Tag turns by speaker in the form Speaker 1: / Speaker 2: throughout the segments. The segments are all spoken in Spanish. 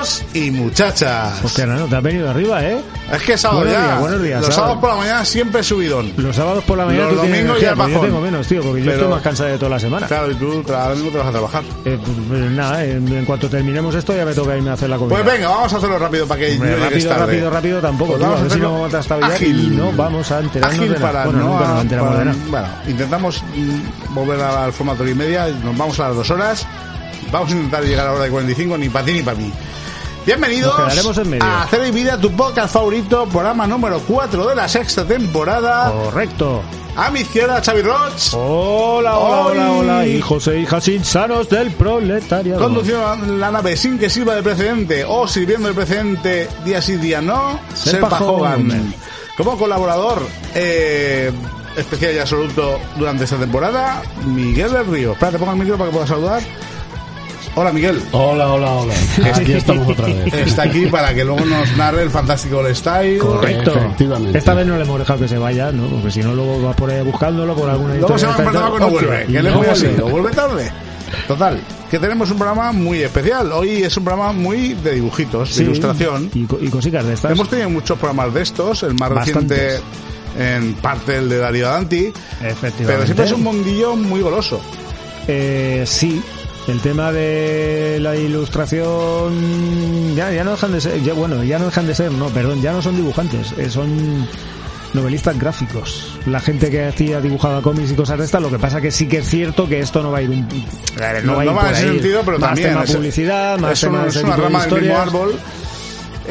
Speaker 1: muchachos y muchachas.
Speaker 2: Hostia, no, te has venido arriba, ¿eh?
Speaker 1: Es que es sábado
Speaker 2: Buenos
Speaker 1: ya.
Speaker 2: días, buenos días,
Speaker 1: Los
Speaker 2: sábado.
Speaker 1: sábados por la mañana siempre subidón.
Speaker 2: Los sábados por la mañana
Speaker 1: Los
Speaker 2: tú tienes
Speaker 1: domingos
Speaker 2: energía,
Speaker 1: ya
Speaker 2: yo tengo menos, tío, porque yo estoy más cansado de toda la semana.
Speaker 1: Claro, y tú ahora mismo te vas a trabajar.
Speaker 2: Eh, pues, pues nada, en, en cuanto terminemos esto ya me toca irme a hacer la comida.
Speaker 1: Pues venga, vamos a hacerlo rápido para que
Speaker 2: Hombre,
Speaker 1: no
Speaker 2: rápido,
Speaker 1: tarde.
Speaker 2: rápido, rápido tampoco,
Speaker 1: Pues
Speaker 2: tío,
Speaker 1: vamos
Speaker 2: a ver si no vamos a trastabillar
Speaker 1: ágil.
Speaker 2: y no vamos a enterarnos
Speaker 1: Ágil
Speaker 2: de nada.
Speaker 1: para
Speaker 2: Bueno,
Speaker 1: no,
Speaker 2: nunca nos enteramos
Speaker 1: para-
Speaker 2: de nada.
Speaker 1: Bueno, intentamos mm, volver al formato y media, nos vamos a las dos horas. Vamos a intentar llegar a la hora de 45, ni para ti ni para mí. Bienvenidos
Speaker 2: en
Speaker 1: a Hacer y Vida, tu podcast favorito, programa número 4 de la sexta temporada.
Speaker 2: Correcto.
Speaker 1: A mi izquierda, Xavi Roch.
Speaker 2: Hola, hola,
Speaker 1: Hoy-
Speaker 2: hola, hola, hijos e hijas insanos del proletariado.
Speaker 1: Conduciendo la nave sin que sirva de precedente o sirviendo de precedente día sí día no,
Speaker 2: Serpa Hogan.
Speaker 1: Como colaborador eh, especial y absoluto durante esta temporada, Miguel del Río. Espera, te pongo el micro para que puedas saludar. Hola Miguel.
Speaker 3: Hola, hola, hola. Aquí estamos otra vez.
Speaker 1: Está aquí para que luego nos narre el fantástico All Style.
Speaker 2: Correcto.
Speaker 3: Efectivamente.
Speaker 2: Esta vez no le hemos dejado que se vaya, ¿no? Porque si no, luego va por ahí buscándolo por alguna
Speaker 1: Luego se va a empezar que no vuelve, que le voy
Speaker 2: vuelve.
Speaker 1: o vuelve tarde. Total, que tenemos un programa muy especial. Hoy es un programa muy de dibujitos,
Speaker 2: Sí,
Speaker 1: de ilustración.
Speaker 2: Y, co- y cositas de estas.
Speaker 1: Hemos tenido muchos programas de estos, el más
Speaker 2: Bastantes.
Speaker 1: reciente en parte el de Darío Danti,
Speaker 2: Efectivamente.
Speaker 1: pero siempre es un mundillo muy goloso.
Speaker 2: Eh, sí, el tema de la ilustración ya, ya no dejan de ser, ya, bueno, ya no dejan de ser, no, perdón, ya no son dibujantes, eh, son novelistas gráficos. La gente que hacía dibujaba cómics y cosas de estas, lo que pasa que sí que es cierto que esto no va a ir un
Speaker 1: No,
Speaker 2: va a ir
Speaker 1: no va en ese sentido, pero
Speaker 2: más
Speaker 1: también
Speaker 2: tema
Speaker 1: es-
Speaker 2: publicidad, más
Speaker 1: es,
Speaker 2: tema
Speaker 1: una,
Speaker 2: de
Speaker 1: es
Speaker 2: de
Speaker 1: rama del mismo árbol.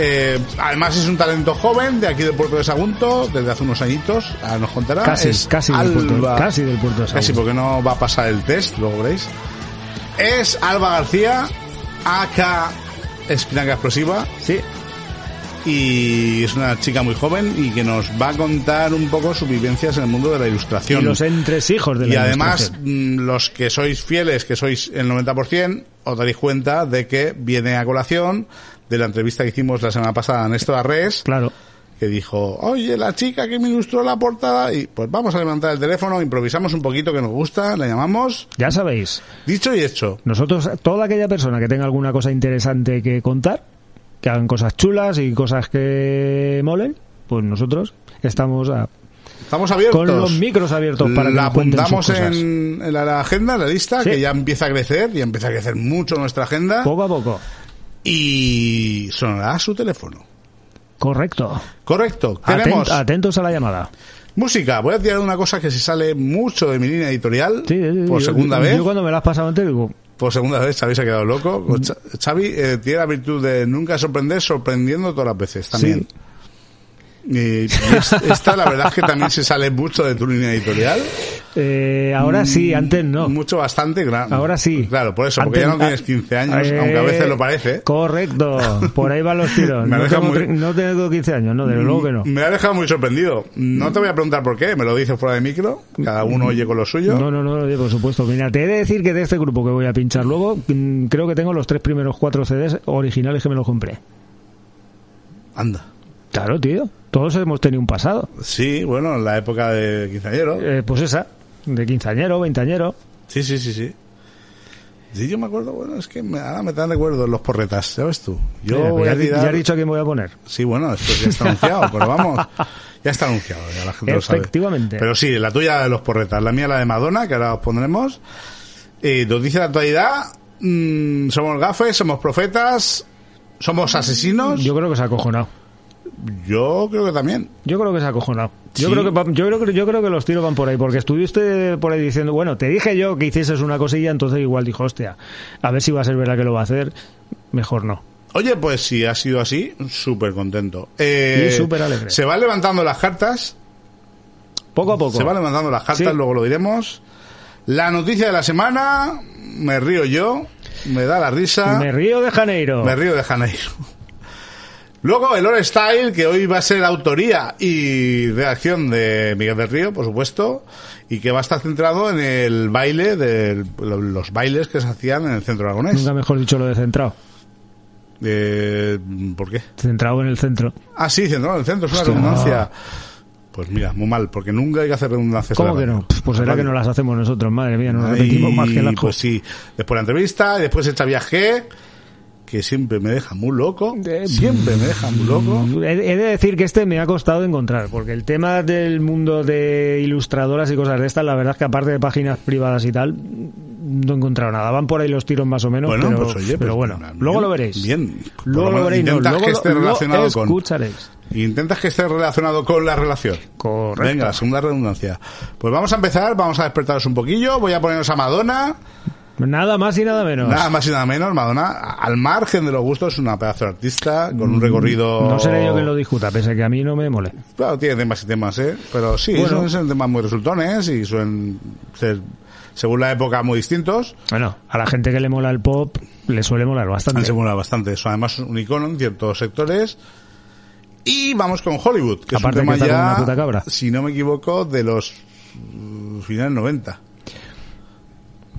Speaker 1: Eh, además es un talento joven de aquí del puerto de Sagunto, desde hace unos añitos, ahora nos contará.
Speaker 2: Casi,
Speaker 1: es
Speaker 2: casi del puerto, casi del puerto de
Speaker 1: Casi
Speaker 2: Sagunto.
Speaker 1: porque no va a pasar el test, luego veréis. Es Alba García, AK Espinaca Explosiva,
Speaker 2: Sí,
Speaker 1: y es una chica muy joven y que nos va a contar un poco sus vivencias en el mundo de la
Speaker 2: y
Speaker 1: ilustración.
Speaker 2: los entresijos de la
Speaker 1: Y además, mm, los que sois fieles, que sois el 90%, os daréis cuenta de que viene a colación de la entrevista que hicimos la semana pasada a Néstor Arrés,
Speaker 2: Claro.
Speaker 1: Que dijo, oye, la chica que me ilustró la portada, y pues vamos a levantar el teléfono, improvisamos un poquito que nos gusta, la llamamos,
Speaker 2: Ya sabéis,
Speaker 1: dicho y hecho.
Speaker 2: Nosotros, toda aquella persona que tenga alguna cosa interesante que contar, que hagan cosas chulas y cosas que molen, pues nosotros estamos a-
Speaker 1: Estamos abiertos.
Speaker 2: con los micros abiertos para que
Speaker 1: la
Speaker 2: sus
Speaker 1: apuntamos
Speaker 2: cosas.
Speaker 1: en, en la, agenda, en la lista,
Speaker 2: Sí.
Speaker 1: que ya empieza a crecer, y empieza a crecer mucho nuestra agenda,
Speaker 2: Poco a poco.
Speaker 1: y sonará su teléfono.
Speaker 2: Correcto.
Speaker 1: Correcto, tenemos
Speaker 2: atentos a la llamada.
Speaker 1: música. Voy a tirar una cosa que se sale mucho de mi línea editorial,
Speaker 2: Sí, sí, sí,
Speaker 1: por
Speaker 2: yo-
Speaker 1: segunda
Speaker 2: yo,
Speaker 1: vez.
Speaker 2: Yo cuando me la has pasado antes digo,
Speaker 1: Por segunda vez Xavi se ha quedado loco.
Speaker 2: Mm.
Speaker 1: Xavi eh, tiene la virtud de nunca sorprender, sorprendiendo todas las veces también. Y, y es- esta la verdad es que también se sale mucho de tu línea editorial.
Speaker 2: eh, ahora sí, antes no.
Speaker 1: Mucho, bastante. Claro.
Speaker 2: Ahora sí.
Speaker 1: Claro, por eso, porque
Speaker 2: Antes-
Speaker 1: ya no tienes 15 años,
Speaker 2: Eh,
Speaker 1: aunque a veces lo parece.
Speaker 2: Correcto. Por ahí van los tiros.
Speaker 1: Me
Speaker 2: no, tengo,
Speaker 1: muy-
Speaker 2: no tengo 15 años, no, desde luego que no.
Speaker 1: Me ha dejado muy sorprendido. No te voy a preguntar por qué, me lo dices fuera de micro. Cada uno oye con lo suyo.
Speaker 2: No, no, no, por supuesto. Mira, te he de decir que de este grupo que voy a pinchar luego, mm, creo que tengo los tres primeros cuatro CDs originales que me los compré.
Speaker 1: Anda.
Speaker 2: Claro, tío. Todos hemos tenido un pasado.
Speaker 1: Sí, bueno, en la época de quinceañero.
Speaker 2: Eh, pues esa, de quinceañero, veinteañero.
Speaker 1: Sí, sí, sí, sí. Sí, yo me acuerdo, bueno, es que me, ahora me dan recuerdo los porretas, ¿sabes tú? Yo
Speaker 2: Mira,
Speaker 1: voy
Speaker 2: pues
Speaker 1: a
Speaker 2: ya, di-
Speaker 1: tirar...
Speaker 2: ya he dicho a quién voy a poner.
Speaker 1: Sí, bueno, esto ya está anunciado, pero vamos, ya está anunciado, ya la gente lo sabe.
Speaker 2: Efectivamente.
Speaker 1: Pero sí, la tuya de los porretas, la mía la de Madonna, que ahora os pondremos. Eh, nos dice la actualidad, mm, somos gafes, somos profetas, somos asesinos.
Speaker 2: Yo creo que se ha acojonado.
Speaker 1: Yo creo que también.
Speaker 2: Yo creo que se ha acojonado. Yo
Speaker 1: Sí.
Speaker 2: creo que va- yo creo que yo creo que los tiros van por ahí porque estuviste por ahí diciendo, bueno, te dije yo que hicieses una cosilla, entonces igual dijo, hostia, a ver si va a ser verdad que lo va a hacer. Mejor no.
Speaker 1: Oye, pues si ha sido así, súper contento. Eh,
Speaker 2: Y súper alegre.
Speaker 1: Se van levantando las cartas,
Speaker 2: Poco a poco.
Speaker 1: Se van levantando las cartas,
Speaker 2: Sí.
Speaker 1: luego lo diremos. La noticia de la semana, me río yo, me da la risa,
Speaker 2: Me río de Janeiro.
Speaker 1: me río de Janeiro. Luego el All Style, que hoy va a ser autoría y redacción de Miguel del Río, por supuesto, y que va a estar centrado en el baile, de los bailes que se hacían en el centro aragonés.
Speaker 2: Nunca mejor dicho lo de centrado.
Speaker 1: Eh, ¿Por qué?
Speaker 2: Centrado en el centro.
Speaker 1: Ah, sí, centrado en el centro, es una redundancia. Pues mira, muy mal, porque nunca hay que hacer redundancias.
Speaker 2: ¿Cómo que no? Pues será que no las hacemos nosotros, madre mía, nos repetimos más que la
Speaker 1: Pues sí, después la entrevista, y después esta viaje, que siempre me deja muy loco, siempre me deja muy loco.
Speaker 4: He, he de decir que este me ha costado encontrar, porque el tema del mundo de ilustradoras y cosas de estas, la verdad es que aparte de páginas privadas y tal, no he encontrado nada. Van por ahí los tiros más o menos,
Speaker 1: Bueno,
Speaker 4: pero,
Speaker 1: pues oye,
Speaker 4: pero
Speaker 1: pues,
Speaker 4: bueno,
Speaker 1: bien,
Speaker 4: luego lo veréis.
Speaker 1: Bien.
Speaker 4: Luego
Speaker 1: lo
Speaker 4: lo veréis, no,
Speaker 1: intentas
Speaker 4: luego
Speaker 1: que
Speaker 4: lo-
Speaker 1: esté
Speaker 4: lo
Speaker 1: relacionado con...
Speaker 4: escucharéis.
Speaker 1: Intentas que esté relacionado con la relación.
Speaker 4: Correcto.
Speaker 1: Venga, segunda redundancia. Pues vamos a empezar, vamos a despertaros un poquillo. Voy a poneros a Madonna.
Speaker 4: Nada más y nada menos.
Speaker 1: Nada más y nada menos, Madonna, al margen de los gustos, es una pedazo de artista con un recorrido.
Speaker 4: Mm, No seré yo quien lo discuta, pese a que a mí no me mole.
Speaker 1: Claro, tiene temas y temas, ¿eh? Pero sí,
Speaker 4: Bueno.
Speaker 1: son, son temas muy resultones y suelen ser, según la época, muy distintos.
Speaker 4: Bueno, a la gente que le mola el pop le suele molar bastante.
Speaker 1: Se mola bastante. Eso además es un icono en ciertos sectores. Y vamos con Hollywood, que
Speaker 4: Aparte
Speaker 1: es
Speaker 4: que
Speaker 1: un tema
Speaker 4: como
Speaker 1: ya,
Speaker 4: una puta cabra.
Speaker 1: si no me equivoco, de los mm, finales 90.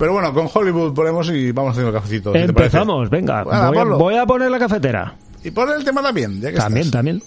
Speaker 1: Pero bueno, con Hollywood ponemos y vamos haciendo cafecito. ¿qué te parece?
Speaker 4: Empezamos, venga.
Speaker 1: Bueno,
Speaker 4: voy, a,
Speaker 1: ponlo.
Speaker 4: voy a poner la cafetera.
Speaker 1: Y pon el tema también, ya que
Speaker 4: También,
Speaker 1: estás.
Speaker 4: también.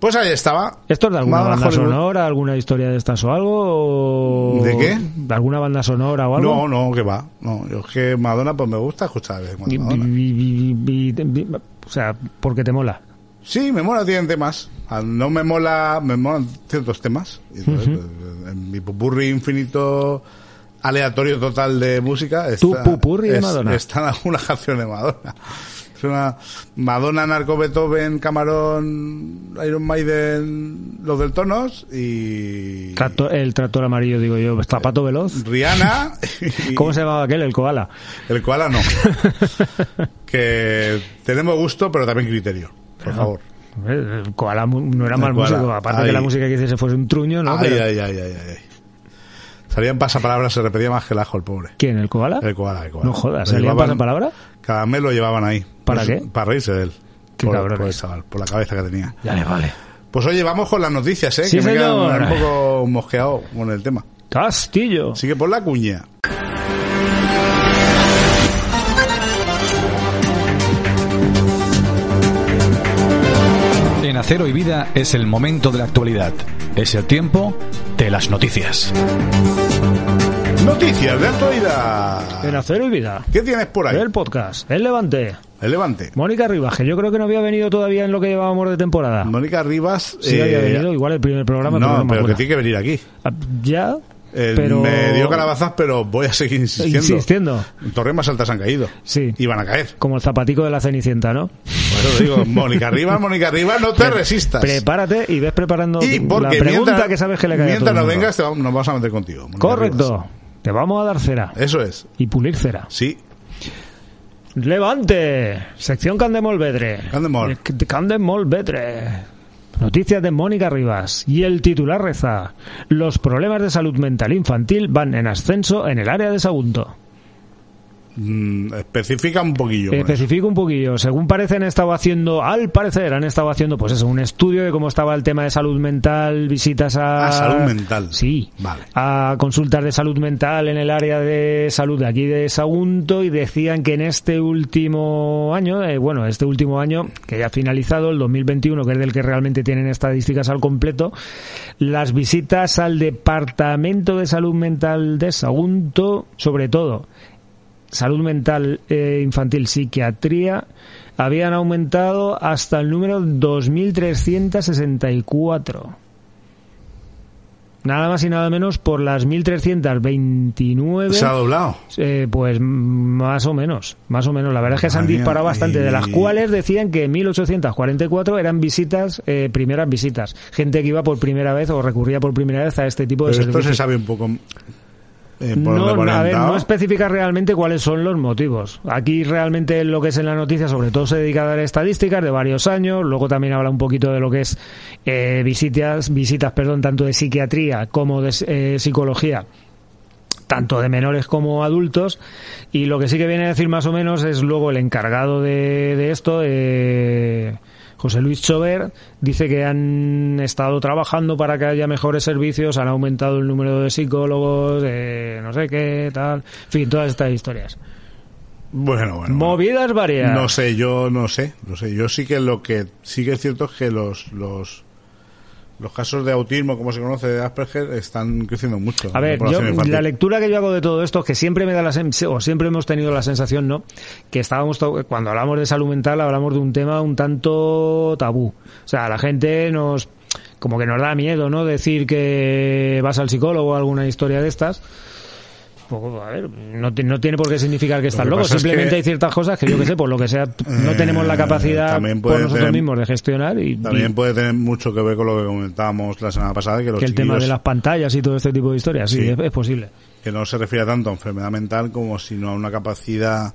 Speaker 1: Pues ahí estaba.
Speaker 2: ¿Esto es de alguna banda
Speaker 1: Hollywood.
Speaker 2: sonora, alguna historia de estas o algo? o-
Speaker 1: ¿De qué?
Speaker 2: ¿De alguna banda sonora o algo?
Speaker 1: No, no, que va. No, yo es que Madonna pues me gusta escuchar de vez en
Speaker 2: o sea, porque te mola.
Speaker 1: Sí, me mola, tienen temas. Ah, No me mola, me molan ciertos temas. Entonces, pues, en mi pupurri infinito aleatorio total de música
Speaker 2: Tu
Speaker 1: está,
Speaker 2: pupurri de
Speaker 1: es-
Speaker 2: Madonna.
Speaker 1: están algunas canciones de Madonna. Es una Madonna, Narco Beethoven, Camarón, Iron Maiden, los del Tonos y
Speaker 2: Tractor- el tractor amarillo, digo yo, zapato veloz.
Speaker 1: Rihanna. y-
Speaker 2: ¿Cómo se llamaba aquel? El koala.
Speaker 1: El koala no. que tenemos gusto, pero también criterio. Por favor.
Speaker 2: El koala no era
Speaker 1: El
Speaker 2: mal
Speaker 1: koala.
Speaker 2: músico, aparte
Speaker 1: Ahí.
Speaker 2: que la música que hiciese fuese un truño, ¿no?
Speaker 1: ay,
Speaker 2: Pero-
Speaker 1: ay, ay, ay, ay. Salían pasapalabras, se repetía más que el ajo, el pobre.
Speaker 2: ¿Quién? ¿El koala?
Speaker 1: El koala, el koala.
Speaker 2: No jodas, ¿salían
Speaker 1: llevaban-
Speaker 2: pasapalabra?
Speaker 1: Cada mes lo llevaban ahí.
Speaker 2: ¿Para
Speaker 1: Pues,
Speaker 2: qué?
Speaker 1: Para reírse de él.
Speaker 2: Qué
Speaker 1: por, por el chaval, por la cabeza que tenía.
Speaker 2: Ya le vale.
Speaker 1: Pues oye, vamos con las noticias, ¿eh?
Speaker 2: Sí,
Speaker 1: que me quedan un poco mosqueado con el tema.
Speaker 2: Castillo.
Speaker 1: Así que por la cuña.
Speaker 5: En Acero y Vida es el momento de la actualidad. Es el tiempo de las noticias.
Speaker 1: Noticias de actualidad.
Speaker 2: En Acero y Vida.
Speaker 1: ¿Qué tienes por ahí?
Speaker 2: El podcast. El Levante.
Speaker 1: El Levante.
Speaker 2: Mónica Rivas, que yo creo que no había venido todavía en lo que llevábamos de temporada.
Speaker 1: Mónica Rivas.
Speaker 2: Sí
Speaker 1: eh,
Speaker 2: había venido, igual el primer programa, pero
Speaker 1: No, pero que tiene que venir aquí.
Speaker 2: Ah, Ya,
Speaker 1: Eh,
Speaker 2: pero...
Speaker 1: Me dio calabazas, pero voy a seguir insistiendo.
Speaker 2: Insistiendo.
Speaker 1: Torres más altas han caído.
Speaker 2: Sí.
Speaker 1: Y van a caer.
Speaker 2: Como el zapatico de la Cenicienta, ¿no?
Speaker 1: Eso digo, Mónica Rivas, Mónica Rivas, no te resistas.
Speaker 2: Prepárate y ves preparando
Speaker 1: y
Speaker 2: la
Speaker 1: porque
Speaker 2: pregunta
Speaker 1: mientras,
Speaker 2: que sabes que le cae a todo
Speaker 1: no
Speaker 2: mundo.
Speaker 1: vengas, te vamos- nos vamos a meter contigo. Mónica
Speaker 2: Correcto.
Speaker 1: Rivas.
Speaker 2: Te vamos a dar cera.
Speaker 1: Eso es.
Speaker 2: Y pulir cera.
Speaker 1: Sí.
Speaker 2: Levante. Sección Candemol Vedre.
Speaker 1: Candemol.
Speaker 2: Eh, Candemol Vedre. Noticias de Mónica Rivas. Y el titular reza: Los problemas de salud mental infantil van en ascenso en el área de Sagunto.
Speaker 1: Mm, especifica un poquillo.
Speaker 2: Especifico un poquillo. Según parece, han estado haciendo, al parecer, han estado haciendo, pues eso, un estudio de cómo estaba el tema de salud mental, visitas a.
Speaker 1: Ah, salud mental.
Speaker 2: Sí.
Speaker 1: Vale.
Speaker 2: A consultas de salud mental en el área de salud de aquí de Sagunto y decían que en este último año, eh, bueno, este último año, que ya ha finalizado, el 2021, que es del que realmente tienen estadísticas al completo, las visitas al Departamento de Salud Mental de Sagunto, sobre todo, salud mental eh, infantil, psiquiatría, habían aumentado hasta el número 2.364. Nada más y nada menos por las 1.329.
Speaker 1: Se ha doblado.
Speaker 2: Eh, pues más o menos, más o menos. La verdad es que se han disparado bastante, de las cuales decían que 1.844 eran visitas, eh, primeras visitas. Gente que iba por primera vez o recurría por primera vez a este tipo de
Speaker 1: Pero esto
Speaker 2: servicios.
Speaker 1: se sabe un poco. Eh, por
Speaker 2: No, a ver, no especifica realmente cuáles son los motivos. Aquí realmente lo que es en la noticia sobre todo se dedica a dar estadísticas de varios años, luego también habla un poquito de lo que es eh, visitas, visitas perdón, tanto de psiquiatría como de eh, psicología tanto de menores como adultos y lo que sí que viene a decir más o menos es luego el encargado de, de esto eh, José Luis Chover dice que han estado trabajando para que haya mejores servicios, han aumentado el número de psicólogos, eh, no sé qué, tal, en fin, todas estas historias.
Speaker 1: Bueno, bueno.
Speaker 2: Movidas varias.
Speaker 1: No sé, yo no sé, no sé. Yo sí que lo que sí que es cierto es que los los los casos de autismo, como se conoce, de Asperger, están creciendo mucho.
Speaker 2: A ver,
Speaker 1: la
Speaker 2: yo, la lectura que yo hago de todo esto es que siempre me da la o siempre hemos tenido la sensación, ¿no? Que estábamos cuando hablamos de salud mental hablamos de un tema un tanto tabú. O sea, la gente nos como que nos da miedo, ¿no? Decir que vas al psicólogo o alguna historia de estas. Poco, a ver, no, ti- no tiene por qué significar que estás
Speaker 1: que
Speaker 2: loco.
Speaker 1: es
Speaker 2: Simplemente
Speaker 1: que-
Speaker 2: hay ciertas cosas que yo que sé, por lo que sea, no
Speaker 1: Eh,
Speaker 2: tenemos la capacidad
Speaker 1: también
Speaker 2: por nosotros
Speaker 1: tener-
Speaker 2: mismos de gestionar y,
Speaker 1: También
Speaker 2: y
Speaker 1: puede tener mucho que ver con lo que comentábamos la semana pasada, que los
Speaker 2: que el tema de las pantallas y todo este tipo de historias. Sí,
Speaker 1: Sí.
Speaker 2: es- es posible.
Speaker 1: que no se refiere tanto a enfermedad mental como sino a una capacidad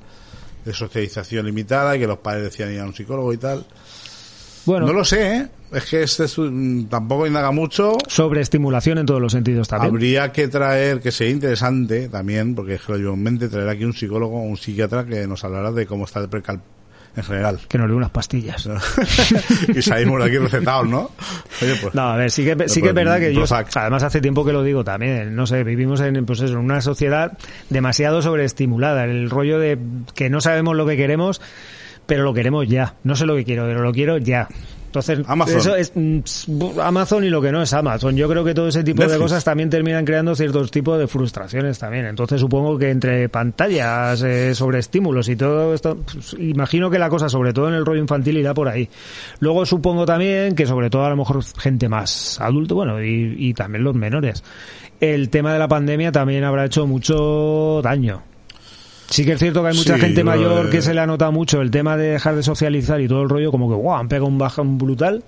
Speaker 1: de socialización limitada y que los padres decían ir a un psicólogo y tal.
Speaker 2: Bueno,
Speaker 1: No lo sé, ¿eh? Es que este es un- tampoco indaga mucho.
Speaker 2: sobreestimulación en todos los sentidos también.
Speaker 1: Habría que traer, que sería interesante también, porque es que lo llevo en mente, traer aquí un psicólogo o un psiquiatra que nos hablara de cómo está el precal en general.
Speaker 2: Que nos dé unas pastillas.
Speaker 1: y salimos de aquí recetados, ¿no? Oye, pues,
Speaker 2: No, a ver, sí que, sí que es
Speaker 1: Pues,
Speaker 2: verdad que yo, además hace tiempo que lo digo también, no sé, vivimos en, pues eso, en una sociedad demasiado sobreestimulada, el rollo de que no sabemos lo que queremos, pero lo queremos ya. No sé lo que quiero, pero lo quiero ya. Entonces,
Speaker 1: Amazon.
Speaker 2: eso es mm, Amazon y lo que no es Amazon. Yo creo que todo ese tipo de cosas también terminan creando ciertos tipos de frustraciones también. Entonces, supongo que entre pantallas, eh, sobre estímulos y todo esto, pues, imagino que la cosa, sobre todo en el rollo infantil, irá por ahí. Luego, supongo también que, sobre todo, a lo mejor gente más adulto, bueno, y, y también los menores. El tema de la pandemia también habrá hecho mucho daño. Sí que es cierto que hay mucha
Speaker 1: Sí,
Speaker 2: gente
Speaker 1: yo
Speaker 2: mayor
Speaker 1: que-
Speaker 2: se le ha notado mucho el tema de dejar de socializar y todo el rollo, como que guau, han pegado un bajón brutal.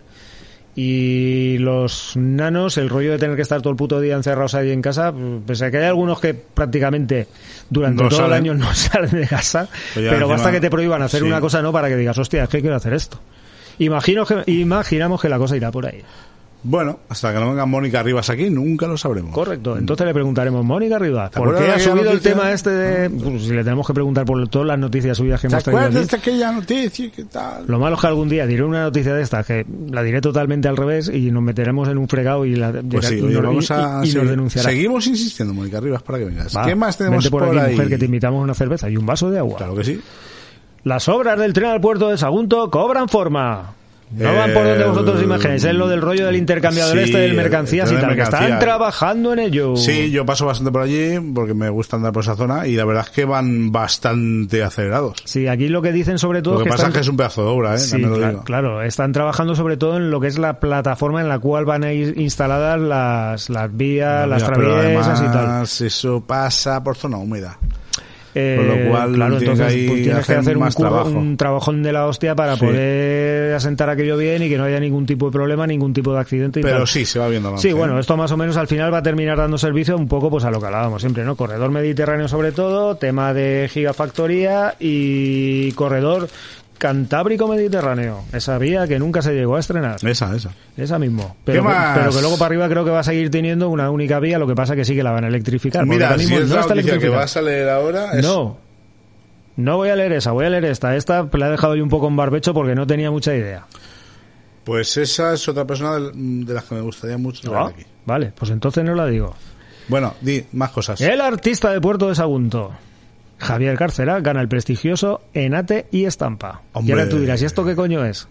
Speaker 2: Y los nanos, el rollo de tener que estar todo el puto día encerrados ahí en casa, pues que hay algunos que prácticamente durante
Speaker 1: No
Speaker 2: todo el año no salen de casa,
Speaker 1: Pues
Speaker 2: pero basta que te prohíban hacer
Speaker 1: sí.
Speaker 2: una cosa no para que digas, hostia, es que quiero hacer esto. Imagino que, imaginamos que la cosa irá por ahí.
Speaker 1: Bueno, hasta que no venga Mónica Rivas aquí, nunca lo sabremos.
Speaker 2: Correcto. Entonces le preguntaremos, Mónica Rivas,
Speaker 1: ¿Te
Speaker 2: ¿por qué ha subido el tema este de...? Pues, si le tenemos que preguntar por todas las noticias subidas que
Speaker 1: ¿Te
Speaker 2: hemos traído aquí.
Speaker 1: acuerdas de aquella noticia? ¿Qué tal?
Speaker 2: Lo malo es que algún día diré una noticia de estas que la diré totalmente al revés y nos meteremos en un fregado y, la,
Speaker 1: Pues sí,
Speaker 2: y
Speaker 1: oye,
Speaker 2: nos-
Speaker 1: vamos a
Speaker 2: y- y nos denunciará.
Speaker 1: Seguimos insistiendo, Mónica Rivas, para que vengas.
Speaker 2: Va,
Speaker 1: ¿Qué más tenemos
Speaker 2: vente por, aquí,
Speaker 1: ahí?
Speaker 2: mujer, que te invitamos una cerveza y un vaso de agua.
Speaker 1: Claro que sí.
Speaker 2: Las obras del tren al puerto de Sagunto cobran forma. No van por donde
Speaker 1: Eh,
Speaker 2: vosotros imagináis, es lo del rollo del intercambiador
Speaker 1: sí,
Speaker 2: este del
Speaker 1: el-
Speaker 2: mercancías y tal, que están trabajando en ello.
Speaker 1: Sí, yo paso bastante por allí porque me gusta andar por esa zona y la verdad es que van bastante acelerados.
Speaker 2: Sí, aquí lo que dicen sobre todo
Speaker 1: Lo que
Speaker 2: es que
Speaker 1: pasa
Speaker 2: están-
Speaker 1: es que es un pedazo de obra, ¿eh?
Speaker 2: Sí,
Speaker 1: También lo
Speaker 2: cla-
Speaker 1: digo.
Speaker 2: claro, están trabajando sobre todo en lo que es la plataforma en la cual van a ir instaladas las, las vías, las
Speaker 1: pero
Speaker 2: traviesas y tal.
Speaker 1: eso pasa por zona húmeda.
Speaker 2: Eh,
Speaker 1: Con lo cual
Speaker 2: claro, entonces
Speaker 1: que
Speaker 2: pues, tienes que
Speaker 1: hacer
Speaker 2: un,
Speaker 1: trabajo.
Speaker 2: un trabajón de la hostia para
Speaker 1: Sí.
Speaker 2: poder asentar aquello bien y que no haya ningún tipo de problema, ningún tipo de accidente y
Speaker 1: Pero
Speaker 2: tal.
Speaker 1: sí, se va viendo.
Speaker 2: Sí,
Speaker 1: avance,
Speaker 2: bueno,
Speaker 1: ¿eh?
Speaker 2: esto más o menos al final va a terminar dando servicio un poco pues a lo que hablábamos siempre, ¿no? Corredor mediterráneo sobre todo, tema de gigafactoría y corredor cantábrico mediterráneo. Esa vía que nunca se llegó a estrenar.
Speaker 1: Esa, esa.
Speaker 2: Esa mismo. Pero,
Speaker 1: ¿Qué
Speaker 2: que-
Speaker 1: más?
Speaker 2: pero que luego para arriba creo que va a seguir teniendo una única vía, lo que pasa que sí que la van a electrificar.
Speaker 1: Mira, si es
Speaker 2: no
Speaker 1: la
Speaker 2: está
Speaker 1: que vas a leer ahora... es-
Speaker 2: No. No voy a leer esa, voy a leer esta. Esta la he dejado yo un poco en barbecho porque no tenía mucha idea.
Speaker 1: Pues esa es otra persona de, las que me gustaría mucho
Speaker 2: Ah,
Speaker 1: aquí.
Speaker 2: Vale, pues entonces no la digo.
Speaker 1: Bueno, di más cosas.
Speaker 2: El artista de Puerto de Sagunto, Javier Cárcera, gana el prestigioso Enate y Estampa. Y ahora tú dirás, ¿y esto qué coño es?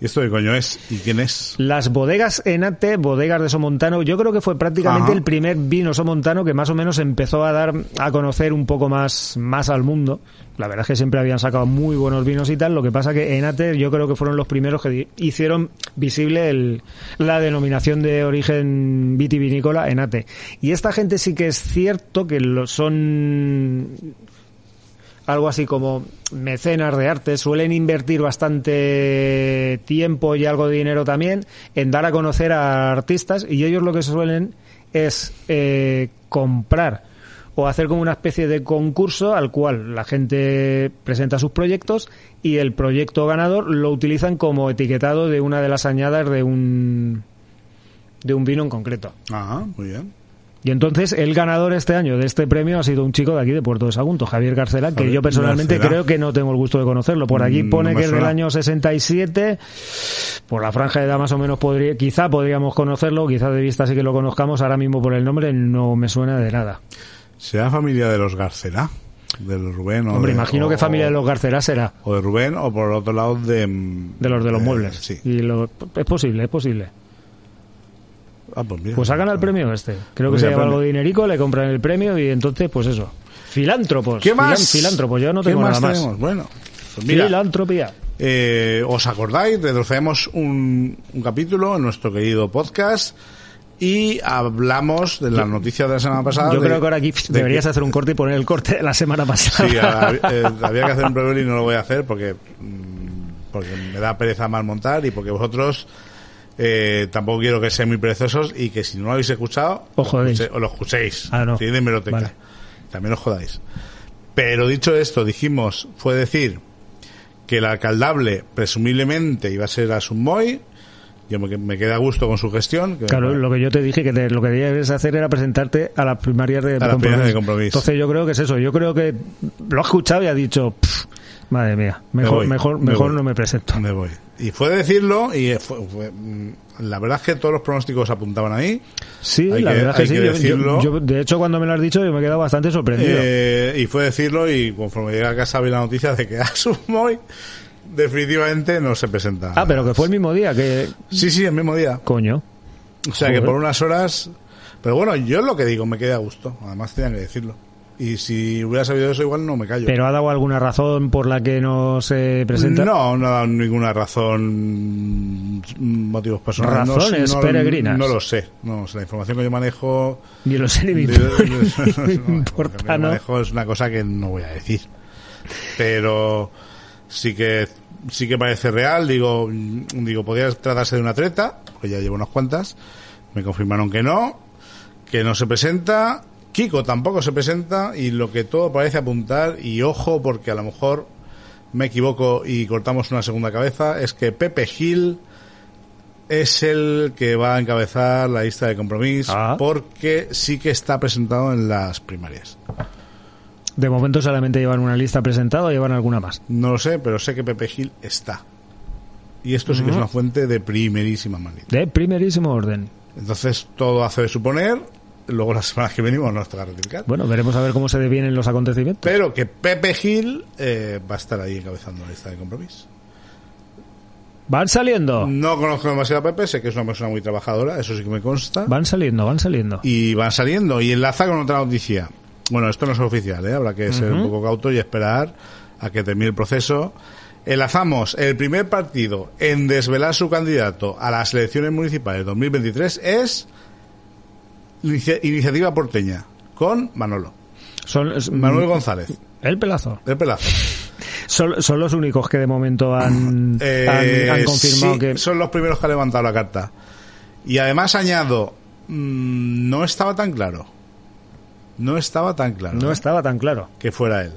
Speaker 1: ¿Y esto qué coño es? ¿Y quién es?
Speaker 2: Las bodegas Enate, bodegas de Somontano, yo creo que fue prácticamente
Speaker 1: Ajá.
Speaker 2: el primer vino somontano que más o menos empezó a dar a conocer un poco más, más al mundo. La verdad es que siempre habían sacado muy buenos vinos y tal. Lo que pasa que Enate yo creo que fueron los primeros que hicieron visible el- la denominación de origen vitivinícola Enate. Y esta gente sí que es cierto que lo son algo así como mecenas de arte, suelen invertir bastante tiempo y algo de dinero también en dar a conocer a artistas y ellos lo que suelen es eh, comprar o hacer como una especie de concurso al cual la gente presenta sus proyectos y el proyecto ganador lo utilizan como etiquetado de una de las añadas de un de un vino en concreto.
Speaker 1: Ajá, muy bien.
Speaker 2: Y entonces el ganador este año de este premio ha sido un chico de aquí de Puerto de Sagunto, Javier Garcela, que yo personalmente
Speaker 1: Garcela.
Speaker 2: creo que no tengo el gusto de conocerlo. Por aquí
Speaker 1: Mm,
Speaker 2: pone
Speaker 1: no
Speaker 2: que es del año 67. Por la franja de edad más o menos podría, quizá podríamos conocerlo, quizá de vista sí que lo conozcamos. Ahora mismo por el nombre no me suena de nada.
Speaker 1: ¿Será familia de los Garcela? De los Rubén o
Speaker 2: Hombre,
Speaker 1: de-
Speaker 2: imagino
Speaker 1: o-
Speaker 2: que familia de los Garcela será
Speaker 1: O de Rubén o por otro lado de...
Speaker 2: de los de los muebles.
Speaker 1: Sí.
Speaker 2: Y lo- es posible, es posible.
Speaker 1: Ah, pues mira.
Speaker 2: Pues hagan el premio este. Creo que
Speaker 1: Mira,
Speaker 2: se lleva
Speaker 1: premio.
Speaker 2: algo de dinerico, le compran el premio y entonces, pues eso. Filántropos.
Speaker 1: ¿Qué más?
Speaker 2: Filántropos, yo no
Speaker 1: ¿Qué
Speaker 2: tengo
Speaker 1: más
Speaker 2: nada más.
Speaker 1: tenemos? Bueno, pues mira,
Speaker 2: Filantropía.
Speaker 1: eh, ¿os acordáis? Retrocedemos un, un capítulo en nuestro querido podcast y hablamos de las noticias de la semana pasada.
Speaker 2: Yo
Speaker 1: de-
Speaker 2: creo que ahora aquí
Speaker 1: de
Speaker 2: deberías
Speaker 1: que-
Speaker 2: hacer un corte y poner el corte de la semana pasada.
Speaker 1: Sí, ahora, eh, había que hacer un preview y no lo voy a hacer porque, mm, porque me da pereza mal montar y porque vosotros eh, tampoco quiero que sean muy perezosos y que si no lo habéis escuchado,
Speaker 2: Os
Speaker 1: lo escuche- o lo escuchéis.
Speaker 2: Ah, no.
Speaker 1: De.
Speaker 2: Vale.
Speaker 1: También os jodáis. Pero dicho esto, dijimos, fue decir que el alcaldable presumiblemente iba a ser a Sumoy. Yo me, me quedé a gusto con su gestión. que-
Speaker 2: Claro, lo que yo te dije que te- lo que debías hacer era presentarte a las primarias de,
Speaker 1: Compromís.
Speaker 2: Entonces yo creo que es eso. Yo creo que lo ha escuchado y ha dicho, "Pff, madre mía, mejor,
Speaker 1: voy,
Speaker 2: mejor,
Speaker 1: me
Speaker 2: mejor no me presento.
Speaker 1: Me voy. Y fue decirlo y fue, fue- mm, la verdad es que todos los pronósticos apuntaban ahí.
Speaker 2: Sí,
Speaker 1: Hay
Speaker 2: la
Speaker 1: que-
Speaker 2: verdad que
Speaker 1: hay
Speaker 2: sí.
Speaker 1: que
Speaker 2: Yo- yo-
Speaker 1: decirlo.
Speaker 2: yo, de hecho, cuando me lo has dicho, yo me he quedado bastante sorprendido.
Speaker 1: Eh, y fue decirlo y conforme llegué a casa vi la noticia de que Asumoy definitivamente no se presenta.
Speaker 2: Ah, pero que fue el mismo día que...
Speaker 1: Sí, sí, el mismo día.
Speaker 2: Coño.
Speaker 1: O sea que por unas horas. Pero bueno, yo lo que digo, me quedé a gusto. Además, tenían que decirlo. Y si hubiera sabido eso, igual no me callo.
Speaker 2: ¿Pero ha dado alguna razón por la que no se presenta?
Speaker 1: No, no ha dado ninguna razón, motivos personales. No-
Speaker 2: Razones
Speaker 1: no,
Speaker 2: peregrinas.
Speaker 1: No, lo sé. No, la información que yo manejo.
Speaker 2: Ni lo sé ni me importa,
Speaker 1: no,
Speaker 2: ¿no?
Speaker 1: manejo es una cosa que no voy a decir. Pero sí que sí que parece real. Digo, digo, podría tratarse de una treta, porque ya llevo unas cuantas. Me confirmaron que no, que no se presenta. Kiko tampoco se presenta y lo que todo parece apuntar, y ojo porque a lo mejor me equivoco y cortamos una segunda cabeza, es que Pepe Gil es el que va a encabezar la lista de compromiso
Speaker 2: Ah.
Speaker 1: porque sí que está presentado en las primarias.
Speaker 2: De momento solamente llevan una lista presentada o llevan alguna más.
Speaker 1: No lo sé, pero sé que Pepe Gil está. Y esto sí que es una fuente de primerísima magnitud.
Speaker 2: De primerísimo orden.
Speaker 1: Entonces todo hace de suponer, luego la semana que venimos nos toca rectificar.
Speaker 2: Bueno, veremos a ver cómo se devienen los acontecimientos.
Speaker 1: Pero que Pepe Gil eh, va a estar ahí encabezando la lista de compromiso.
Speaker 2: Van saliendo.
Speaker 1: No conozco demasiado a Pepe, sé que es una persona muy trabajadora, eso sí que me consta.
Speaker 2: Van saliendo, van saliendo.
Speaker 1: Y van saliendo. Y enlaza con otra noticia. Bueno, esto no es oficial, ¿eh? habrá que ser un poco cauto y esperar a que termine el proceso. Enlazamos el primer partido en desvelar su candidato a las elecciones municipales 2023 es Iniciativa Porteña con Manolo.
Speaker 2: Son,
Speaker 1: Manuel González,
Speaker 2: El pelazo.
Speaker 1: el pelazo.
Speaker 2: Son, son los únicos que de momento han,
Speaker 1: Eh,
Speaker 2: han, han confirmado
Speaker 1: sí,
Speaker 2: que...
Speaker 1: son los primeros que han levantado la carta. Y además añado, mm, no estaba tan claro. No estaba tan claro
Speaker 2: No
Speaker 1: ¿eh?
Speaker 2: estaba tan claro.
Speaker 1: que fuera él.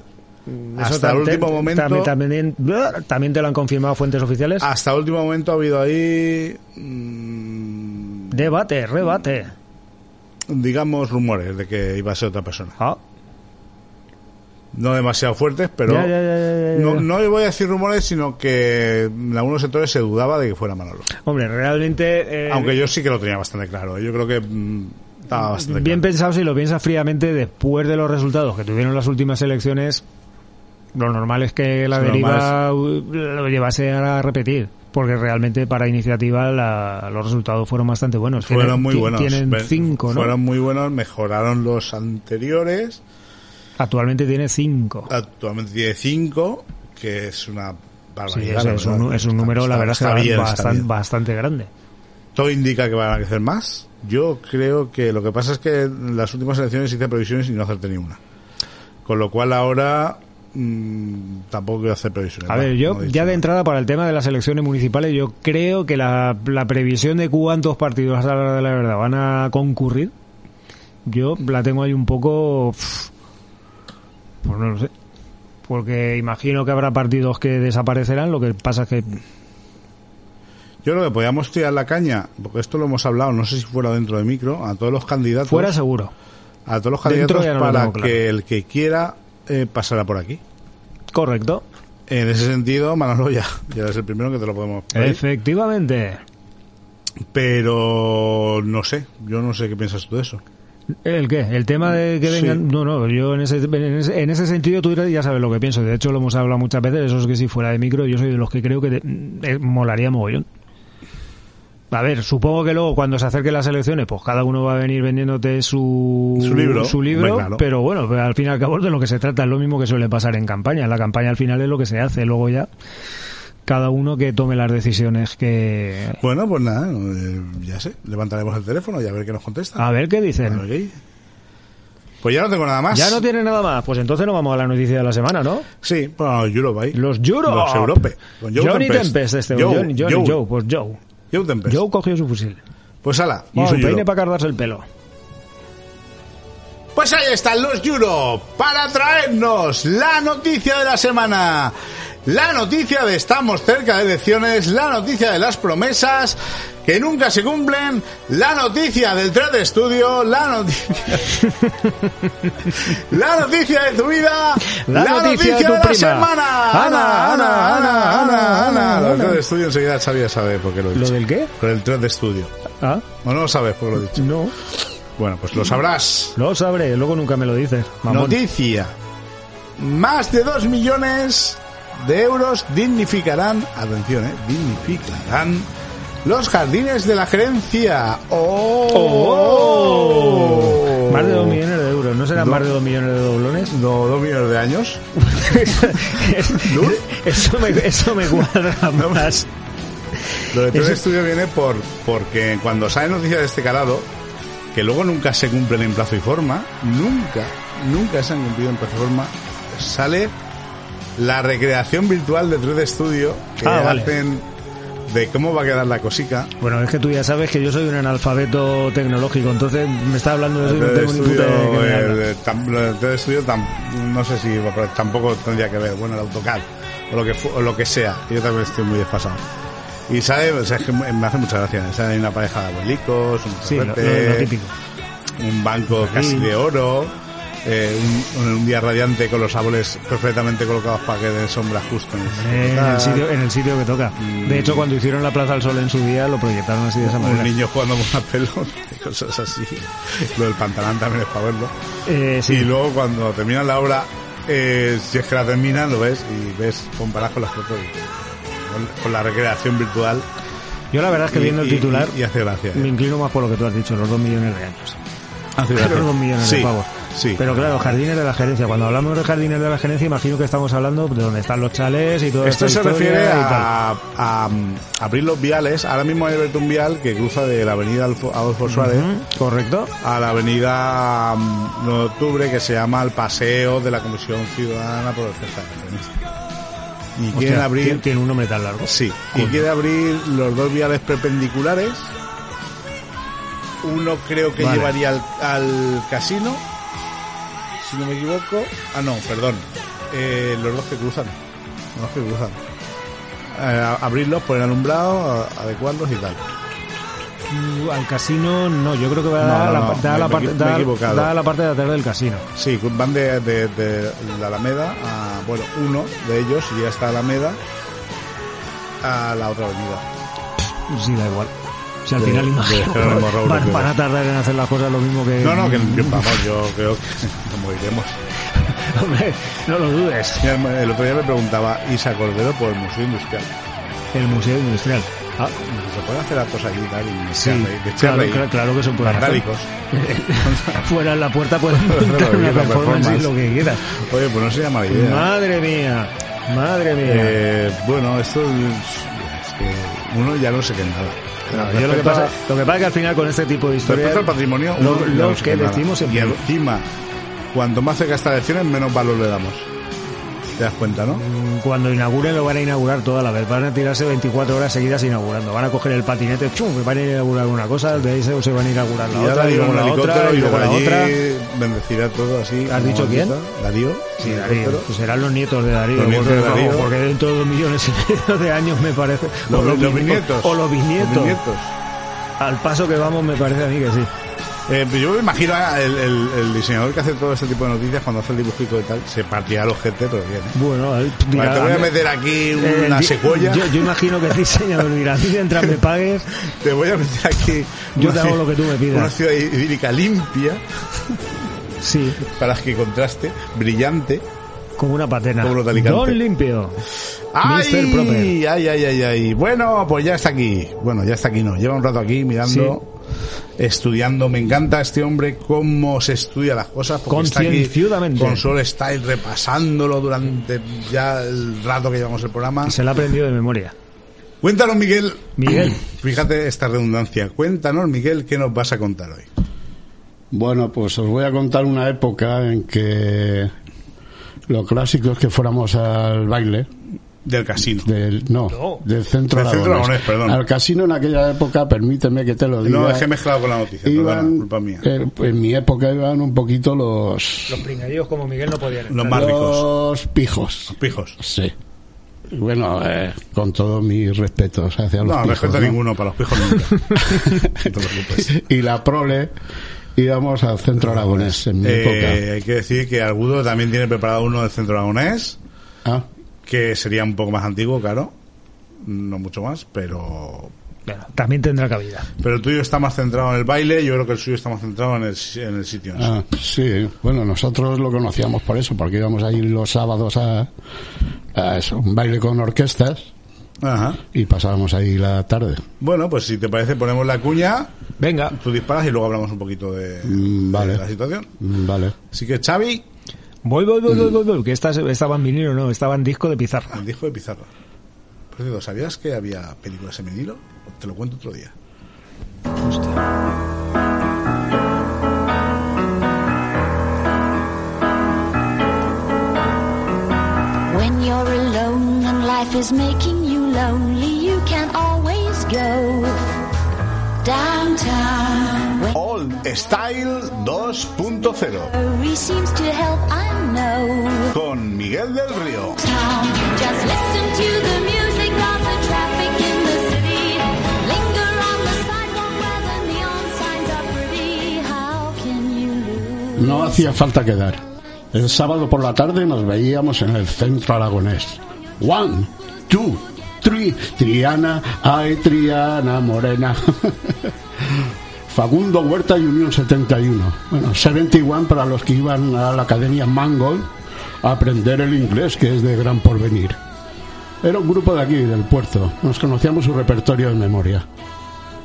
Speaker 2: Eso
Speaker 1: Hasta el último momento,
Speaker 2: También, también, también te lo han confirmado fuentes oficiales.
Speaker 1: hasta el último momento ha habido ahí, mm,
Speaker 2: Debate, rebate.
Speaker 1: Digamos, rumores de que iba a ser otra persona.
Speaker 2: Ah,
Speaker 1: No demasiado fuertes, pero
Speaker 2: ya, ya, ya, ya, ya.
Speaker 1: no, no voy a decir rumores, sino que en algunos sectores se dudaba de que fuera Manolo.
Speaker 2: Hombre, realmente... eh,
Speaker 1: Aunque yo sí que lo tenía bastante claro. Yo creo que mm, estaba bastante
Speaker 2: Bien
Speaker 1: claro.
Speaker 2: pensado si lo piensas fríamente después de los resultados que tuvieron las últimas elecciones, lo normal es que la deriva lo llevase a repetir. Porque realmente para iniciativa la- los resultados fueron bastante buenos.
Speaker 1: Fueron
Speaker 2: Tienen-
Speaker 1: muy buenos.
Speaker 2: Tienen cinco, ¿no?
Speaker 1: Fueron muy buenos, mejoraron los anteriores.
Speaker 2: Actualmente tiene cinco.
Speaker 1: Actualmente tiene cinco, que es una
Speaker 2: Sí,
Speaker 1: barbaridad.
Speaker 2: es,
Speaker 1: la
Speaker 2: es un, es un
Speaker 1: Está-
Speaker 2: número, la verdad,
Speaker 1: está bien, está
Speaker 2: bastante,
Speaker 1: bien.
Speaker 2: bastante grande.
Speaker 1: Todo indica que van a crecer más. Yo creo que lo que pasa es que en las últimas elecciones hice previsiones y no acerté ni una. Con lo cual ahora tampoco quiero hacer previsiones.
Speaker 2: A ver, yo
Speaker 1: no
Speaker 2: ya de entrada para el tema de las elecciones municipales, yo creo que la, la previsión de cuántos partidos a la hora de la verdad van a concurrir, yo la tengo ahí un poco... Pues no lo sé. Porque imagino que habrá partidos que desaparecerán, lo que pasa es que...
Speaker 1: Yo creo que podíamos tirar la caña, porque esto lo hemos hablado, no sé si fuera dentro de micro, a todos los candidatos.
Speaker 2: Fuera seguro.
Speaker 1: a todos los candidatos
Speaker 2: no
Speaker 1: para
Speaker 2: claro.
Speaker 1: que el que quiera eh, pasara por aquí.
Speaker 2: Correcto.
Speaker 1: En ese sentido, Manolo ya, ya es el primero que te lo podemos pedir.
Speaker 2: Efectivamente.
Speaker 1: Pero no sé, yo no sé qué piensas tú de eso.
Speaker 2: ¿El qué? ¿El tema de que
Speaker 1: Sí.
Speaker 2: vengan? No, no, yo en ese, en, ese, en ese sentido tú ya sabes lo que pienso. De hecho, lo hemos hablado muchas veces. Eso es que si fuera de micro, yo soy de los que creo que te- eh, molaría mogollón. A ver, supongo que luego cuando se acerquen las elecciones, pues cada uno va a venir vendiéndote su,
Speaker 1: Su libro,
Speaker 2: libro,
Speaker 1: hombre, claro.
Speaker 2: pero bueno, pues al fin y al cabo de lo que se trata es lo mismo que suele pasar en campaña. La campaña al final es lo que se hace, luego ya cada uno que tome las decisiones que...
Speaker 1: Bueno, pues nada, eh, ya sé, levantaremos el teléfono y a ver qué nos contesta.
Speaker 2: A ver qué
Speaker 1: A ver
Speaker 2: dicen.
Speaker 1: qué. Pues ya no tengo nada más.
Speaker 2: Ya no tiene nada más, pues entonces no vamos a la noticia de la semana, ¿no?
Speaker 1: Sí, los Europe ahí.
Speaker 2: Los Europe.
Speaker 1: Los Europe. Con Joe
Speaker 2: Johnny
Speaker 1: Tempest.
Speaker 2: Tempest, este.
Speaker 1: Joe,
Speaker 2: Johnny, Johnny,
Speaker 1: Joe.
Speaker 2: Joe, pues Joe.
Speaker 1: Joe Tempest.
Speaker 2: Joe cogió su fusil.
Speaker 1: Pues ala,
Speaker 2: Y su peine para cargarse el pelo.
Speaker 1: Pues ahí están los Europe para traernos la noticia de la semana. La noticia de estamos cerca de elecciones, la noticia de las promesas que nunca se cumplen, la noticia del 3 de estudio, la noticia La noticia de tu vida,
Speaker 2: La noticia de tu
Speaker 1: la
Speaker 2: prima.
Speaker 1: semana.
Speaker 2: Ana, Ana, Ana, Ana, Ana,
Speaker 1: Lo del
Speaker 2: Ana.
Speaker 1: 3 de estudio enseguida Xavi ya sabe por qué lo he
Speaker 2: ¿Lo
Speaker 1: dicho.
Speaker 2: del qué?
Speaker 1: Por el 3 de estudio.
Speaker 2: Ah,
Speaker 1: ¿O no lo sabes por qué lo he dicho?
Speaker 2: no.
Speaker 1: Bueno, pues lo sabrás.
Speaker 2: Lo sabré, luego nunca me lo dices. mamón.
Speaker 1: Noticia. Más de 2 millones de euros dignificarán, atención, eh, dignificarán los jardines de la gerencia. ¡Oh!
Speaker 2: Más de 2 millones de euros. ¿No serán
Speaker 1: No.
Speaker 2: más de 2 millones de doblones?
Speaker 1: No, dos millones de años.
Speaker 2: eso, me, eso me cuadra más.
Speaker 1: Lo de todo el estudio viene por porque cuando sale noticias de este calado, que luego nunca se cumplen en plazo y forma, nunca, nunca se han cumplido en plazo y forma, sale la recreación virtual de 3D Studio que
Speaker 2: Ah, vale.
Speaker 1: hacen de cómo va a quedar la cosica.
Speaker 2: Bueno, es que tú ya sabes que yo soy un analfabeto tecnológico, entonces me está hablando de eso y no
Speaker 1: 3D
Speaker 2: tengo ni puta idea de
Speaker 1: eh, de 3D Studio tam- no sé si pero tampoco tendría que ver, bueno, el AutoCAD o lo que o lo que sea. Yo también estoy muy desfasado. Y sale, o sea, es que me hace mucha gracia. Sale una pareja de abuelicos, un
Speaker 2: Sí, lo,
Speaker 1: perrete,
Speaker 2: lo- lo típico.
Speaker 1: un banco casi de oro, eh, un, un día radiante con los árboles perfectamente colocados para que den sombra justo en
Speaker 2: el sitio En el, sitio, que toca. De hecho, cuando hicieron la Plaza del Sol en su día, lo proyectaron así de esa
Speaker 1: un
Speaker 2: manera.
Speaker 1: niño jugando con una pelota y cosas así. Lo del pantalón también es para verlo.
Speaker 2: Eh, sí.
Speaker 1: Y luego cuando terminan la obra, eh, si es que la terminan, lo ves y ves, comparas con las fotos, con, con la recreación virtual.
Speaker 2: Yo la verdad es que
Speaker 1: y-
Speaker 2: viendo el titular,
Speaker 1: Y, y hace gracia.
Speaker 2: me inclino más por lo que tú has dicho, los dos millones de años.
Speaker 1: Hace
Speaker 2: Los dos millones
Speaker 1: sí,
Speaker 2: de pavos.
Speaker 1: Sí.
Speaker 2: Pero claro, jardines de la gerencia. Cuando hablamos de jardines de la gerencia, imagino que estamos hablando de donde están los chales y todo
Speaker 1: Esto se refiere
Speaker 2: a...
Speaker 1: a, a, mm, abrir los viales. Ahora mismo hay un vial que cruza de la avenida Adolfo Suárez
Speaker 2: ¿Correcto?
Speaker 1: a la avenida mm, 9 de octubre que se llama el Paseo de la Comisión Ciudadana por el. Y
Speaker 2: Hostia,
Speaker 1: quieren abrir...
Speaker 2: tiene, tiene un nombre tan largo.
Speaker 1: Sí, y quiere abrir los dos viales perpendiculares. Uno creo que
Speaker 2: Vale.
Speaker 1: llevaría al, al casino, si no me equivoco. Ah, no, perdón. Eh, los dos que cruzan. Los dos que cruzan. Eh, abrirlos, poner alumbrado, adecuarlos y tal.
Speaker 2: Uh, Al casino, no, yo creo que va a
Speaker 1: No,
Speaker 2: dar
Speaker 1: no,
Speaker 2: la,
Speaker 1: no,
Speaker 2: da
Speaker 1: me-
Speaker 2: la
Speaker 1: me
Speaker 2: parte, da la parte de atrás del casino.
Speaker 1: Sí, van de, de, de la Alameda a, bueno, uno de ellos y ya está Alameda a la otra avenida.
Speaker 2: Sí, da igual. Si al
Speaker 1: De-
Speaker 2: final
Speaker 1: de
Speaker 2: imagino van, a tardar en hacer las cosas lo mismo que...
Speaker 1: No, no, que vamos, yo creo que como iremos.
Speaker 2: Hombre, no lo dudes.
Speaker 1: Mira, El otro día me preguntaba Isa Cordero por el Museo Industrial.
Speaker 2: El Museo Industrial. Ah,
Speaker 1: ¿Se pueden hacer actos allí y tal? Y me
Speaker 2: sí,
Speaker 1: echan
Speaker 2: claro, claro, claro que se puede hacer. Fuera en la puerta pueden montar una performance y lo que quieras.
Speaker 1: Oye, pues no sería mala idea.
Speaker 2: Madre mía, madre mía.
Speaker 1: Eh, bueno, esto es, es que uno ya no se qué nada.
Speaker 2: No, yo lo, que pasa,
Speaker 1: a-
Speaker 2: lo que pasa es que al final con este tipo de historias...
Speaker 1: Al patrimonio,
Speaker 2: lo, lo que decimos
Speaker 1: Y
Speaker 2: siempre...
Speaker 1: encima, cuanto más cerca está la elecciones, menos valor le damos. ¿Te das cuenta, no?
Speaker 2: Cuando inauguren lo van a inaugurar toda la vez. Van a tirarse 24 horas seguidas inaugurando. Van a coger el patinete, chum, van a inaugurar una cosa, de ahí se, van a inaugurar la
Speaker 1: y
Speaker 2: otra, y luego la otra, y luego la otra.
Speaker 1: bendecirá todo así.
Speaker 2: ¿Has dicho quién?
Speaker 1: Darío.
Speaker 2: Sí, Darío. Pues serán los nietos de Darío.
Speaker 1: Los nietos
Speaker 2: porque,
Speaker 1: de Darío.
Speaker 2: porque dentro de dos millones y medio de años me parece.
Speaker 1: Los,
Speaker 2: o
Speaker 1: los
Speaker 2: bis-
Speaker 1: bisnietos.
Speaker 2: O los bisnietos.
Speaker 1: Los bisnietos.
Speaker 2: Al paso que vamos me parece a mí que sí.
Speaker 1: Eh, yo me imagino el, el, el diseñador que hace todo este tipo de noticias cuando hace el dibujito y tal, se partirá los gente, pero bien. ¿eh?
Speaker 2: Bueno,
Speaker 1: Vale,
Speaker 2: dirá,
Speaker 1: te voy a
Speaker 2: mí-
Speaker 1: meter aquí
Speaker 2: eh,
Speaker 1: una secuoya,
Speaker 2: Yo, yo imagino que el diseñador dirá, a mí mientras me pagues,
Speaker 1: te voy a meter aquí
Speaker 2: Yo
Speaker 1: una
Speaker 2: te hago lo que tú me pidas.
Speaker 1: Una ciudad idílica limpia,
Speaker 2: sí,
Speaker 1: para que contraste, brillante.
Speaker 2: como una patena.
Speaker 1: Como de Alicante.
Speaker 2: Don limpio.
Speaker 1: ¡Ay! ¡Ay, ay, ay, ay! Bueno, pues ya está aquí. Bueno, ya está aquí, no. Lleva un rato aquí mirando, estudiando. Me encanta este hombre, cómo se estudia las cosas. Porque está aquí con Sol Style repasándolo durante ya el rato que llevamos el programa.
Speaker 2: Se la ha aprendido de memoria.
Speaker 1: Cuéntanos, Miguel.
Speaker 2: Miguel.
Speaker 1: Fíjate esta redundancia. Cuéntanos, Miguel, qué nos vas a contar hoy.
Speaker 3: Bueno, pues os voy a contar una época en que lo clásico es que fuéramos al baile
Speaker 1: Del casino.
Speaker 3: del no,
Speaker 2: No.
Speaker 3: del centro
Speaker 1: Del Centro
Speaker 3: Aragonés.
Speaker 1: Aragonés, perdón.
Speaker 3: Al casino en aquella época, permíteme que te lo diga.
Speaker 1: No, es que he mezclado con la noticia. Perdona,
Speaker 3: iban,
Speaker 1: culpa mía.
Speaker 3: eh, en mi época iban un poquito los
Speaker 2: Los pringadillos como Miguel no podían
Speaker 1: Los más ricos.
Speaker 3: los pijos.
Speaker 1: Los pijos.
Speaker 3: Sí. Y Bueno, eh, con todos mis respetos hacia los
Speaker 1: No,
Speaker 3: pijos.
Speaker 1: respeto a
Speaker 3: ¿no?
Speaker 1: ninguno, para los pijos nunca. no te preocupes.
Speaker 3: Y la prole íbamos al centro aragonés en mi
Speaker 1: Eh, hay que decir que Argudo también tiene preparado uno del centro aragonés,
Speaker 3: época. Ah,
Speaker 1: que sería un poco más antiguo, claro. No mucho más, pero.
Speaker 2: Bueno, también tendrá cabida.
Speaker 1: Pero el tuyo está más centrado en el baile, yo creo que el suyo está más centrado en el, en el sitio. en
Speaker 3: ah, sí. Bueno, nosotros lo conocíamos por eso, porque íbamos a ir los sábados a a eso, un baile con orquestas
Speaker 1: Ajá.
Speaker 3: y pasábamos ahí la tarde.
Speaker 1: Bueno, pues si te parece, ponemos la cuña,
Speaker 2: Venga.
Speaker 1: tú disparas y luego hablamos un poquito de,
Speaker 3: Mm, vale.
Speaker 1: de la situación.
Speaker 3: Mm, Vale.
Speaker 1: Así que Xavi,
Speaker 2: Voy, voy, voy, voy, voy, voy, que esta, estaba en vinilo, no, estaba en disco de pizarra.
Speaker 1: el disco de Pizarra. Por cierto, ¿sabías que había películas en vinilo? Te lo cuento otro día.
Speaker 6: When you're alone and life is making you lonely, you can always go
Speaker 1: Old Style 2.0
Speaker 6: worry seems to help, I know.
Speaker 1: con Miguel del Río.
Speaker 3: No hacía falta quedar. El sábado por la tarde nos veíamos en el centro aragonés. One, two, three, Triana, ay Triana Morena. Fagundo Huerta y Unión 71. Bueno, 71 para los que iban a la Academia Mangold a aprender el inglés, que es de gran porvenir. Era un grupo de aquí, del puerto. Nos conocíamos su repertorio de memoria.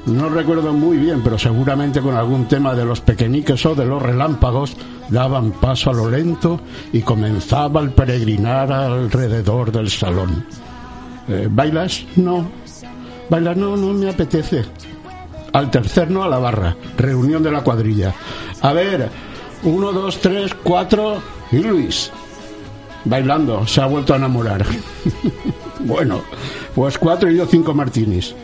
Speaker 3: No recuerdo muy bien, pero seguramente con algún tema de los pequeñiques o de los relámpagos daban paso a lo lento y comenzaba el peregrinar alrededor del salón. Eh, ¿Bailas? No. ¿Bailas? No, no me apetece. Al tercer no a la barra. Reunión de la cuadrilla. A ver, uno, dos, tres, cuatro y Luis. Bailando, se ha vuelto a enamorar. bueno, pues cuatro y yo cinco martinis.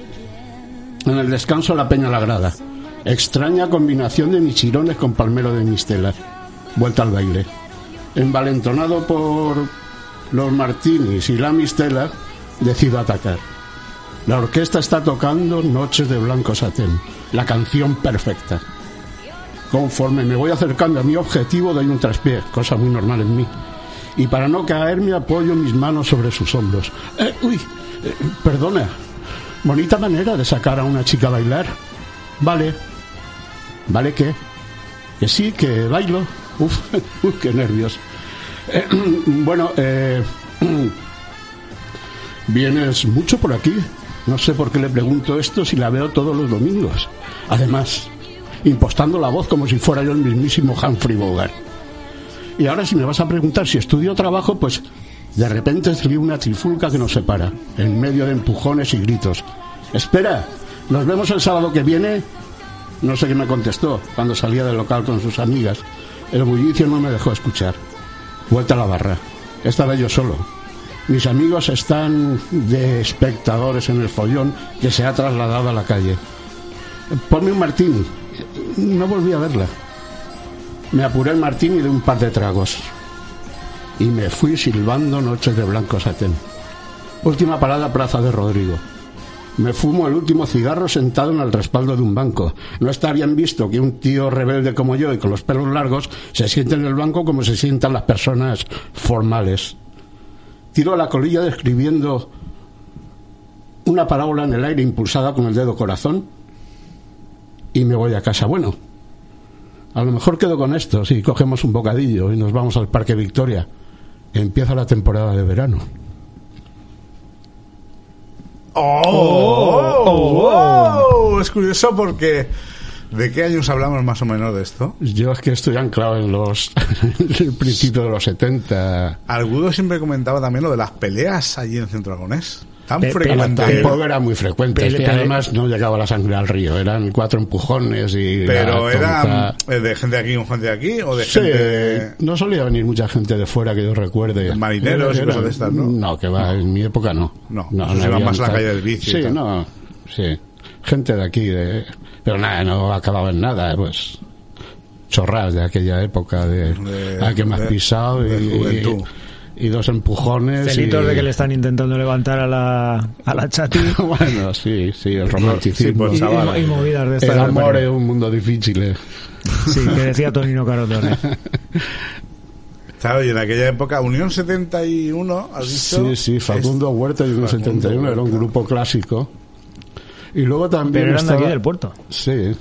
Speaker 3: En el descanso la peña la grada. Extraña combinación de michirones con palmero de mistelas. Vuelta al baile. Envalentonado por los martinis y la mistela, decido atacar. La orquesta está tocando Noches de Blanco Satén, la canción perfecta. Conforme me voy acercando a mi objetivo, doy un traspié, cosa muy normal en mí. Y para no caerme, apoyo mis manos sobre sus hombros. Eh, uy, eh, perdona. Bonita manera de sacar a una chica a bailar. Vale. ¿Vale qué? Que sí, que bailo. Uf, uf qué nervios. Eh, bueno, eh, vienes mucho por aquí. No sé por qué le pregunto esto si la veo todos los domingos. Además, impostando la voz como si fuera yo el mismísimo Humphrey Bogart. Y ahora si me vas a preguntar si estudio o trabajo, pues de repente salió una trifulca que nos separa, en medio de empujones y gritos. Espera, nos vemos el sábado que viene. No sé qué me contestó cuando salía del local con sus amigas. El bullicio no me dejó escuchar. Vuelta a la barra. Esta vez yo solo. Mis amigos están de espectadores en el follón que se ha trasladado a la calle. Ponme un martini. No volví a verla. Me apuré el martini de un par de tragos. Y me fui silbando noches de blanco satén. Última parada, Plaza de Rodrigo. Me fumo el último cigarro sentado en el respaldo de un banco. No está bien visto que un tío rebelde como yo y con los pelos largos se siente en el banco como se sientan las personas formales. Tiro la colilla describiendo una parábola en el aire impulsada con el dedo corazón y me voy a casa. Bueno, a lo mejor quedo con esto si cogemos un bocadillo y nos vamos al Parque Victoria. Empieza la temporada de verano.
Speaker 1: ¡Oh! ¡Oh! Es curioso porque... ¿De qué años hablamos más o menos de esto?
Speaker 3: Yo es que estoy anclado en los el principio de los 70.
Speaker 1: Alguno siempre comentaba también lo de las peleas allí en Centro Aragonés. Tan
Speaker 2: Pe-
Speaker 1: frecuente.
Speaker 3: tampoco era muy frecuente. Es que además no llegaba la sangre al río. Eran cuatro empujones y.
Speaker 1: Pero era eh, de gente de aquí con gente de aquí o de
Speaker 3: Sí,
Speaker 1: gente...
Speaker 3: no solía venir mucha gente de fuera que yo recuerde.
Speaker 1: Marineros y cosas de estas, ¿no?
Speaker 3: No, que va, en mi época no.
Speaker 1: No, esos iban
Speaker 3: había
Speaker 1: más a la calle del vicio y
Speaker 3: Sí, no, sí. Gente de aquí, de... pero nada, no acababa en nada, pues chorras de aquella época de,
Speaker 1: De-
Speaker 3: a que me has
Speaker 1: de-
Speaker 3: pisado
Speaker 1: de
Speaker 3: y,
Speaker 1: juventud.
Speaker 3: y dos empujones.
Speaker 2: Celitos
Speaker 3: y-
Speaker 2: de que le están intentando levantar a la, a la chati.
Speaker 3: bueno, sí, sí, el romanticismo.
Speaker 1: Sí, pues,
Speaker 2: y,
Speaker 1: chaval.
Speaker 2: y movidas de estas.
Speaker 3: el amor es un mundo difícil. eh.
Speaker 2: Sí, que decía Tonino Carotone.
Speaker 1: Claro, y en aquella época, Unión 71, ¿has dicho?
Speaker 3: Sí, sí, Facundo Huerta y uno
Speaker 1: Facundo
Speaker 3: 71 era un grupo clásico. Y luego también
Speaker 2: Pero eran de aquí
Speaker 3: estaba-
Speaker 2: del puerto.
Speaker 3: Sí.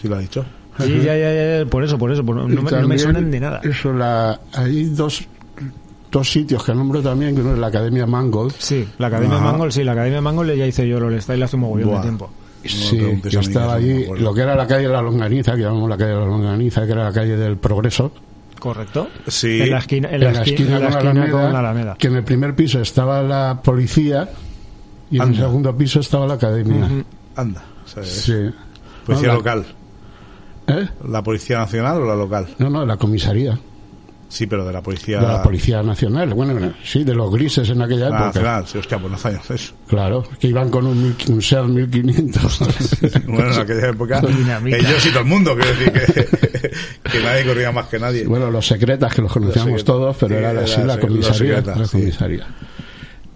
Speaker 1: Sí, lo ha dicho.
Speaker 2: Sí, ya, ya, ya, por eso, por eso. por- no, me, no me suenan de nada.
Speaker 3: Eso, la, hay dos, dos sitios que nombro también, que uno es la Academia Mangold.
Speaker 2: Sí, la Academia
Speaker 1: Ajá.
Speaker 2: Mangol, sí, la Academia Mangol ya hice yo el style hace un mogollón
Speaker 1: Buah.
Speaker 2: de tiempo.
Speaker 1: me
Speaker 3: Sí, yo estaba
Speaker 1: no
Speaker 3: allí, lo que era la calle de la Longaniza, que llamamos la calle de la Longaniza, que era la calle del Progreso.
Speaker 2: ¿Correcto?
Speaker 1: Sí.
Speaker 2: En la esquina, en la esquina, en la esquina con la Alameda.
Speaker 3: que en el primer piso estaba la policía y en el segundo piso estaba la academia.
Speaker 1: Anda. ¿sabes?
Speaker 3: Sí.
Speaker 1: Policía
Speaker 3: No, la-
Speaker 1: local.
Speaker 3: ¿Eh?
Speaker 1: ¿La Policía Nacional o la local?
Speaker 3: No, no, la comisaría
Speaker 1: Sí, pero de la Policía,
Speaker 3: de la Policía Nacional. Bueno, bueno, sí, de los grises en aquella
Speaker 1: la
Speaker 3: época.
Speaker 1: Nacional. Sí, hostia, pues no años eso.
Speaker 3: Claro, que iban con un, mil- un SEAT 1500.
Speaker 1: Bueno, en aquella época,
Speaker 2: Dinamita.
Speaker 1: ellos y todo el mundo, quiero decir que, que nadie corría más que nadie.
Speaker 3: bueno, los secretas que los conocíamos
Speaker 1: Los
Speaker 3: todos, pero
Speaker 1: Sí,
Speaker 3: era así la comisaría.
Speaker 1: secretas,
Speaker 3: la
Speaker 1: sí.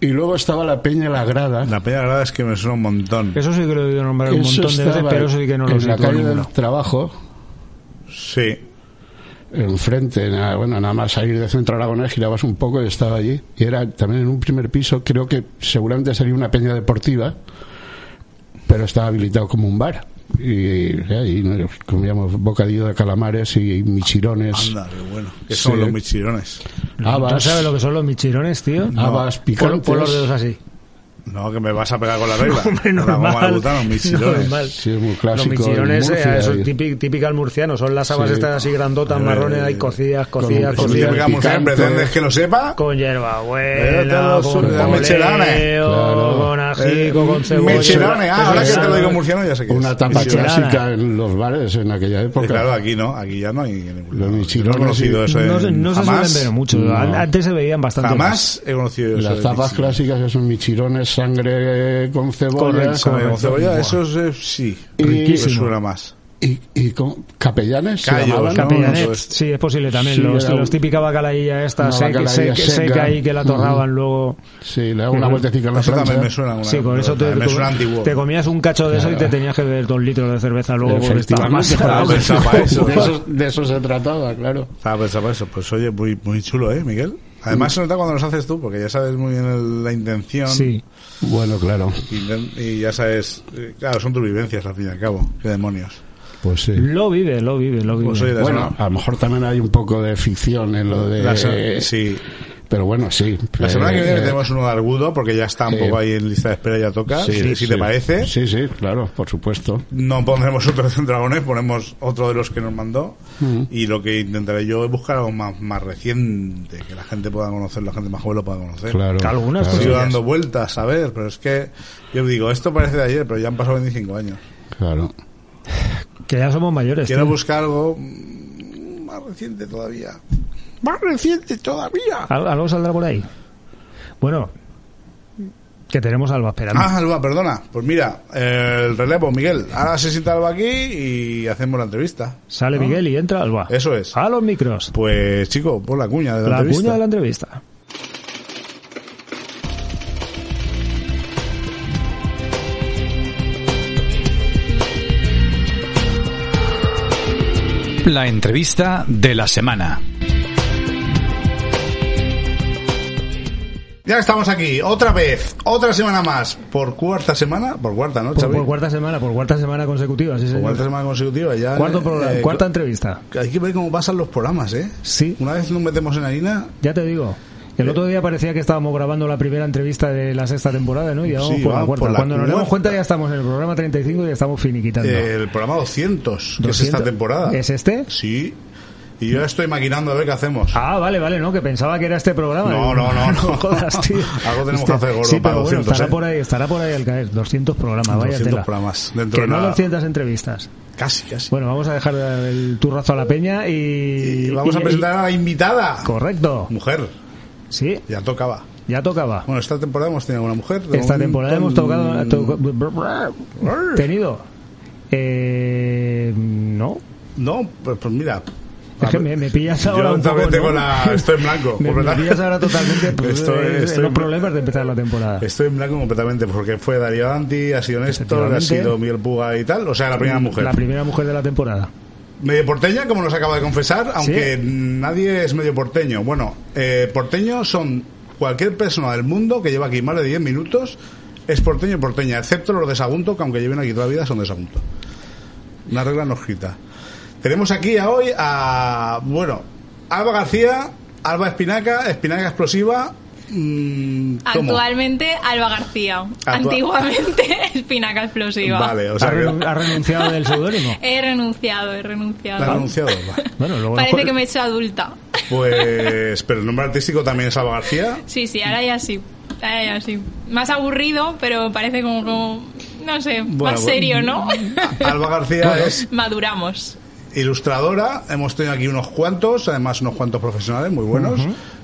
Speaker 3: Y luego estaba la Peña La Grada.
Speaker 1: La Peña Grada es que me suena un montón.
Speaker 2: Eso sí que lo he oído nombrar un montón de veces, pero eso sí que no lo
Speaker 3: en la calle del trabajo,
Speaker 1: Sí.
Speaker 3: enfrente, nada, bueno, nada más salir de Centro Aragonés, girabas un poco y estaba allí. Y era también en un primer piso, creo que seguramente sería una peña deportiva, pero estaba habilitado como un bar. Y, y ahí ¿no? comíamos bocadillo de calamares y michirones,
Speaker 1: Anda, qué bueno. Que
Speaker 3: Sí.
Speaker 1: son los michirones.
Speaker 2: ¿Tú
Speaker 3: habas,
Speaker 2: sabes lo que son los michirones, tío?
Speaker 3: habas
Speaker 2: Pon,
Speaker 3: picantes.
Speaker 2: pon los dedos así.
Speaker 1: No, que me vas a pegar con la regla.
Speaker 2: Hombre,
Speaker 1: La goma de
Speaker 2: normal.
Speaker 1: butano, michirones.
Speaker 2: normal.
Speaker 3: Sí, es muy
Speaker 2: Los
Speaker 3: clásico.
Speaker 2: michirones,
Speaker 3: en
Speaker 2: eh,
Speaker 3: Murcia,
Speaker 2: eso
Speaker 3: y-
Speaker 2: es típico, típica al murciano. Son las habas
Speaker 3: Sí.
Speaker 2: estas así grandotas,
Speaker 1: Eh,
Speaker 2: marrones, ahí cocidas, cocidas,
Speaker 3: con-
Speaker 2: cocidas.
Speaker 1: pegamos,
Speaker 3: picante.
Speaker 1: ¿pretendes que lo sepa?
Speaker 2: Con
Speaker 1: Eh,
Speaker 2: hierbabuena,
Speaker 1: lo
Speaker 2: con poleo,
Speaker 3: Claro.
Speaker 2: con ajico,
Speaker 1: Eh,
Speaker 2: con cebolla.
Speaker 1: Michirones, ah, ahora que te lo digo murciano ya sé que
Speaker 3: Una tapa
Speaker 1: Michirones.
Speaker 3: clásica en los bares en aquella
Speaker 1: Eh,
Speaker 3: época.
Speaker 1: Claro, aquí no, aquí ya no hay.
Speaker 3: Los michirones
Speaker 1: no he conocido
Speaker 3: y-
Speaker 1: eso.
Speaker 2: No, se- suelen ver mucho. Antes se veían bastante más.
Speaker 1: Jamás he conocido eso.
Speaker 3: Las tapas
Speaker 1: michirones.
Speaker 3: clásicas que son michirones, sangre con cebolla
Speaker 1: con cebolla, eso es, eh, sí.
Speaker 3: Y-
Speaker 2: Riquísimo.
Speaker 1: suena más.
Speaker 3: y, y con capellanes
Speaker 1: Callos,
Speaker 3: llamaban, ¿no?
Speaker 2: Sí, es posible también.
Speaker 3: Sí,
Speaker 2: los, los típica bacalailla esta seca, seca, seca
Speaker 3: seca.
Speaker 2: ahí que la torraban luego.
Speaker 3: Sí, le daba una vueltecita en la
Speaker 1: Eso también
Speaker 3: plancha.
Speaker 1: me suena. Una,
Speaker 2: Sí, con eso te,
Speaker 1: antiguo.
Speaker 2: te comías un cacho de eso y te tenías que beber dos litros de cerveza luego porque estaba más
Speaker 1: pensaba eso.
Speaker 3: de, eso, de eso se trataba, claro.
Speaker 1: Estaba pensando eso. Pues oye, muy, muy chulo, ¿eh, Miguel? Además se nota cuando los haces tú, porque ya sabes muy bien el- la intención.
Speaker 2: Sí.
Speaker 3: Bueno, claro,
Speaker 1: Y, y ya sabes, eh, claro, son tus vivencias al fin y al cabo. Qué demonios.
Speaker 3: pues sí.
Speaker 2: Lo vive, lo vive, lo vive.
Speaker 1: Pues oye, la
Speaker 3: Bueno,
Speaker 1: semana-
Speaker 3: a lo mejor también hay un poco de ficción en lo de...
Speaker 1: la sí.
Speaker 3: Pero bueno, sí.
Speaker 1: La semana que
Speaker 3: Eh,
Speaker 1: viene tenemos uno de Argudo, porque ya está un
Speaker 3: sí.
Speaker 1: poco ahí en lista de espera, ya toca.
Speaker 3: sí,
Speaker 1: si si
Speaker 3: sí.
Speaker 1: te parece.
Speaker 3: Sí, sí, claro, por supuesto.
Speaker 1: No pondremos otro de Dragones, ponemos otro de los que nos mandó.
Speaker 3: Mm.
Speaker 1: Y lo que intentaré yo es buscar algo más, más reciente, que la gente pueda conocer, la gente más joven lo pueda conocer.
Speaker 3: Claro.
Speaker 2: Algunas
Speaker 3: claro,
Speaker 1: Sigo dando vueltas, a ver, pero es que yo digo, esto parece de ayer, pero ya han pasado 25 años.
Speaker 3: claro.
Speaker 2: Que ya somos mayores.
Speaker 1: Quiero
Speaker 2: tío.
Speaker 1: buscar algo mm, más reciente todavía. Más reciente todavía.
Speaker 2: Al- Algo saldrá por ahí. Bueno, que tenemos a Alba esperando.
Speaker 1: Ah, Alba, perdona. Pues mira, eh, el relevo, Miguel. Ahora se sienta Alba aquí y hacemos la entrevista.
Speaker 2: Sale
Speaker 1: ¿no?
Speaker 2: Miguel y entra Alba.
Speaker 1: Eso es.
Speaker 2: A los micros.
Speaker 1: Pues chico, pon la cuña de la,
Speaker 2: La
Speaker 1: entrevista.
Speaker 2: cuña de la entrevista.
Speaker 5: La entrevista de la semana.
Speaker 1: Ya estamos aquí, otra vez, otra semana más. Por cuarta semana, por cuarta, ¿no,
Speaker 2: Por,
Speaker 1: Xavi?
Speaker 2: por cuarta semana, por cuarta semana consecutiva, sí,
Speaker 1: Por cuarta semana consecutiva ya.
Speaker 2: Cuarto programa,
Speaker 1: eh,
Speaker 2: cuarta entrevista.
Speaker 1: Hay que ver cómo pasan los programas, ¿eh?
Speaker 2: Sí,
Speaker 1: Una vez nos metemos en harina,
Speaker 2: ya te digo. El otro día parecía que estábamos grabando la primera entrevista de la sexta temporada, ¿no? Y ya vamos
Speaker 1: Sí,
Speaker 2: por la
Speaker 1: vamos
Speaker 2: cuarta.
Speaker 1: por la
Speaker 2: Cuando nos
Speaker 1: cuarta.
Speaker 2: cuenta ya estamos en el programa 35 y ya estamos finiquitando.
Speaker 1: eh, el programa 200, que es esta
Speaker 2: 200.
Speaker 1: temporada.
Speaker 2: ¿Es este?
Speaker 1: Sí. Y yo estoy maquinando a ver qué hacemos.
Speaker 2: Ah, vale, vale, no, que pensaba que era este programa.
Speaker 1: No,
Speaker 2: Digo,
Speaker 1: no, no, no.
Speaker 2: jodas, tío.
Speaker 1: Algo tenemos
Speaker 2: Este-
Speaker 1: que hacer gordo
Speaker 2: Sí,
Speaker 1: para
Speaker 2: pero bueno,
Speaker 1: 200,
Speaker 2: estará
Speaker 1: ¿eh?
Speaker 2: por ahí, estará por ahí al caer. 200 programas, vaya
Speaker 1: 200
Speaker 2: tela.
Speaker 1: programas. Dentro
Speaker 2: Que
Speaker 1: de
Speaker 2: no
Speaker 1: nada.
Speaker 2: 200 entrevistas.
Speaker 1: Casi, casi.
Speaker 2: Bueno, vamos a dejar el turrazo a la peña y...
Speaker 1: y vamos a
Speaker 2: y-
Speaker 1: presentar a la invitada.
Speaker 2: Correcto.
Speaker 1: Mujer.
Speaker 2: Sí,
Speaker 1: Ya tocaba.
Speaker 2: ya tocaba.
Speaker 1: Bueno, esta temporada hemos tenido una mujer.
Speaker 2: Esta temporada hemos tocado... to-
Speaker 1: Brr.
Speaker 2: tenido... Eh, no.
Speaker 1: No, pues, pues mira.
Speaker 2: Es que me, me pillas ahora
Speaker 1: Yo
Speaker 2: un poco...
Speaker 1: también tengo
Speaker 2: ¿no?
Speaker 1: la- estoy en blanco.
Speaker 2: me, pillas ahora totalmente pues,
Speaker 1: Estoy-
Speaker 2: eh,
Speaker 1: estoy
Speaker 2: los problemas de empezar la temporada.
Speaker 1: Estoy en blanco completamente porque fue Darío Danti, ha sido Néstor, ha sido Miguel Puga y tal. O sea, la primera mujer.
Speaker 2: La primera mujer de la temporada.
Speaker 1: Medio porteña, como nos acaba de confesar, aunque nadie es medio porteño. Bueno, eh, porteño son cualquier persona del mundo que lleva aquí más de 10 minutos, es porteño y porteña, excepto los de Sagunto, que aunque lleven aquí toda la vida son de Sagunto. Una regla no escrita. Tenemos aquí a hoy a, bueno, Alba García, Alba Espinaca, Espinaca Explosiva. ¿cómo?
Speaker 7: Actualmente Alba García.
Speaker 1: Actua-
Speaker 7: Antiguamente Espinaca Explosiva.
Speaker 1: Vale, o
Speaker 2: ¿Ha,
Speaker 1: sea
Speaker 2: ha renunciado del seudónimo?
Speaker 7: He renunciado, he renunciado.
Speaker 1: ¿La ha anunciado? Vale.
Speaker 2: Bueno, luego
Speaker 7: Parece que me he hecho adulta.
Speaker 1: Pues. Pero el nombre artístico también es Alba García.
Speaker 7: Sí, sí, ahora ya sí. Ahora ya sí. Más aburrido, pero parece como, como no sé,
Speaker 1: Bueno,
Speaker 7: más
Speaker 1: pues-
Speaker 7: serio, ¿no?
Speaker 1: Alba García es
Speaker 7: Maduramos.
Speaker 1: Ilustradora. Hemos tenido aquí unos cuantos, además unos cuantos profesionales muy buenos.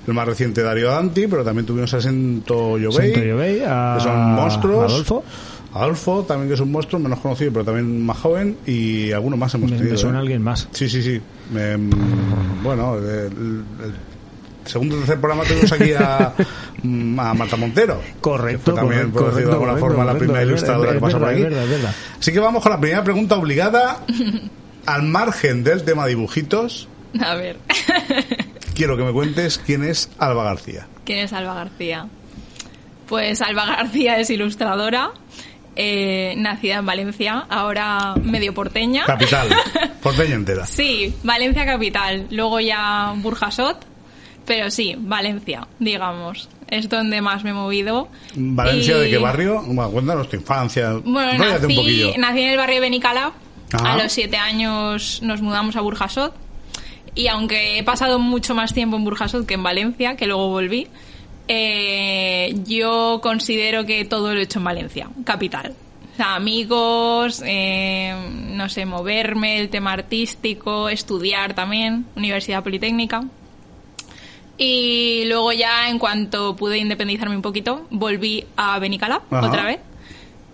Speaker 1: El más reciente Darío Danti, pero también tuvimos a Sento
Speaker 2: a
Speaker 1: que son monstruos.
Speaker 2: Adolfo.
Speaker 1: Adolfo, también que es un monstruo, menos conocido, pero también más joven. Y algunos más hemos
Speaker 2: Me,
Speaker 1: tenido.
Speaker 2: me suena
Speaker 1: ¿eh?
Speaker 2: alguien más.
Speaker 1: Sí, sí, sí. Mm, bueno, el, el segundo o tercer programa tuvimos aquí a, a Marta Montero.
Speaker 2: Correcto,
Speaker 1: que fue también
Speaker 2: correcto,
Speaker 1: conocida de alguna
Speaker 2: correcto,
Speaker 1: forma la
Speaker 2: correcto,
Speaker 1: primera
Speaker 2: es
Speaker 1: ilustradora que pasó por aquí.
Speaker 2: verdad, es verdad, es verdad.
Speaker 1: Así que vamos con la primera pregunta obligada. Al margen del tema dibujitos,
Speaker 7: A ver.
Speaker 1: quiero que me cuentes quién es Alba García.
Speaker 7: ¿Quién es Alba García? Pues Alba García es ilustradora, eh, nacida en Valencia, ahora medio porteña.
Speaker 1: Capital, porteña entera.
Speaker 7: Sí, Valencia capital, luego ya Burjasot, pero sí, Valencia, digamos. Es donde más me he movido.
Speaker 1: ¿Valencia
Speaker 7: Y-
Speaker 1: de qué barrio? Bueno, cuéntanos tu infancia.
Speaker 7: Bueno,
Speaker 1: Róllate un poquillo.
Speaker 7: nací, nací en el barrio de Benicalap. A los siete años nos mudamos a Burjasot. Y aunque he pasado mucho más tiempo en Burjasot que en Valencia, que luego volví, eh, yo considero que todo lo he hecho en Valencia, capital. O sea, amigos, eh, no sé, moverme, el tema artístico, estudiar también, Universidad Politécnica. Y luego ya, en cuanto pude independizarme un poquito, volví a Benicalap
Speaker 1: Ajá.
Speaker 7: otra vez.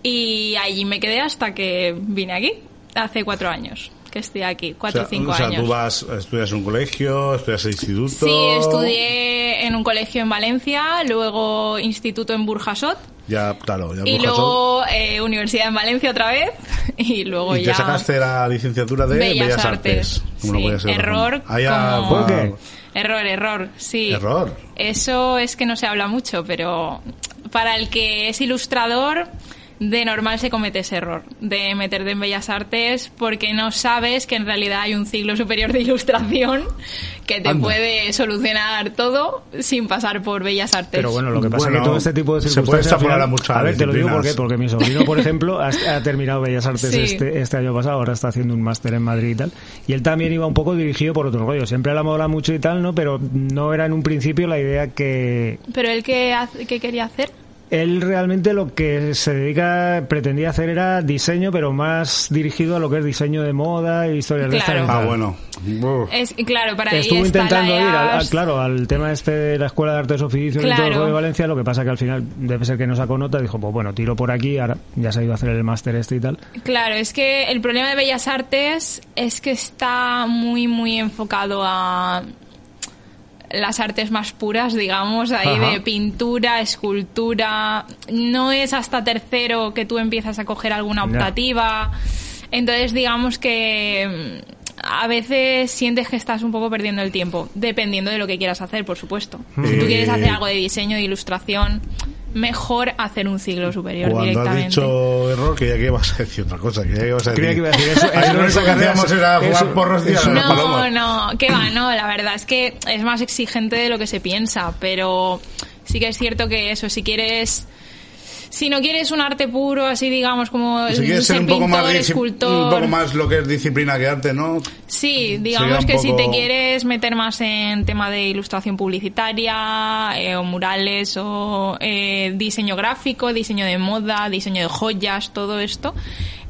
Speaker 7: Y allí me quedé hasta que vine aquí, hace cuatro años que estoy aquí, cuatro
Speaker 1: o
Speaker 7: o
Speaker 1: sea,
Speaker 7: cinco
Speaker 1: o sea,
Speaker 7: años.
Speaker 1: tú vas, estudias en un colegio, estudias en instituto.
Speaker 7: Sí, estudié en un colegio en Valencia, luego instituto en Burjasot
Speaker 1: Ya, claro, ya
Speaker 7: y
Speaker 1: Burjasot.
Speaker 7: luego eh, universidad en Valencia otra vez y luego
Speaker 1: Y
Speaker 7: ya
Speaker 1: te sacaste la licenciatura de Bellas, Artes. ¿Cómo no
Speaker 7: Sí,
Speaker 1: ser
Speaker 7: error como-
Speaker 2: ¿Por qué?
Speaker 7: Error, error, sí.
Speaker 1: Error.
Speaker 7: Eso es que no se habla mucho, pero para el que es ilustrador, de normal se comete ese error de meterte en Bellas Artes porque no sabes que en realidad hay un ciclo superior de ilustración que te
Speaker 1: Anda.
Speaker 7: puede solucionar todo sin pasar por Bellas Artes.
Speaker 2: Pero bueno, lo que pasa es
Speaker 1: Bueno,
Speaker 2: que todo este tipo de
Speaker 1: se puede
Speaker 2: circunstancias... al
Speaker 1: extrapolar
Speaker 2: final-
Speaker 1: a muchas
Speaker 2: a ver, te lo digo porque, porque mi sobrino, por ejemplo, ha, ha terminado Bellas Artes
Speaker 7: Sí.
Speaker 2: este, este año pasado, ahora está haciendo un máster en Madrid y tal. Y él también iba un poco dirigido por otro rollo. Siempre la mola mucho y tal, ¿no? Pero no era en un principio la idea que...
Speaker 7: ¿Pero él qué, qué quería hacer?
Speaker 2: Él realmente lo que se dedica, pretendía hacer era diseño, pero más dirigido a lo que es diseño de moda y historias de
Speaker 7: Claro.
Speaker 2: estas y
Speaker 1: Ah, bueno. Uf.
Speaker 7: Es, claro, para ahí
Speaker 2: Estuvo
Speaker 7: está
Speaker 2: intentando ir, al- claro, al tema este de la Escuela de Artes Oficios y todo
Speaker 7: Claro.
Speaker 2: de Valencia, lo que pasa que al final debe ser que no sacó nota, dijo, pues bueno, tiro por aquí, ahora ya se ha ido a hacer el máster este y tal.
Speaker 7: Claro, es que el problema de Bellas Artes es que está muy, muy enfocado a las artes más puras, digamos, ahí
Speaker 2: Ajá.
Speaker 7: de pintura, escultura. No es hasta tercero que tú empiezas a coger alguna optativa. Entonces, digamos que mm, a veces sientes que estás un poco perdiendo el tiempo, dependiendo de lo que quieras hacer, por supuesto. Si tú quieres hacer algo de diseño, de ilustración, mejor hacer un ciclo superior
Speaker 1: Cuando has
Speaker 7: directamente.
Speaker 1: dicho error, que ya que ibas a decir otra cosa. Que ya que ibas a decir.
Speaker 2: Creía que iba a decir eso, no
Speaker 1: que hacíamos era jugar
Speaker 2: eso-
Speaker 1: porros días
Speaker 7: No, no, que va, no, la verdad es que es más exigente de lo que se piensa, pero sí que es cierto que eso, si quieres, si no quieres un arte puro, así digamos, como
Speaker 1: Si quieres ser un
Speaker 7: pintor,
Speaker 1: poco, más disci-
Speaker 7: escultor,
Speaker 1: un poco más lo que es disciplina que arte, ¿no?
Speaker 7: sí, digamos
Speaker 1: un
Speaker 7: que si te quieres meter más en tema de ilustración publicitaria, eh, o murales, o eh, diseño gráfico, diseño de moda, diseño de joyas, todo esto,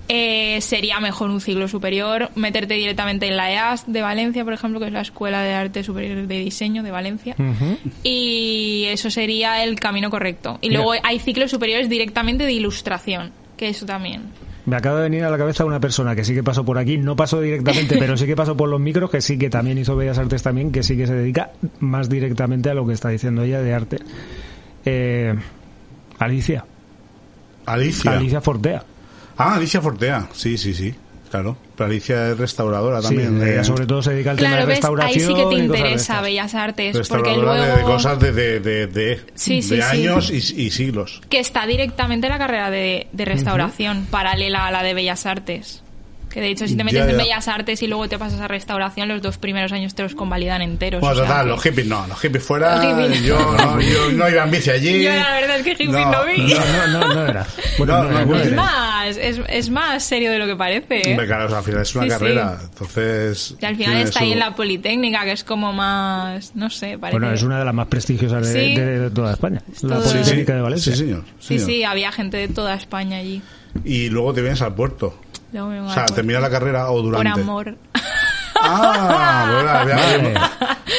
Speaker 7: eh, sería mejor un ciclo superior, meterte directamente en la EAS de Valencia, por ejemplo, que es la Escuela de Arte Superior de Diseño de Valencia. Y eso sería el camino correcto. Y
Speaker 2: Mira.
Speaker 7: luego hay ciclos superiores directamente de ilustración, que eso también.
Speaker 2: Me acaba de venir a la cabeza una persona que sí que pasó por aquí, no pasó directamente, pero sí que pasó por los micros, que sí que también hizo Bellas Artes también, que sí que se dedica más directamente a lo que está diciendo ella de arte. Eh, Alicia,
Speaker 1: Alicia.
Speaker 2: Alicia Fortea.
Speaker 1: Ah, Alicia Fortea. Sí, sí, sí. Claro. Pero Alicia es restauradora
Speaker 2: Sí,
Speaker 1: también. de-
Speaker 2: ella sobre todo se dedica al tema
Speaker 7: Claro,
Speaker 2: de
Speaker 7: ves, ahí
Speaker 2: restauración.
Speaker 7: sí que te interesa. Bellas Artes, porque
Speaker 1: restauradora de-
Speaker 7: luego...
Speaker 1: de, cosas de, de, de, de-
Speaker 7: Sí,
Speaker 1: de
Speaker 7: sí, sí.
Speaker 1: años y, y siglos.
Speaker 7: que está directamente la carrera de, de restauración paralela a la de Bellas Artes. Que de hecho, si te
Speaker 1: Ya,
Speaker 7: metes en. Bellas Artes y luego te pasas a restauración, los dos primeros años te los convalidan enteros.
Speaker 1: Bueno,
Speaker 7: o sea
Speaker 1: total,
Speaker 7: que-
Speaker 1: los hippies no, los hippies fuera.
Speaker 7: Los hippies.
Speaker 1: Yo, no, yo no iba en bici allí.
Speaker 7: Yo la verdad es que hippie no, vi.
Speaker 2: No, no, no, no era. Bueno,
Speaker 1: No,
Speaker 2: no,
Speaker 1: no,
Speaker 2: era,
Speaker 1: no
Speaker 2: no
Speaker 7: Es más, es, es más serio de lo que parece. ¿eh?
Speaker 1: Hombre, claro, o sea, al final es una
Speaker 7: Sí, sí.
Speaker 1: carrera. Entonces.
Speaker 7: Y al final está ahí en la Politécnica, que es como más, no sé, parece.
Speaker 2: Bueno, es una de las más prestigiosas de,
Speaker 7: Sí.
Speaker 2: de toda España. La
Speaker 7: todo-
Speaker 2: Politécnica de Valencia.
Speaker 1: Sí, señor.
Speaker 7: Sí,
Speaker 1: señor.
Speaker 7: sí, había gente de toda España allí.
Speaker 1: Y luego te vienes al puerto.
Speaker 7: Me
Speaker 1: O sea,
Speaker 7: por-
Speaker 1: termina la carrera o
Speaker 7: Por
Speaker 1: durante.
Speaker 7: amor.
Speaker 1: Ah, bueno,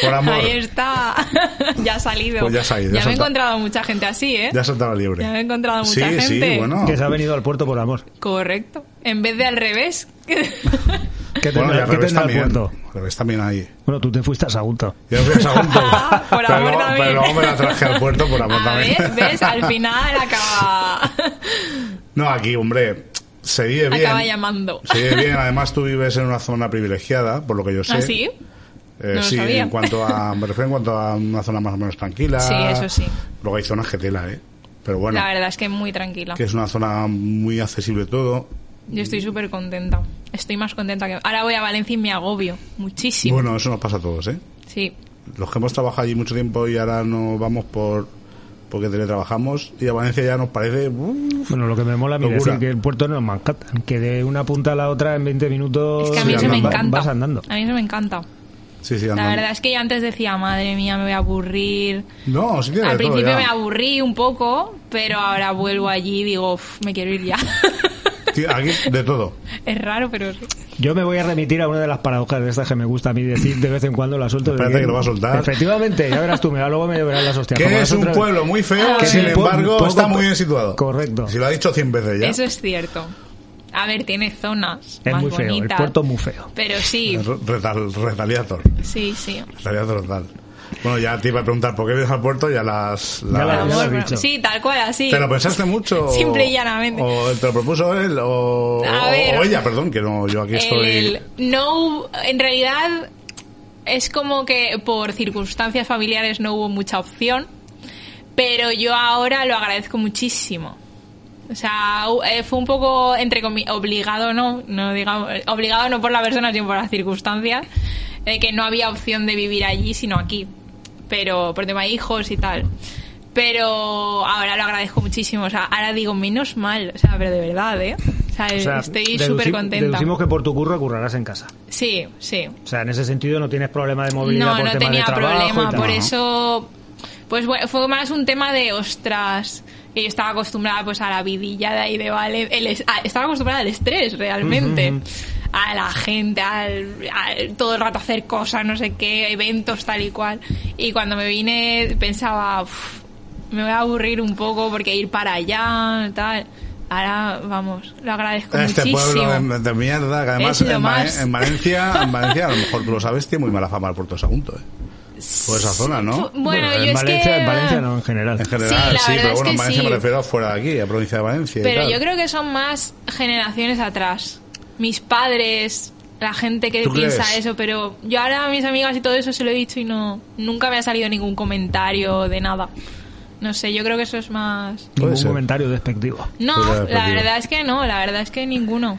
Speaker 1: por amor.
Speaker 7: Ahí está. ya ha salido.
Speaker 1: Pues ya ha salido, ya
Speaker 7: Ya me he encontrado mucha gente así, ¿eh?
Speaker 1: Ya saltaba liebre.
Speaker 7: Ya me he encontrado mucha
Speaker 1: sí,
Speaker 7: gente.
Speaker 1: Sí, bueno.
Speaker 2: Que se ha venido al puerto por amor.
Speaker 7: Correcto. En vez de al revés.
Speaker 2: ¿Qué
Speaker 1: Bueno, y
Speaker 2: tendrá,
Speaker 1: al
Speaker 2: qué
Speaker 1: revés también.
Speaker 2: puerto?
Speaker 1: Al revés también ahí.
Speaker 2: Bueno, tú te fuiste a Sagunto.
Speaker 1: Yo fui a Sagunto.
Speaker 7: Por
Speaker 1: pero,
Speaker 7: amor
Speaker 1: luego-
Speaker 7: también.
Speaker 1: pero luego me la traje al puerto por amor
Speaker 7: A
Speaker 1: también.
Speaker 7: ver, ¿ves? Al final acaba,
Speaker 1: No, aquí, hombre, se vive bien.
Speaker 7: acaba llamando.
Speaker 1: Se vive bien. Además, tú vives en una zona privilegiada, por lo que yo sé.
Speaker 7: ¿Ah, sí?
Speaker 1: Eh,
Speaker 7: No
Speaker 1: sí, en cuanto a, me refiero en cuanto a una zona más o menos tranquila.
Speaker 7: Sí, eso sí.
Speaker 1: Luego hay zonas que tela, ¿eh? Pero bueno,
Speaker 7: La verdad es que muy tranquila.
Speaker 1: que es una zona muy accesible todo.
Speaker 7: Yo estoy súper contenta. Estoy más contenta que... Ahora voy a Valencia y me agobio. Muchísimo.
Speaker 1: Bueno, eso nos pasa a todos, ¿eh?
Speaker 7: Sí.
Speaker 1: Los que hemos trabajado allí mucho tiempo y ahora nos vamos por porque teletrabajamos y a Valencia ya nos parece uf,
Speaker 2: Bueno, lo que me mola a mí decir que el puerto no es Manhattan, que de una punta a la otra en 20 minutos
Speaker 7: Es que a mí
Speaker 1: Sí,
Speaker 7: eso me encanta.
Speaker 2: vas andando.
Speaker 7: A mí eso me encanta.
Speaker 1: sí sí
Speaker 7: La verdad es que yo antes decía, madre mía, me voy a aburrir.
Speaker 1: no sí tiene
Speaker 7: Al
Speaker 1: todo
Speaker 7: principio me aburrí un poco, pero ahora vuelvo allí y digo, "Uf, me quiero ir ya.
Speaker 1: Sí, aquí de todo
Speaker 7: es raro, pero sí.
Speaker 2: Yo me voy a remitir a una de las paradojas de estas que me gusta a mí decir de vez en cuando la suelto. de
Speaker 1: Espérate que lo va a soltar.
Speaker 2: Efectivamente, ya verás tú, mira, luego me llevarás las hostias.
Speaker 1: que es un
Speaker 2: nosotros-
Speaker 1: pueblo muy feo
Speaker 2: Que
Speaker 1: sin
Speaker 2: es un po-
Speaker 1: embargo
Speaker 2: poco-
Speaker 1: está muy bien situado
Speaker 2: Correcto.
Speaker 1: si lo ha dicho 100 veces ya
Speaker 7: Eso es cierto. A ver, tiene zonas
Speaker 2: Es
Speaker 7: más
Speaker 2: muy feo, el
Speaker 7: bonitas.
Speaker 2: puerto es muy feo.
Speaker 7: Pero sí,
Speaker 1: Retal, retaliator
Speaker 7: sí, sí.
Speaker 1: retaliator total bueno ya te iba a preguntar por qué vienes al puerto ya las,
Speaker 2: Ya la-
Speaker 1: las-
Speaker 2: ya.
Speaker 7: Sí, tal cual, así.
Speaker 1: ¿Te lo pensaste mucho?
Speaker 7: Simple y llanamente.
Speaker 1: ¿O te lo propuso él? ¿O,
Speaker 7: A
Speaker 1: o-
Speaker 7: ver.
Speaker 1: o ella? Perdón, que no, yo aquí estoy...
Speaker 7: El- no, hubo- en realidad es como que por circunstancias familiares no hubo mucha opción, pero yo ahora lo agradezco muchísimo. O sea, eh, fue un poco entre obligado, no, no digamos, obligado no por la persona, sino por las circunstancias, de que no había opción de vivir allí sino aquí, pero por tema de hijos y tal. Pero ahora lo agradezco muchísimo, o sea, ahora digo menos mal, o sea, pero de verdad, ¿eh? O sea,
Speaker 2: O sea,
Speaker 7: estoy súper contenta.
Speaker 2: Deducimos que por tu curro currarás en casa.
Speaker 7: Sí, sí.
Speaker 2: O sea, en ese sentido no tienes problema de movilidad
Speaker 7: No,
Speaker 2: por
Speaker 7: no
Speaker 2: tema
Speaker 7: tenía
Speaker 2: de trabajo
Speaker 7: problema,
Speaker 2: y
Speaker 7: por eso pues bueno, fue más un tema de ostras, que yo estaba acostumbrada pues a la vidilla de ahí de vale, el estaba acostumbrada al estrés realmente.
Speaker 2: Ujú, ujú.
Speaker 7: A la gente, al, al- todo el rato hacer cosas, no sé qué, eventos tal y cual. Y cuando me vine pensaba, "Uf, me voy a aburrir un poco porque ir para allá, tal. Ahora, vamos, lo agradezco
Speaker 1: Este
Speaker 7: muchísimo.
Speaker 1: pueblo de, de mierda, que además
Speaker 7: Es lo
Speaker 1: en,
Speaker 7: más.
Speaker 1: en Valencia, en Valencia, a lo mejor tú lo sabes, tiene muy mala fama el puerto de Sagunto, ¿eh? Por esa zona, ¿no?
Speaker 7: Bueno, yo
Speaker 2: en
Speaker 7: es
Speaker 2: Valencia,
Speaker 7: que...
Speaker 2: en Valencia no, en general.
Speaker 1: En general,
Speaker 7: Sí,
Speaker 1: sí, pero bueno, en Valencia
Speaker 7: sí.
Speaker 1: me refiero fuera de aquí, a provincia de Valencia. y
Speaker 7: Pero
Speaker 1: tal.
Speaker 7: yo creo que son más generaciones atrás. Mis padres, la gente que
Speaker 1: ¿Tú
Speaker 7: piensa
Speaker 1: crees?
Speaker 7: eso, pero yo ahora a mis amigas y todo eso se lo he dicho y no nunca me ha salido ningún comentario de nada. No sé, yo creo que eso es más...
Speaker 2: Ningún
Speaker 1: ser.
Speaker 2: comentario despectivo.
Speaker 7: No,
Speaker 1: Pues
Speaker 7: la verdad es que no, la verdad es que ninguno.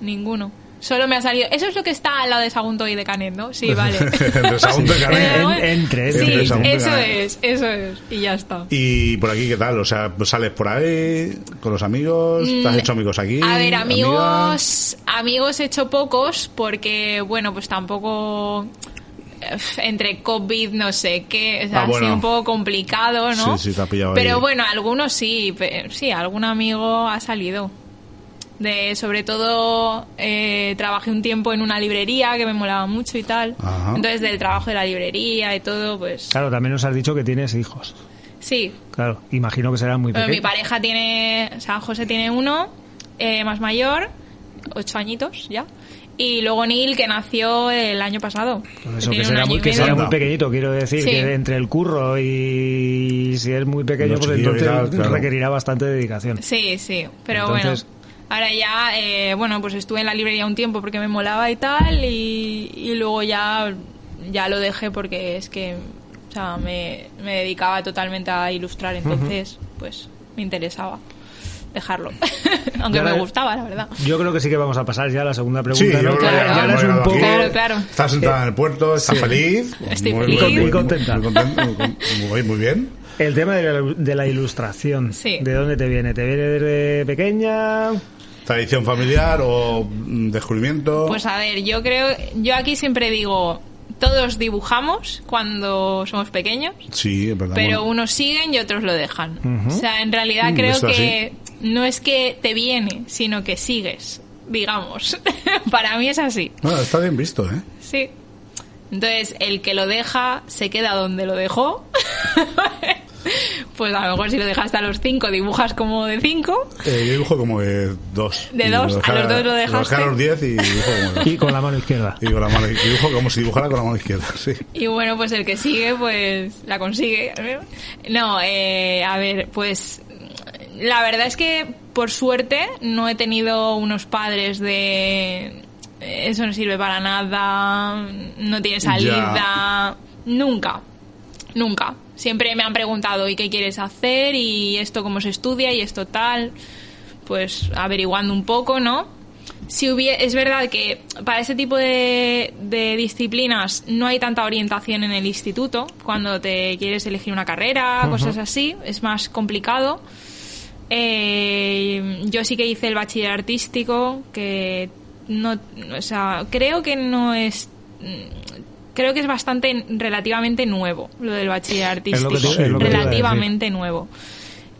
Speaker 7: Ninguno. Solo me ha salido... Eso es lo que está al lado de Sagunto y de Canet, ¿no? Sí, vale.
Speaker 1: Entre Sagunto y Canet.
Speaker 2: En- entre,
Speaker 7: Sí,
Speaker 1: entre Sagunto
Speaker 7: eso
Speaker 1: Canet.
Speaker 7: es, eso es. Y ya está.
Speaker 1: Y por aquí, ¿qué tal? O sea, pues sales por ahí con los amigos, ¿te has
Speaker 7: Mm,
Speaker 1: hecho amigos aquí?
Speaker 7: A ver,
Speaker 1: amigas?
Speaker 7: amigos, amigos he hecho pocos porque, bueno, pues tampoco eh, entre COVID, no sé qué, o sea,
Speaker 1: Ah,
Speaker 7: ha sido un poco complicado, ¿no?
Speaker 1: Sí, sí, te ha pillado
Speaker 7: Pero
Speaker 1: ahí.
Speaker 7: bueno, algunos sí, sí, algún amigo ha salido. De, sobre todo, eh, trabajé un tiempo en una librería que me molaba mucho y tal.
Speaker 1: Ajá.
Speaker 7: Entonces, del trabajo de la librería y todo, pues
Speaker 2: Claro, también nos has dicho que tienes hijos.
Speaker 7: sí,
Speaker 2: Claro, imagino que serán muy
Speaker 7: Bueno, mi
Speaker 2: pequeños.
Speaker 7: pareja tiene, o sea, José tiene uno, eh, más mayor, ocho añitos ya. Y luego Neil, que nació el año pasado.
Speaker 2: Pues eso, que será,
Speaker 7: año
Speaker 2: muy, que será muy pequeñito, quiero decir,
Speaker 7: Sí.
Speaker 2: que entre el curro y si es muy pequeño, pues entonces
Speaker 1: claro.
Speaker 2: requerirá bastante dedicación.
Speaker 7: Sí, sí, pero
Speaker 2: Entonces-
Speaker 7: bueno. Ahora ya, eh, bueno, pues estuve en la librería un tiempo porque me molaba y tal, y, y luego ya, ya lo dejé porque es que, o sea, me, me dedicaba totalmente a ilustrar, entonces, pues, me interesaba. dejarlo. Aunque
Speaker 2: ahora-
Speaker 7: me gustaba, la verdad.
Speaker 2: Yo creo que sí que vamos a pasar ya a la segunda pregunta.
Speaker 1: Sí,
Speaker 2: ¿no?
Speaker 1: ya
Speaker 2: ya es un poco...
Speaker 1: aquí.
Speaker 7: Claro, claro.
Speaker 1: Estás sentada en el puerto, estás feliz.
Speaker 7: Estoy
Speaker 1: muy,
Speaker 7: feliz.
Speaker 1: Muy,
Speaker 2: contenta.
Speaker 1: Muy, contenta, muy, con- muy- muy bien.
Speaker 2: El tema de la, de la ilustración.
Speaker 7: Sí.
Speaker 2: ¿De dónde te viene? ¿Te viene desde pequeña?
Speaker 1: Tradición familiar o mm, descubrimiento.
Speaker 7: Pues a ver, yo creo, yo aquí siempre digo, todos dibujamos cuando somos pequeños,
Speaker 1: sí, es verdad.
Speaker 7: pero
Speaker 1: bueno.
Speaker 7: unos siguen y otros lo dejan. O sea, en realidad
Speaker 1: Mm,
Speaker 7: creo que no es que te viene, sino que sigues, digamos. Para mí es así.
Speaker 1: Bueno, está bien visto, ¿eh?
Speaker 7: Sí. Entonces, el que lo deja se queda donde lo dejó. pues a lo mejor si lo dejaste a los 5, dibujas como de 5.
Speaker 1: Eh, yo dibujo como de dos.
Speaker 7: ¿De
Speaker 1: Y
Speaker 7: dos?
Speaker 1: dejé
Speaker 7: ¿A los dos lo
Speaker 1: Lo
Speaker 7: dejaste?
Speaker 1: dejé a los diez y dibujo como de dos.
Speaker 2: Y con la mano izquierda.
Speaker 1: Y con la mano, dibujo como si dibujara con la mano izquierda, sí.
Speaker 7: Y bueno, pues el que sigue, pues la consigue. No, eh, a ver, pues la verdad es que por suerte no he tenido unos padres de eso no sirve para nada, no tiene salida, nunca, nunca. Siempre me han preguntado, ¿y qué quieres hacer? ¿Y esto cómo se estudia? ¿Y esto tal? Pues averiguando un poco, ¿no? Si hubie- es verdad que para ese tipo de, de disciplinas no hay tanta orientación en el instituto. Cuando te quieres elegir una carrera, cosas así, es más complicado. Eh, yo sí que hice el bachiller artístico, que no, o sea, creo que no es, creo que es bastante relativamente nuevo lo del bachiller artístico,
Speaker 2: te- es lo que te iba a
Speaker 7: relativamente nuevo.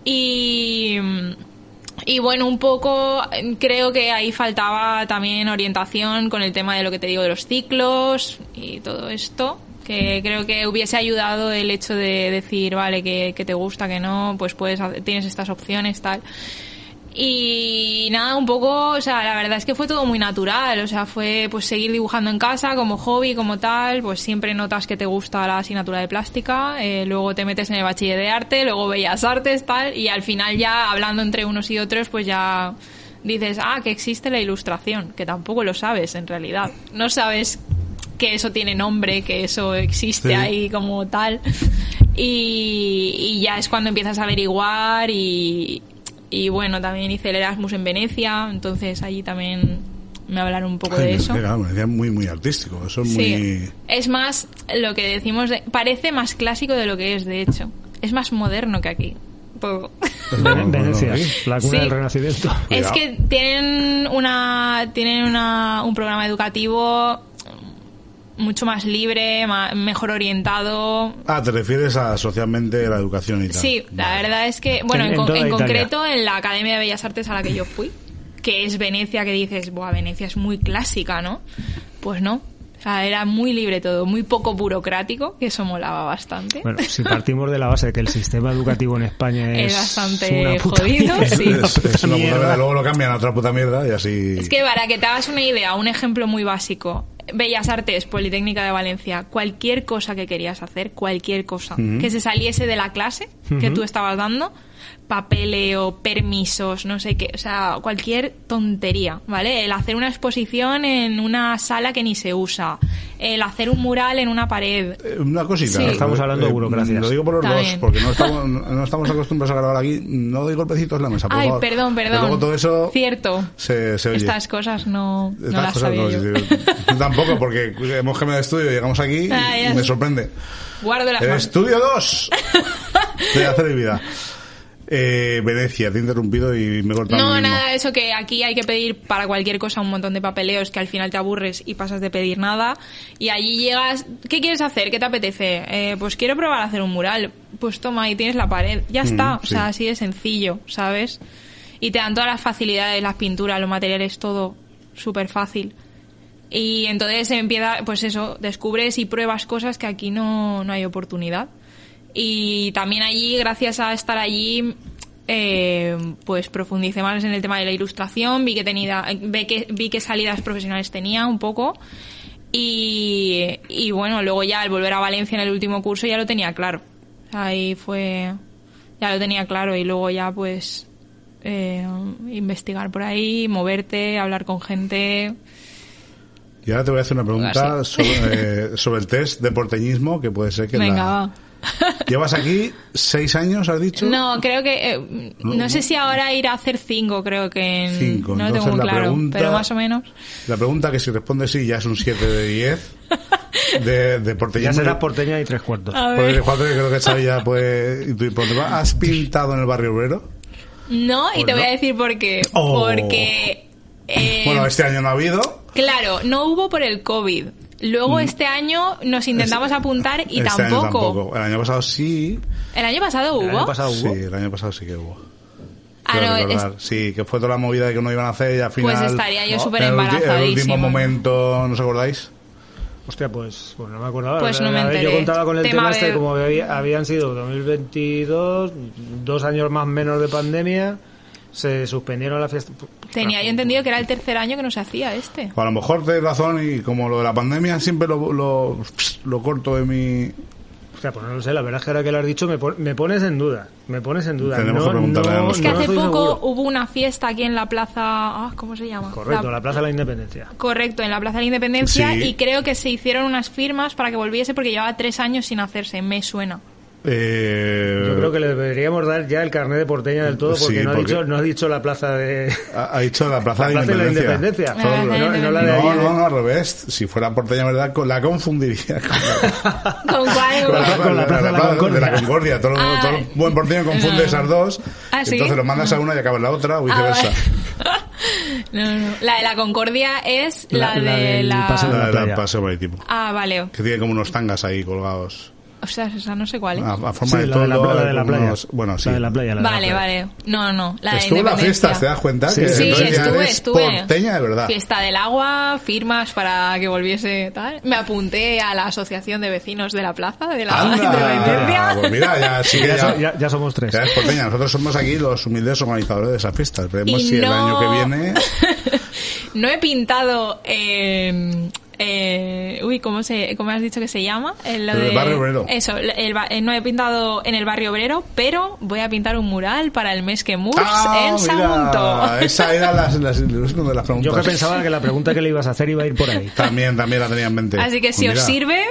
Speaker 7: Y y bueno, un poco eh, creo que ahí faltaba también orientación con el tema de lo que te digo de los ciclos y todo esto, que creo que hubiese ayudado el hecho de decir, vale, que, que te gusta, que no, pues puedes tienes estas opciones, tal. Y nada, un poco, o sea, la verdad es que fue todo muy natural, o sea, fue pues seguir dibujando en casa como hobby, como tal, pues siempre notas que te gusta la asignatura de plástica, eh, luego te metes en el bachiller de arte, luego bellas artes, tal, y al final ya hablando entre unos y otros, pues ya dices, ah, que existe la ilustración, que tampoco lo sabes en realidad, no sabes que eso tiene nombre, que eso existe
Speaker 1: Sí.
Speaker 7: ahí como tal. Y, y ya es cuando empiezas a averiguar y, y bueno, también hice el Erasmus en Venecia, entonces allí también me hablaron un poco de eso.
Speaker 1: muy, muy artístico. Eso es
Speaker 7: Sí,
Speaker 1: muy.
Speaker 7: es más lo que decimos, de- parece más clásico de lo que es, de hecho. Es más moderno que aquí.
Speaker 2: Ven- Venecia,
Speaker 1: no,
Speaker 2: la cuna
Speaker 7: Sí.
Speaker 2: del Renacimiento.
Speaker 7: Es
Speaker 1: Cuidado.
Speaker 7: que tienen una tienen una, un programa educativo mucho más libre, ma- mejor orientado.
Speaker 1: Ah, te refieres a socialmente la educación y tal.
Speaker 7: Sí, la
Speaker 1: Vale.
Speaker 7: verdad es que, bueno,
Speaker 2: En-
Speaker 7: en,
Speaker 2: en
Speaker 7: con- concreto en la Academia de Bellas Artes a la que yo fui, que es Venecia, que dices, buah, Venecia es muy clásica, ¿no? Pues no. Sea, era muy libre todo, muy poco burocrático, que eso molaba bastante.
Speaker 2: Bueno, si partimos de la base de que el sistema educativo en España es,
Speaker 7: Es bastante
Speaker 2: una puta
Speaker 7: jodido,
Speaker 2: mierda,
Speaker 7: sí.
Speaker 1: Es, es una puta
Speaker 2: mierda.
Speaker 1: Luego lo cambian a otra puta mierda y así.
Speaker 7: Es que para que te hagas una idea, un ejemplo muy básico. Bellas Artes, Politécnica de Valencia, cualquier cosa que querías hacer, cualquier cosa, que se saliese de la clase que tú estabas dando, papeleo, permisos, no sé qué, o sea, cualquier tontería, ¿vale? El hacer una exposición en una sala que ni se usa, el hacer un mural en una pared.
Speaker 1: Eh, Una cosita.
Speaker 7: Sí.
Speaker 2: Estamos hablando de burocracias.
Speaker 1: Lo digo por los dos, porque no estamos, no estamos acostumbrados a grabar aquí. No doy golpecitos en la mesa, por
Speaker 7: Ay,
Speaker 1: favor.
Speaker 7: perdón, perdón.
Speaker 1: Luego todo eso
Speaker 7: Cierto.
Speaker 1: se, se oye.
Speaker 7: Estas cosas no, las
Speaker 1: cosas
Speaker 7: sabía
Speaker 1: no,
Speaker 7: yo.
Speaker 1: sí, sí. Yo tampoco, porque hemos cambiado de estudio, llegamos aquí
Speaker 7: Ah,
Speaker 1: y me
Speaker 7: sé.
Speaker 1: sorprende.
Speaker 7: Guardo las
Speaker 1: El
Speaker 7: manos.
Speaker 1: estudio 2 de hacer mi vida. Eh, Venecia, te he interrumpido y me he cortado.
Speaker 7: No, nada, eso que aquí hay que pedir para cualquier cosa un montón de papeleos que al final te aburres y pasas de pedir nada. Y allí llegas, ¿qué quieres hacer? ¿Qué te apetece? Eh, pues quiero probar a hacer un mural. Pues toma, ahí tienes la pared. Ya está, o
Speaker 1: sí.
Speaker 7: sea, así de sencillo, ¿sabes? Y te dan todas las facilidades, las pinturas, los materiales, todo súper fácil. Y entonces empieza, pues eso, descubres y pruebas cosas que aquí no, no hay oportunidad. Y también allí, gracias a estar allí, eh, pues profundicé más en el tema de la ilustración, vi que tenía, vi que, vi que salidas profesionales tenía un poco. Y, y bueno, luego ya al volver a Valencia en el último curso ya lo tenía claro. Ahí fue, ya lo tenía claro y luego ya pues eh, investigar por ahí, moverte, hablar con gente.
Speaker 1: Y ahora te voy a hacer una pregunta sobre, eh, sobre el test de porteñismo, que puede ser que
Speaker 7: Venga,
Speaker 1: la,
Speaker 7: va.
Speaker 1: Llevas aquí seis años, has dicho.
Speaker 7: No, creo que. eh, no,
Speaker 1: No,
Speaker 7: sé si ahora ir a hacer cinco, creo que. en-
Speaker 1: Cinco.
Speaker 7: No lo tengo muy
Speaker 1: la
Speaker 7: claro,
Speaker 1: pregunta-
Speaker 7: pero más o menos.
Speaker 1: La pregunta que si responde sí ya es un 7 de 10 de, de porteñismo.
Speaker 2: Ya serás porteña y tres cuartos.
Speaker 1: Cuatro creo que Xavi ya puede intuir por dónde va. ¿Has pintado en el barrio obrero?
Speaker 7: No, y
Speaker 1: Pues
Speaker 7: te voy
Speaker 1: no.
Speaker 7: a decir por qué.
Speaker 1: Oh.
Speaker 7: Porque. eh,
Speaker 1: Bueno, este año no ha habido.
Speaker 7: Claro, no hubo por el COVID. Luego este año nos intentamos apuntar y
Speaker 1: Mm. Este año
Speaker 7: tampoco.
Speaker 1: tampoco. El año pasado sí.
Speaker 7: ¿El año pasado hubo?
Speaker 2: El año pasado
Speaker 1: Sí,
Speaker 2: hubo.
Speaker 1: el año pasado sí que hubo.
Speaker 7: Ah, no,
Speaker 1: recordar. Sí, que fue toda la movida de que no iban a hacer y al final...
Speaker 7: Pues estaría yo
Speaker 1: ¿no?
Speaker 7: súper
Speaker 1: ulti- En el último
Speaker 7: embarazadísima.
Speaker 1: momento, ¿no os acordáis?
Speaker 2: Hostia, pues, pues no me acordaba.
Speaker 7: Pues no me enteré.
Speaker 2: Yo contaba con el
Speaker 7: Tema
Speaker 2: tema este,
Speaker 7: de-
Speaker 2: como había- habían sido 2022, dos años más menos de pandemia, se suspendieron las fiestas.
Speaker 7: Tenía yo entendido que era el tercer año que no se hacía este.
Speaker 1: A lo mejor tenéis razón y como lo de la pandemia siempre lo, lo, lo corto de mi...
Speaker 2: O sea, pues no lo sé, la verdad es que ahora que lo has dicho me, pon- me pones en duda. Me pones en duda.
Speaker 1: Tenemos
Speaker 2: no,
Speaker 1: que preguntarle a
Speaker 2: no-
Speaker 1: nuestro-
Speaker 7: Es que hace poco
Speaker 2: seguro.
Speaker 7: hubo una fiesta aquí en la plaza. ah, ¿Cómo se llama?
Speaker 2: Correcto, la Plaza de la Independencia.
Speaker 7: Correcto, en la Plaza de la Independencia.
Speaker 1: Sí.
Speaker 7: Y creo que se hicieron unas firmas para que volviese porque llevaba tres años sin hacerse. Me suena.
Speaker 1: Eh,
Speaker 2: Yo creo que le deberíamos dar ya el carnet de porteña del todo porque,
Speaker 1: Sí,
Speaker 2: no, ha
Speaker 1: porque-
Speaker 2: dicho, no ha dicho la plaza de
Speaker 1: Ha, ha dicho la Plaza,
Speaker 2: la
Speaker 1: de,
Speaker 2: plaza de la
Speaker 1: Independencia.
Speaker 2: Independencia.
Speaker 7: La la
Speaker 2: No, no la de
Speaker 1: No,
Speaker 2: allí.
Speaker 1: no, no, al revés. Si fuera porteña, ¿verdad? Con- La confundiría con la,
Speaker 7: ¿Con cuál?
Speaker 1: con la-
Speaker 2: Con la Plaza de la Concordia.
Speaker 1: de la Concordia. Todo,
Speaker 7: Ah.
Speaker 1: todo buen porteño confunde
Speaker 7: No.
Speaker 1: esas dos.
Speaker 7: Ah, ¿sí?
Speaker 1: Entonces lo mandas a una y acabas la otra o
Speaker 7: Ah,
Speaker 1: viceversa.
Speaker 7: no, no. La de la Concordia es la,
Speaker 2: La- la
Speaker 7: de
Speaker 2: del
Speaker 7: la.
Speaker 2: paseo
Speaker 1: marítimo.
Speaker 7: Ah, vale.
Speaker 1: Que tiene como unos tangas ahí colgados.
Speaker 7: O sea, esa no sé cuál es.
Speaker 1: A, a forma
Speaker 2: Sí,
Speaker 1: de
Speaker 2: la de la, de la playa.
Speaker 1: unos- Bueno, sí.
Speaker 2: La de la playa. la de la
Speaker 7: Vale,
Speaker 2: playa.
Speaker 7: vale. No, no. La de
Speaker 1: Estuvo en la fiesta, ¿te das cuenta?
Speaker 2: Sí,
Speaker 1: que
Speaker 7: Sí, estuve, estuve.
Speaker 1: porteña de verdad.
Speaker 7: Fiesta del agua, firmas para que volviese tal. Me apunté a la asociación de vecinos de la plaza de la
Speaker 1: Anda,
Speaker 7: Independencia.
Speaker 1: pues mira, ya sí que
Speaker 2: Ya,
Speaker 1: ya,
Speaker 2: so- ya- ya somos tres.
Speaker 1: ya es porteña. Nosotros somos aquí los humildes organizadores de esas fiestas. Veremos
Speaker 7: Y
Speaker 1: si el año que viene...
Speaker 7: no he pintado en... eh, uy, ¿cómo, se, ¿cómo has dicho que se llama? Lo
Speaker 1: En el
Speaker 7: de-
Speaker 1: barrio obrero.
Speaker 7: Eso, el eh, no he pintado en el barrio obrero, pero voy a pintar un mural para el mes que moves
Speaker 1: Ah,
Speaker 7: en
Speaker 1: mira,
Speaker 7: Sagunto.
Speaker 1: Esa era las, las, una de las preguntas.
Speaker 2: Yo que pensaba que la pregunta que le ibas a hacer iba a ir por ahí.
Speaker 1: También, también la tenía en mente.
Speaker 7: Así que si
Speaker 1: Pues
Speaker 7: os sirve,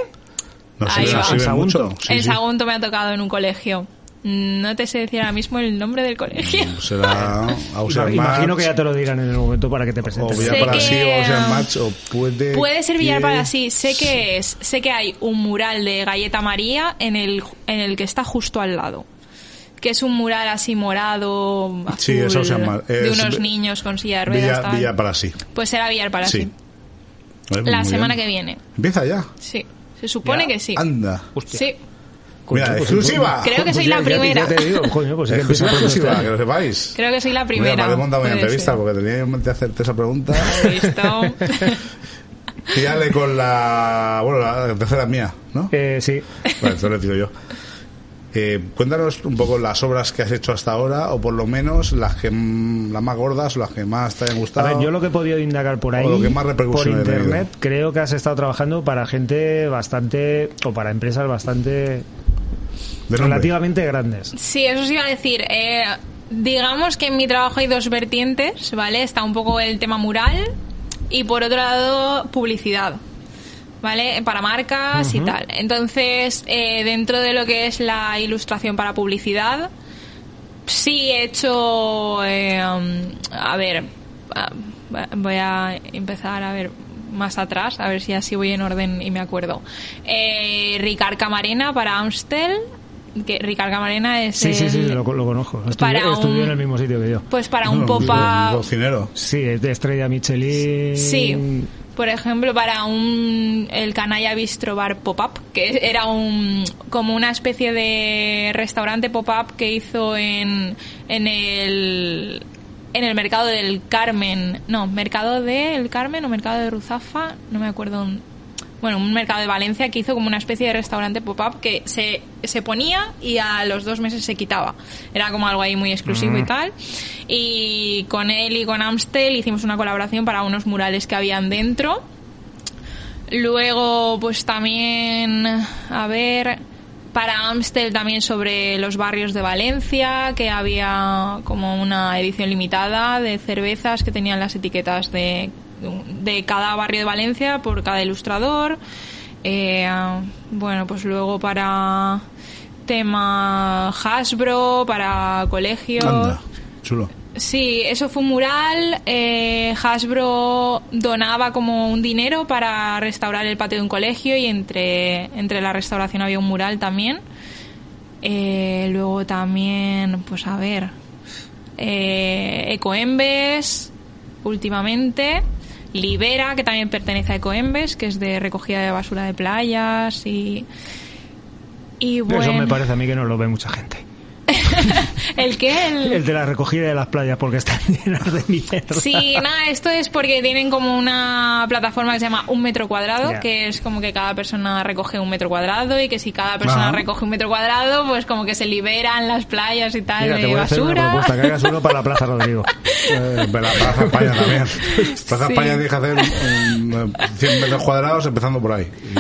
Speaker 1: Nos
Speaker 7: ahí
Speaker 1: sirve, nos
Speaker 7: va.
Speaker 1: sirve
Speaker 2: Sagunto.
Speaker 1: mucho. Sí,
Speaker 7: en
Speaker 1: sí.
Speaker 7: Sagunto me ha tocado en un colegio. No te sé decir ahora mismo el nombre del colegio.
Speaker 1: Será Auxerre
Speaker 2: Imagino que ya te lo dirán en el momento para que te
Speaker 1: o
Speaker 2: presentes.
Speaker 7: Sé
Speaker 1: Villar para sí
Speaker 7: que-
Speaker 1: o Auxerre Match o puede
Speaker 7: Puede ser Villar
Speaker 1: que-
Speaker 7: para sí. Sé que es, sé que hay un mural de Galleta María en el, en el que está justo al lado. Que es un mural así morado, azul,
Speaker 1: Sí, eso se llama-
Speaker 7: de
Speaker 1: es
Speaker 7: unos niños con silla de ruedas.
Speaker 1: Villa,
Speaker 7: tal.
Speaker 1: Villar para sí.
Speaker 7: Pues será Villar para
Speaker 1: Sí. Oye,
Speaker 7: La semana
Speaker 1: bien.
Speaker 7: que viene.
Speaker 1: Empieza ya.
Speaker 7: Sí. Se supone
Speaker 2: Ya.
Speaker 7: que sí.
Speaker 1: Anda.
Speaker 7: Sí.
Speaker 2: Coño,
Speaker 1: Mira,
Speaker 2: pues,
Speaker 1: exclusiva.
Speaker 7: Creo que
Speaker 2: pues
Speaker 7: soy la primera.
Speaker 2: Ya te digo, coño, pues que
Speaker 1: Exclusiva, exclusiva, que lo sepáis.
Speaker 7: Creo que soy la primera.
Speaker 1: Mira, me una entrevista
Speaker 7: ser.
Speaker 1: porque tenía en mente hacerte esa pregunta.
Speaker 7: Listo.
Speaker 1: Tírale con la. Bueno, la tercera es mía, ¿no?
Speaker 2: Eh, sí.
Speaker 1: Vale, entonces le tiro yo. Eh, cuéntanos un poco las obras que has hecho hasta ahora, o por lo menos las que mm, las más gordas o las que más te hayan
Speaker 2: A
Speaker 1: gustado.
Speaker 2: ver, yo lo que he podido indagar por ahí,
Speaker 1: O lo que más
Speaker 2: por internet, creo que has estado trabajando para gente bastante, o para empresas bastante. Relativamente grandes.
Speaker 7: Sí, eso sí iba a decir. Eh, digamos que en mi trabajo hay dos vertientes, ¿vale? Está un poco el tema mural y por otro lado publicidad, ¿vale? Para marcas y tal. Entonces, eh, dentro de lo que es la ilustración para publicidad, sí he hecho, eh, um, a ver, ah, voy a empezar a ver más atrás, a ver si así voy en orden y me acuerdo. Eh, Ricard Camarena para Amstel, que Ricard Camarena es
Speaker 2: Sí, sí, sí, lo, lo conozco. Estudió,
Speaker 7: un-
Speaker 2: en el mismo sitio que yo.
Speaker 7: pues para un
Speaker 1: No,
Speaker 7: pop-up
Speaker 1: cocinero.
Speaker 2: Sí, es de estrella Michelin.
Speaker 7: Sí, por ejemplo, para un el Canalla Bistro Bar Pop-Up, que era un como una especie de restaurante pop-up que hizo en, en el en el mercado del Carmen, no, mercado del Carmen o mercado de Ruzafa, no me acuerdo. Bueno, un mercado de Valencia que hizo como una especie de restaurante pop-up que se, se ponía y a los dos meses se quitaba. Era como algo ahí muy exclusivo y tal. Y con él y con Amstel hicimos una colaboración para unos murales que habían dentro. Luego, pues también, a ver, para Amstel también sobre los barrios de Valencia, que había como una edición limitada de cervezas que tenían las etiquetas de, de cada barrio de Valencia por cada ilustrador. Eh, bueno, pues luego para tema Hasbro para colegio.
Speaker 1: Anda, chulo.
Speaker 7: Sí, eso fue un mural. eh, Hasbro donaba como un dinero para restaurar el patio de un colegio y entre, entre la restauración había un mural también. Eh, luego también, pues a ver, eh, Ecoembes, últimamente. Libera, que también pertenece a Ecoembes, que es de recogida de basura de playas y... Y bueno,
Speaker 2: Eso me parece a mí que no lo ve mucha gente.
Speaker 7: ¿El qué? El-
Speaker 2: El de la recogida de las playas, porque están llenas de mierda.
Speaker 7: Sí, nada, esto es porque tienen como una plataforma que se llama Un Metro Cuadrado, que es como que cada persona recoge un metro cuadrado y que si cada persona
Speaker 1: Ah.
Speaker 7: recoge un metro cuadrado, pues como que se liberan las playas y tal
Speaker 2: Mira, te
Speaker 7: de
Speaker 2: voy a hacer una
Speaker 7: basura.
Speaker 2: propuesta, que hagas uno para la Plaza Rodrigo.
Speaker 1: Eh, la Plaza España también. Plaza
Speaker 7: Sí.
Speaker 1: España que hacer un, eh, 100 metros cuadrados empezando por ahí. Y,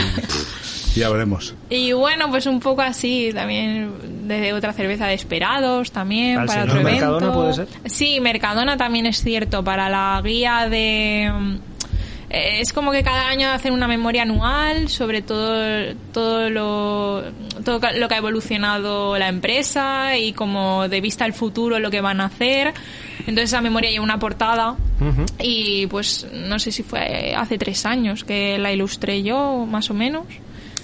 Speaker 1: ya veremos.
Speaker 7: Y bueno, pues un poco así, también de otra cerveza de esperados también
Speaker 2: Al
Speaker 7: para
Speaker 2: señor
Speaker 7: otro evento.
Speaker 2: Mercadona, ¿puede ser?
Speaker 7: Sí, Mercadona también es cierto, para la guía de... eh, Es como que cada año hacen una memoria anual sobre todo, todo, lo, todo lo que ha evolucionado la empresa y como de vista al futuro lo que van a hacer. Entonces esa memoria lleva una portada y pues no sé si fue hace tres años que la ilustré yo, más o menos.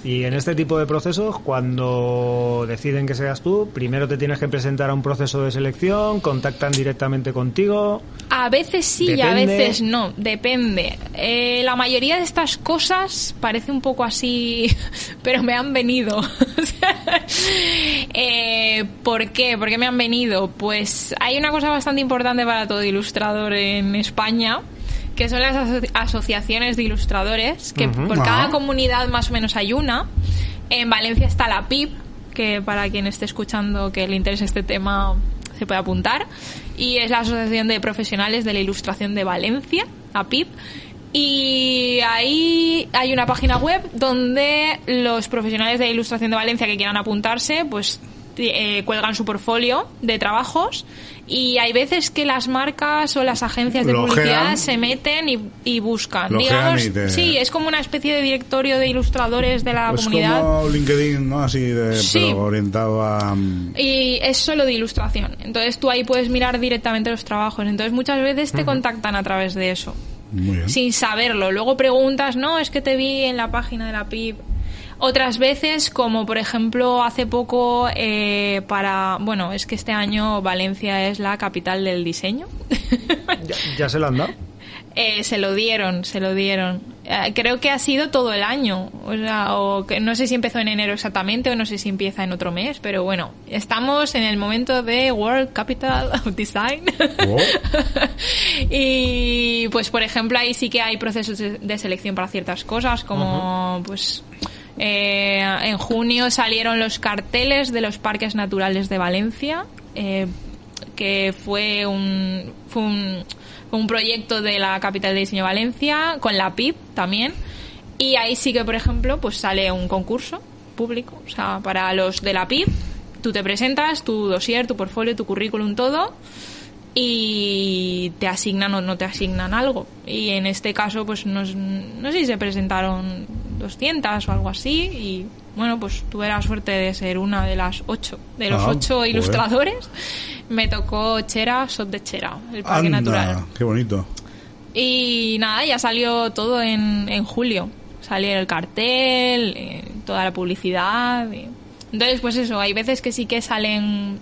Speaker 2: Y en este tipo de procesos, cuando deciden que seas tú, primero te tienes que presentar a un proceso de selección, contactan directamente contigo.
Speaker 7: A veces sí y a veces no, depende. Eh, la mayoría de estas cosas parece un poco así, pero me han venido. Eh, ¿Por qué? ¿Por qué me han venido? Pues hay una cosa bastante importante para todo ilustrador en España, que son las aso- asociaciones de ilustradores, que por cada comunidad más o menos hay una. En Valencia está la PIB, que para quien esté escuchando que le interese este tema se puede apuntar. Y es la Asociación de Profesionales de la Ilustración de Valencia, APIP. Y ahí hay una página web donde los profesionales de la Ilustración de Valencia que quieran apuntarse, pues eh, cuelgan su portfolio de trabajos y hay veces que las marcas o las agencias de publicidad se meten y, y buscan. Digamos,
Speaker 1: y te-
Speaker 7: sí, es como una especie de directorio de ilustradores de la comunidad.
Speaker 1: como LinkedIn, ¿no? Así de,
Speaker 7: Sí.
Speaker 1: pero orientado a... mm,
Speaker 7: Y es solo de ilustración. Entonces tú ahí puedes mirar directamente los trabajos. Entonces muchas veces te contactan a través de eso,
Speaker 1: Muy bien.
Speaker 7: sin saberlo. Luego preguntas, no, es que te vi en la página de la PIB. Otras veces, como por ejemplo hace poco eh, para... Bueno, es que este año Valencia es la capital del diseño.
Speaker 2: ¿Ya, ya se lo han dado?
Speaker 7: Eh, se lo dieron, se lo dieron. Eh, creo que ha sido todo el año. O sea, o que no sé si empezó en enero exactamente o no sé si empieza en otro mes, pero bueno, estamos en el momento de World Capital of Design.
Speaker 1: Oh.
Speaker 7: y pues, por ejemplo, ahí sí que hay procesos de, de selección para ciertas cosas, como pues. Eh, en junio salieron los carteles de los parques naturales de Valencia, eh, que fue un, fue un, proyecto de la capital de diseño Valencia, con la PIB también. Y ahí sí que, por ejemplo, pues sale un concurso público, o sea, para los de la PIB, tú te presentas, tu dossier, tu portfolio, tu currículum, todo, y te asignan o no te asignan algo. Y en este caso, pues no, no sé si se presentaron 200 o algo así, y bueno, pues tuve la suerte de ser una de las ocho, de los
Speaker 1: Ah,
Speaker 7: ocho
Speaker 1: joder.
Speaker 7: ilustradores. Me tocó Chera, Sot de Chera, el parque
Speaker 1: Anda,
Speaker 7: natural.
Speaker 1: qué bonito.
Speaker 7: Y nada, ya salió todo en, en julio. Salió el cartel, eh, toda la publicidad. y- Entonces, pues eso, hay veces que sí que salen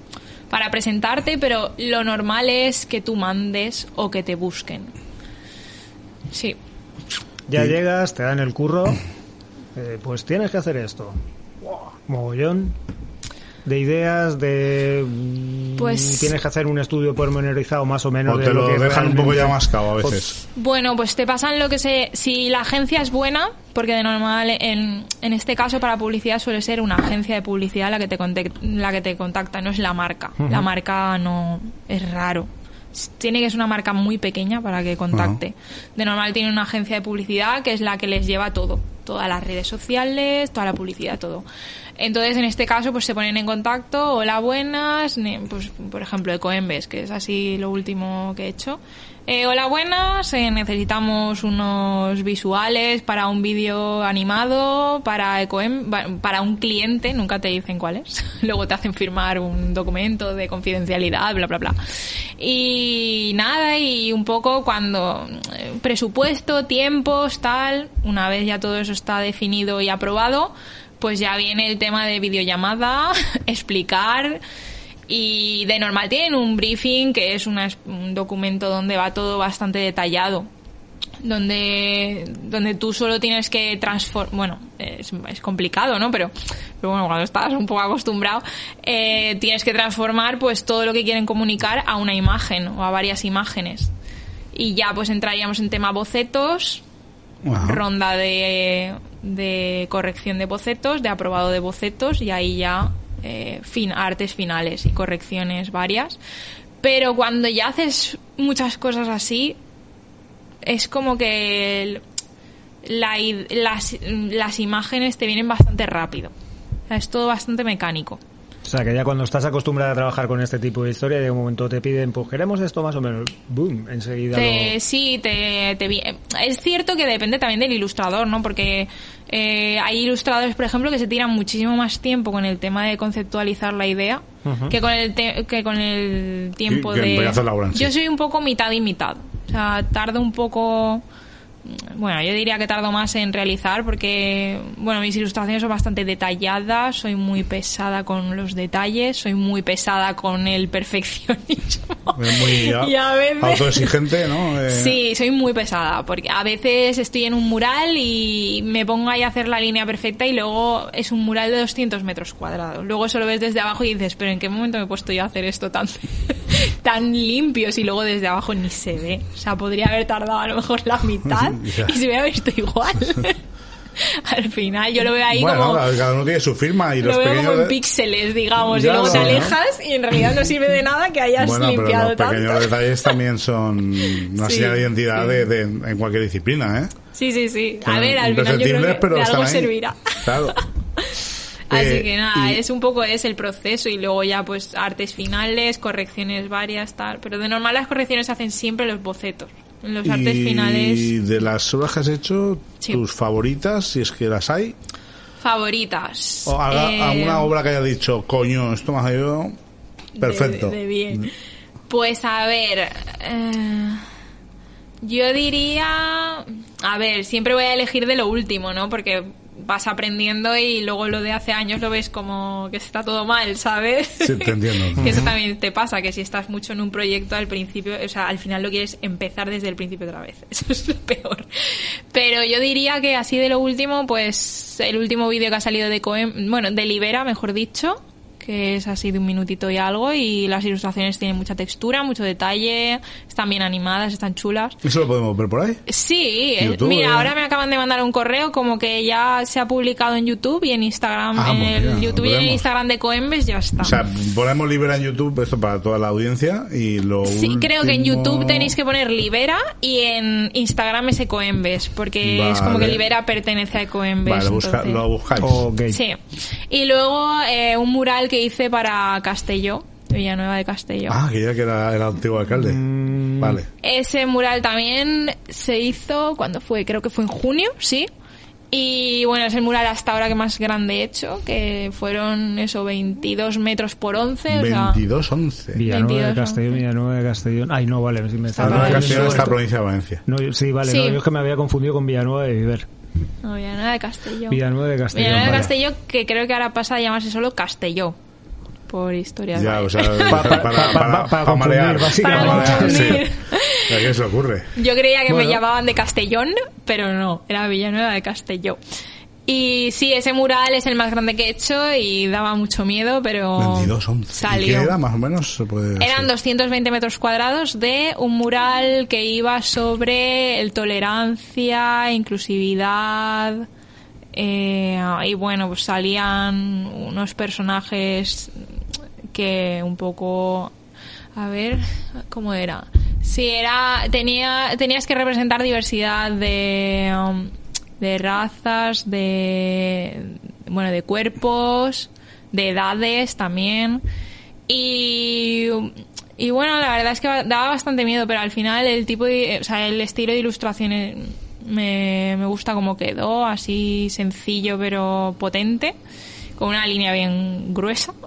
Speaker 7: para presentarte, pero lo normal es que tú mandes o que te busquen. Sí.
Speaker 2: Ya llegas, te dan el curro, eh, pues tienes que hacer esto. Mogollón de ideas, de... mm,
Speaker 7: Pues-
Speaker 2: Tienes que hacer un estudio pormenorizado más o menos
Speaker 1: O
Speaker 2: de
Speaker 1: te
Speaker 2: lo,
Speaker 1: lo
Speaker 2: que
Speaker 1: dejan un poco ya mascado a
Speaker 2: Pues-
Speaker 1: veces.
Speaker 7: Bueno, pues te pasan lo que se... Si la agencia es buena, porque de normal en, en este caso para publicidad suele ser una agencia de publicidad la que te, contac- la que te contacta, no es la marca. La marca no... es raro. Tiene que ser una marca muy pequeña para que contacte. De normal tiene una agencia de publicidad que es la que les lleva todo. Todas las redes sociales, toda la publicidad, todo. Entonces, en este caso, pues se ponen en contacto, hola, buenas, pues por ejemplo, Ecoembes, que es así lo último que he hecho. Eh, hola buenas, eh, necesitamos unos visuales para un vídeo animado, para Ecoem, para un cliente, nunca te dicen cuál es. Luego te hacen firmar un documento de confidencialidad, bla, bla, bla. Y nada, y un poco cuando eh, presupuesto, tiempos, tal, una vez ya todo eso está definido y aprobado, pues ya viene el tema de videollamada, explicar y de normal tienen un briefing que es una- un documento donde va todo bastante detallado donde donde tú solo tienes que transformar bueno es, es complicado no pero pero bueno cuando estás un poco acostumbrado eh, tienes que transformar pues todo lo que quieren comunicar a una imagen o a varias imágenes y ya pues entraríamos en tema bocetos
Speaker 1: Ajá.
Speaker 7: ronda de, de corrección de bocetos, de aprobado de bocetos y ahí ya eh, fin, artes finales y correcciones varias. Pero cuando ya haces muchas cosas así, es como que las, las imágenes te vienen bastante rápido. Es todo bastante mecánico.
Speaker 2: O sea, que ya cuando estás acostumbrada a trabajar con este tipo de historia, de un momento te piden, pues queremos esto más o menos, boom, enseguida
Speaker 7: Te-
Speaker 2: lo...
Speaker 7: sí, te, te vi- es cierto que depende también del ilustrador, ¿no? Porque eh, hay ilustradores, por ejemplo, que se tiran muchísimo más tiempo con el tema de conceptualizar la idea que con el te- que con el tiempo
Speaker 1: que
Speaker 7: de.
Speaker 1: voy a hacer la obra en sí.
Speaker 7: Yo soy un poco mitad y mitad. O sea, tardo un poco. Bueno, yo diría que tardo más en realizar porque, bueno, mis ilustraciones son bastante detalladas, soy muy pesada con los detalles, soy muy pesada con el perfeccionismo.
Speaker 1: Muy
Speaker 7: Y a veces-
Speaker 1: autoexigente, ¿no? Eh,
Speaker 7: Sí, soy muy pesada, porque a veces estoy en un mural y me pongo ahí a hacer la línea perfecta y luego es un mural de 200 metros cuadrados. Luego eso lo ves desde abajo y dices, pero ¿en qué momento me he puesto yo a hacer esto tan, tan limpio si luego desde abajo ni se ve? O sea, podría haber tardado a lo mejor la mitad
Speaker 1: Ya.
Speaker 7: y se hubiera visto igual. Al final yo lo veo ahí
Speaker 1: bueno,
Speaker 7: como...
Speaker 1: cada cada uno tiene su firma y
Speaker 7: Lo
Speaker 1: los
Speaker 7: veo
Speaker 1: pequeños...
Speaker 7: como en píxeles, digamos,
Speaker 1: Ya
Speaker 7: y luego te alejas y en realidad no sirve de nada que hayas
Speaker 1: Bueno, pero
Speaker 7: limpiado
Speaker 1: los
Speaker 7: tanto.
Speaker 1: pequeños detalles también son una
Speaker 7: Sí,
Speaker 1: señal de identidad
Speaker 7: sí.
Speaker 1: de, de- en cualquier disciplina, ¿eh?
Speaker 7: Sí, sí, sí. A
Speaker 1: Son
Speaker 7: ver, al final yo creo que
Speaker 1: pero
Speaker 7: de algo
Speaker 1: ahí.
Speaker 7: servirá.
Speaker 1: Claro.
Speaker 7: Así
Speaker 1: Eh,
Speaker 7: que nada,
Speaker 1: y-
Speaker 7: es un poco es el proceso y luego ya pues artes finales, correcciones varias, tal. Pero de normal las correcciones se hacen siempre los bocetos. Los artes
Speaker 1: y
Speaker 7: finales
Speaker 1: de las obras que has hecho,
Speaker 7: Sí.
Speaker 1: tus favoritas, si es que las hay,
Speaker 7: favoritas.
Speaker 1: o haga-
Speaker 7: Eh,
Speaker 1: alguna obra que haya dicho, coño, esto me ha
Speaker 7: de-
Speaker 1: perfecto.
Speaker 7: de bien. Pues a ver, eh, yo diría, a ver, siempre voy a elegir de lo último, ¿no? Porque vas aprendiendo y luego lo de hace años lo ves como que está todo mal, ¿sabes?
Speaker 1: Sí, te entiendo.
Speaker 7: que eso también te pasa, que si estás mucho en un proyecto al principio, o sea, al final lo quieres empezar desde el principio otra vez. Eso es lo peor. Pero yo diría que así de lo último, pues el último vídeo que ha salido de Coem, bueno, de Libera, mejor dicho, que es así de un minutito y algo, y las ilustraciones tienen mucha textura, mucho detalle, están bien animadas, están chulas.
Speaker 1: ¿Eso lo podemos ver por ahí?
Speaker 7: Sí, eh,
Speaker 1: YouTube,
Speaker 7: mira,
Speaker 1: eh.
Speaker 7: ahora me acaban de mandar un correo como que ya se ha publicado en YouTube y en Instagram,
Speaker 1: Ah,
Speaker 7: en el
Speaker 1: mira,
Speaker 7: YouTube y en. Instagram de Coembes ya está.
Speaker 1: O sea, ponemos Libera en YouTube, esto para toda la audiencia, y lo
Speaker 7: Sí, creo que en YouTube tenéis que poner Libera y en Instagram es Ecoembes, porque es como que Libera pertenece a Ecoembes.
Speaker 1: Vale, busca- lo buscáis.
Speaker 7: Sí. Y luego eh, un mural que hice para Castelló, de Villanueva de Castelló.
Speaker 1: Ah, que ya que era el antiguo alcalde.
Speaker 2: Mm.
Speaker 1: Vale.
Speaker 7: Ese mural también se hizo, cuando fue? Creo que fue en junio, sí. Y bueno, es el mural hasta ahora que más grande he hecho, que fueron eso, 22 metros por 11. o sea,
Speaker 1: 22-11.
Speaker 2: Villanueva de
Speaker 7: 22,
Speaker 2: Castellón, Villanueva de Castellón. Ay, no, vale, me
Speaker 7: Está
Speaker 2: estaba
Speaker 1: Villanueva de
Speaker 7: Vale,
Speaker 1: Castellón está provincia de Valencia.
Speaker 2: No, yo- sí, vale,
Speaker 7: Sí.
Speaker 2: no, yo es que me había confundido con Villanueva de Viver.
Speaker 7: no, Villanueva de Castelló.
Speaker 2: Villanueva de Castellón.
Speaker 7: Villanueva de
Speaker 2: vale.
Speaker 7: Castelló, que creo que ahora pasa a llamarse solo Castelló. Por historias.
Speaker 1: Ya, o sea,
Speaker 2: Pa-
Speaker 1: para,
Speaker 2: pa-
Speaker 1: para,
Speaker 2: confundir, básicamente.
Speaker 1: ¿A qué se ocurre?
Speaker 7: Yo creía que
Speaker 2: Bueno.
Speaker 7: me llamaban de Castellón, pero no, era Villanueva de Castelló. Y sí, ese mural es el más grande que he hecho y daba mucho miedo, pero
Speaker 1: 22-11. ¿Y
Speaker 7: salió.
Speaker 1: qué era, más o menos? Se puede
Speaker 7: Eran
Speaker 1: decir?
Speaker 7: 220 metros cuadrados de un mural que iba sobre el tolerancia, inclusividad. eh, y bueno, pues salían unos personajes que un poco. A ver, ¿cómo era? Sí, era. Tenía, tenías que representar diversidad de. um, de razas, de. Bueno, de cuerpos, de edades también. Y Y bueno, la verdad es que daba bastante miedo, pero al final el tipo de, o sea, el estilo de ilustración eh, me, me gusta como quedó, así sencillo pero potente, con una línea bien gruesa.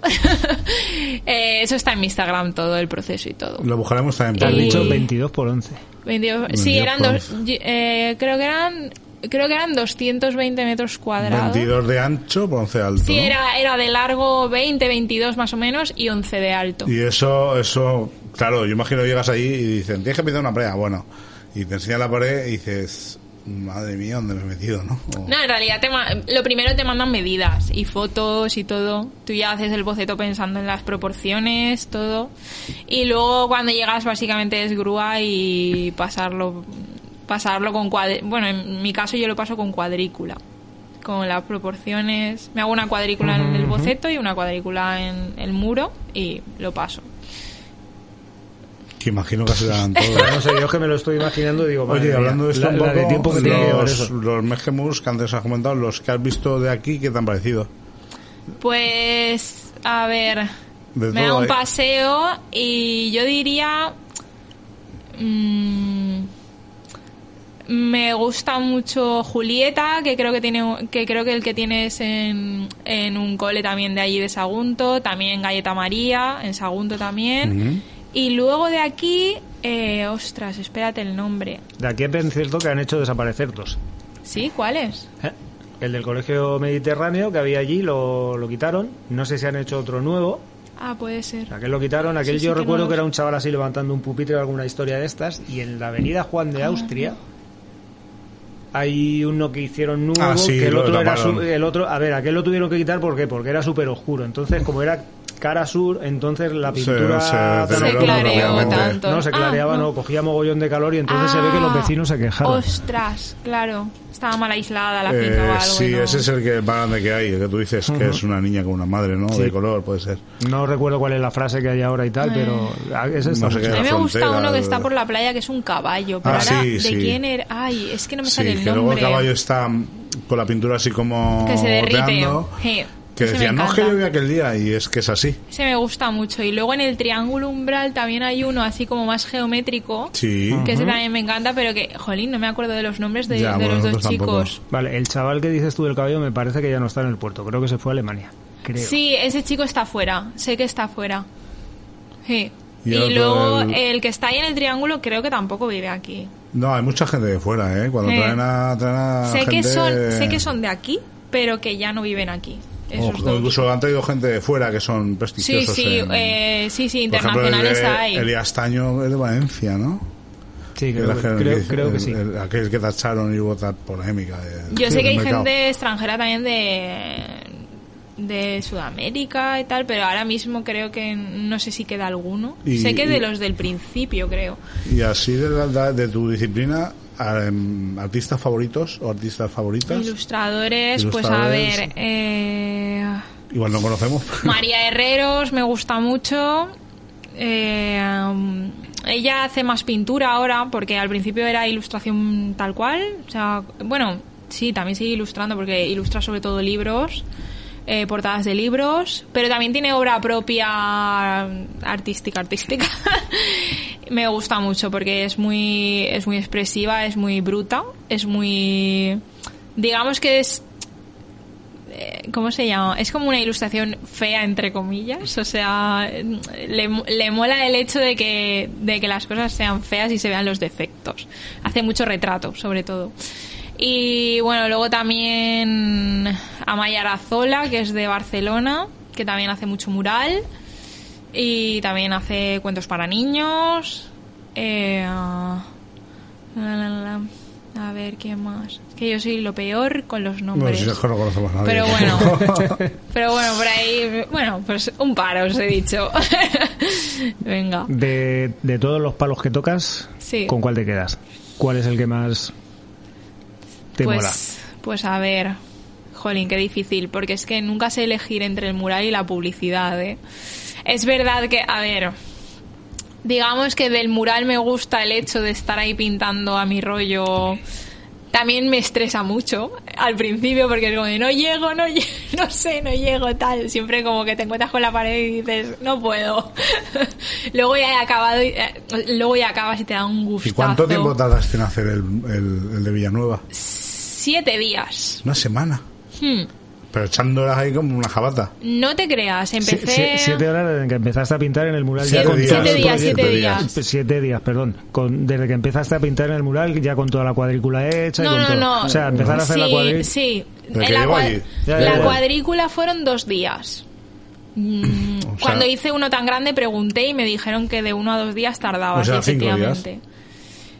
Speaker 7: Eh, eso está en mi Instagram todo el proceso y todo.
Speaker 1: Lo buscaremos también
Speaker 2: Te has
Speaker 7: Y-
Speaker 2: dicho 22 por 11.
Speaker 7: 22 sí,
Speaker 1: 22
Speaker 7: eran
Speaker 1: por
Speaker 7: dos, eh, creo que eran creo que eran 220 metros cuadrados.
Speaker 1: 22 de ancho por 11 de alto.
Speaker 7: Sí,
Speaker 1: ¿no?
Speaker 7: era, era de largo 20, 22 más o menos y 11 de alto.
Speaker 1: Y eso, eso, claro, yo imagino que llegas ahí y dicen, tienes que pintar una pared. Bueno, y te enseñan la pared y dices, madre mía, ¿dónde me he metido, no? O-
Speaker 7: No, en realidad te ma- lo primero te mandan medidas y fotos y todo. Tú ya haces el boceto pensando en las proporciones, todo. Y luego cuando llegas básicamente es grúa y pasarlo pasarlo con cuadrícula. Bueno, en mi caso yo lo paso con cuadrícula. Con las proporciones. Me hago una cuadrícula en el boceto y una cuadrícula en el muro y lo paso.
Speaker 1: Que imagino que serán todos.
Speaker 2: Pero no sé, yo es que me lo estoy imaginando digo,
Speaker 1: Oye,
Speaker 2: mía,
Speaker 1: hablando de esto
Speaker 2: la,
Speaker 1: un
Speaker 2: la
Speaker 1: poco,
Speaker 2: de tiempo que tiene
Speaker 1: los, los Megemus que antes has comentado, los que has visto de aquí, ¿qué te han parecido?
Speaker 7: Pues, a ver,
Speaker 1: De
Speaker 7: me da un paseo y yo diría... mm, me gusta mucho Julieta, que creo que tiene, que creo que el que tienes en, en un cole también de allí de Sagunto, también Galleta María, en Sagunto también. Y luego de aquí, eh, ostras, espérate el nombre.
Speaker 2: De aquí es cierto que han hecho desaparecer dos.
Speaker 7: ¿Sí? ¿Cuál es?
Speaker 2: ¿Eh? El del Colegio Mediterráneo que había allí lo, lo quitaron. No sé si han hecho otro nuevo.
Speaker 7: Ah, puede ser.
Speaker 2: Aquel lo quitaron. Aquel
Speaker 7: Sí, sí,
Speaker 2: yo
Speaker 7: que
Speaker 2: recuerdo
Speaker 7: no
Speaker 2: que era un chaval así levantando un pupitre o alguna historia de estas. Y en la avenida Juan
Speaker 7: Ah.
Speaker 2: de Austria hay uno que hicieron nuevo.
Speaker 1: Ah, sí,
Speaker 2: que el otro era su- el otro. A ver, aquel lo tuvieron que quitar ¿por qué? porque era súper oscuro. Entonces, como era cara sur, entonces la pintura
Speaker 1: se Se
Speaker 7: Se clareó tanto.
Speaker 2: No, se
Speaker 7: Ah,
Speaker 2: clareaba, no.
Speaker 7: no.
Speaker 2: cogía mogollón de calor y entonces se ve que los
Speaker 7: Ah,
Speaker 2: vecinos se quejaron.
Speaker 7: Ostras, claro. Estaba mal aislada la
Speaker 1: Eh,
Speaker 7: finca o algo.
Speaker 1: sí,
Speaker 7: ¿no?
Speaker 1: ese es el que más grande que hay, el que tú dices que es una niña con una madre, ¿no?
Speaker 2: Sí.
Speaker 1: De color, puede ser.
Speaker 2: No recuerdo cuál es la frase que hay ahora y tal, pero ah, ese está
Speaker 1: No sé
Speaker 7: A mí me gusta uno que está por la playa que es un caballo. Pero
Speaker 1: Ah,
Speaker 7: ahora,
Speaker 1: sí,
Speaker 7: ¿de
Speaker 1: sí.
Speaker 7: quién era? Ay, es que no me
Speaker 1: Sí,
Speaker 7: sale el
Speaker 1: que
Speaker 7: nombre.
Speaker 1: luego el caballo está con la pintura así como
Speaker 7: Que se derrite.
Speaker 1: goteando,
Speaker 7: Sí,
Speaker 1: que
Speaker 7: ese me
Speaker 1: decían, no es que vi aquel día y es que es así.
Speaker 7: Ese me gusta mucho. Y luego en el triángulo umbral también hay uno así como más geométrico.
Speaker 1: Sí.
Speaker 7: Que ese también me encanta, pero que, jolín, no me acuerdo de los nombres de,
Speaker 1: Ya,
Speaker 7: de
Speaker 1: bueno,
Speaker 7: los dos
Speaker 1: tampoco.
Speaker 7: chicos.
Speaker 2: Vale, el chaval que dices tú del caballo me parece que ya no está en el puerto. Creo que se fue a Alemania. Creo.
Speaker 7: Sí, ese chico está fuera. Sé que está fuera. Sí.
Speaker 1: Y
Speaker 7: Y, luego
Speaker 1: el-
Speaker 7: el... que está ahí en el triángulo creo que tampoco vive aquí.
Speaker 1: No, hay mucha gente de fuera, ¿eh? Cuando
Speaker 7: Eh.
Speaker 1: traen a, traen a
Speaker 7: sé que
Speaker 1: gente...
Speaker 7: son sé que son de aquí, pero que ya no viven aquí. Esos
Speaker 1: o incluso han traído gente de fuera que son
Speaker 7: Sí,
Speaker 1: prestigiosos.
Speaker 7: sí,
Speaker 1: en-
Speaker 7: eh, sí, sí,
Speaker 1: ejemplo, el
Speaker 7: internacionales
Speaker 1: de
Speaker 7: hay.
Speaker 1: Elías Taño es de Valencia, ¿no?
Speaker 2: Sí, creo,
Speaker 1: El-
Speaker 2: que,
Speaker 1: el-
Speaker 2: creo,
Speaker 1: el-
Speaker 2: creo que
Speaker 1: el-
Speaker 2: sí.
Speaker 1: el- aquel que tacharon y hubo tal polémica. de-
Speaker 7: Yo sé que hay
Speaker 1: mercado.
Speaker 7: gente extranjera también de de Sudamérica y tal, pero ahora mismo creo que no sé si queda alguno.
Speaker 1: Y-
Speaker 7: sé que
Speaker 1: y-
Speaker 7: de los del principio, creo.
Speaker 1: Y así de, la- de tu disciplina, em, artistas favoritos o artistas favoritas.
Speaker 7: Ilustradores, pues a ver, eh,
Speaker 1: Igual no conocemos.
Speaker 7: María Herreros me gusta mucho. Eh, um, ella hace más pintura ahora porque al principio era ilustración tal cual. O sea, bueno, sí, también sigue ilustrando porque ilustra sobre todo libros, eh, portadas de libros, pero también tiene obra propia artística, artística. me gusta mucho porque es muy, es muy expresiva, es muy bruta, es muy, digamos que es eh, ¿Cómo se llama? Es como una ilustración fea, entre comillas. O sea, le, le mola el hecho de que, de que las cosas sean feas y se vean los defectos. Hace mucho retrato, sobre todo. Y bueno, luego también Amaya Arazola, que es de Barcelona, que también hace mucho mural. Y también hace cuentos para niños. Eh, la, la, la. A ver, ¿qué más? Es que yo soy lo peor con los
Speaker 1: No,
Speaker 7: nombres.
Speaker 1: si no conocemos a nadie.
Speaker 7: Pero bueno, pero bueno, por ahí, bueno, pues un paro os he dicho. Venga.
Speaker 2: De, de todos los palos que tocas,
Speaker 7: Sí.
Speaker 2: ¿con cuál te quedas? ¿Cuál es el que más te mola?
Speaker 7: Pues, pues a ver, jolín, qué difícil, porque es que nunca sé elegir entre el mural y la publicidad, ¿eh? Es verdad que, a ver, digamos que del mural me gusta el hecho de estar ahí pintando a mi rollo. También me estresa mucho al principio porque es como de no llego, no llego, no sé, no llego, tal. Siempre como que te encuentras con la pared y dices, no puedo. luego ya he acabado, y, eh, luego ya acabas y te da un gustazo.
Speaker 1: ¿Y cuánto tiempo tardaste en hacer el, el- el de Villanueva?
Speaker 7: Siete días.
Speaker 1: Una semana.
Speaker 7: Hmm.
Speaker 1: Pero echándolas ahí como una jabata.
Speaker 7: No te creas, empecé...
Speaker 2: si- siete horas desde que empezaste a pintar en el mural.
Speaker 1: Siete
Speaker 2: ya con
Speaker 1: días,
Speaker 7: siete días, siete días.
Speaker 2: Siete días, perdón. Con, desde que empezaste a pintar en el mural, ya con toda la cuadrícula hecha. y
Speaker 7: No,
Speaker 2: con
Speaker 7: no,
Speaker 2: todo.
Speaker 7: no.
Speaker 2: O sea, empezar a hacer la
Speaker 7: sí,
Speaker 2: cuadrícula.
Speaker 7: Sí, En la.
Speaker 2: Ya,
Speaker 7: cuadrícula fueron dos días. Mm,
Speaker 1: O sea-
Speaker 7: Cuando hice uno tan grande pregunté y me dijeron que de uno a dos días tardaba,
Speaker 1: O sea,
Speaker 7: sí,
Speaker 1: cinco
Speaker 7: efectivamente.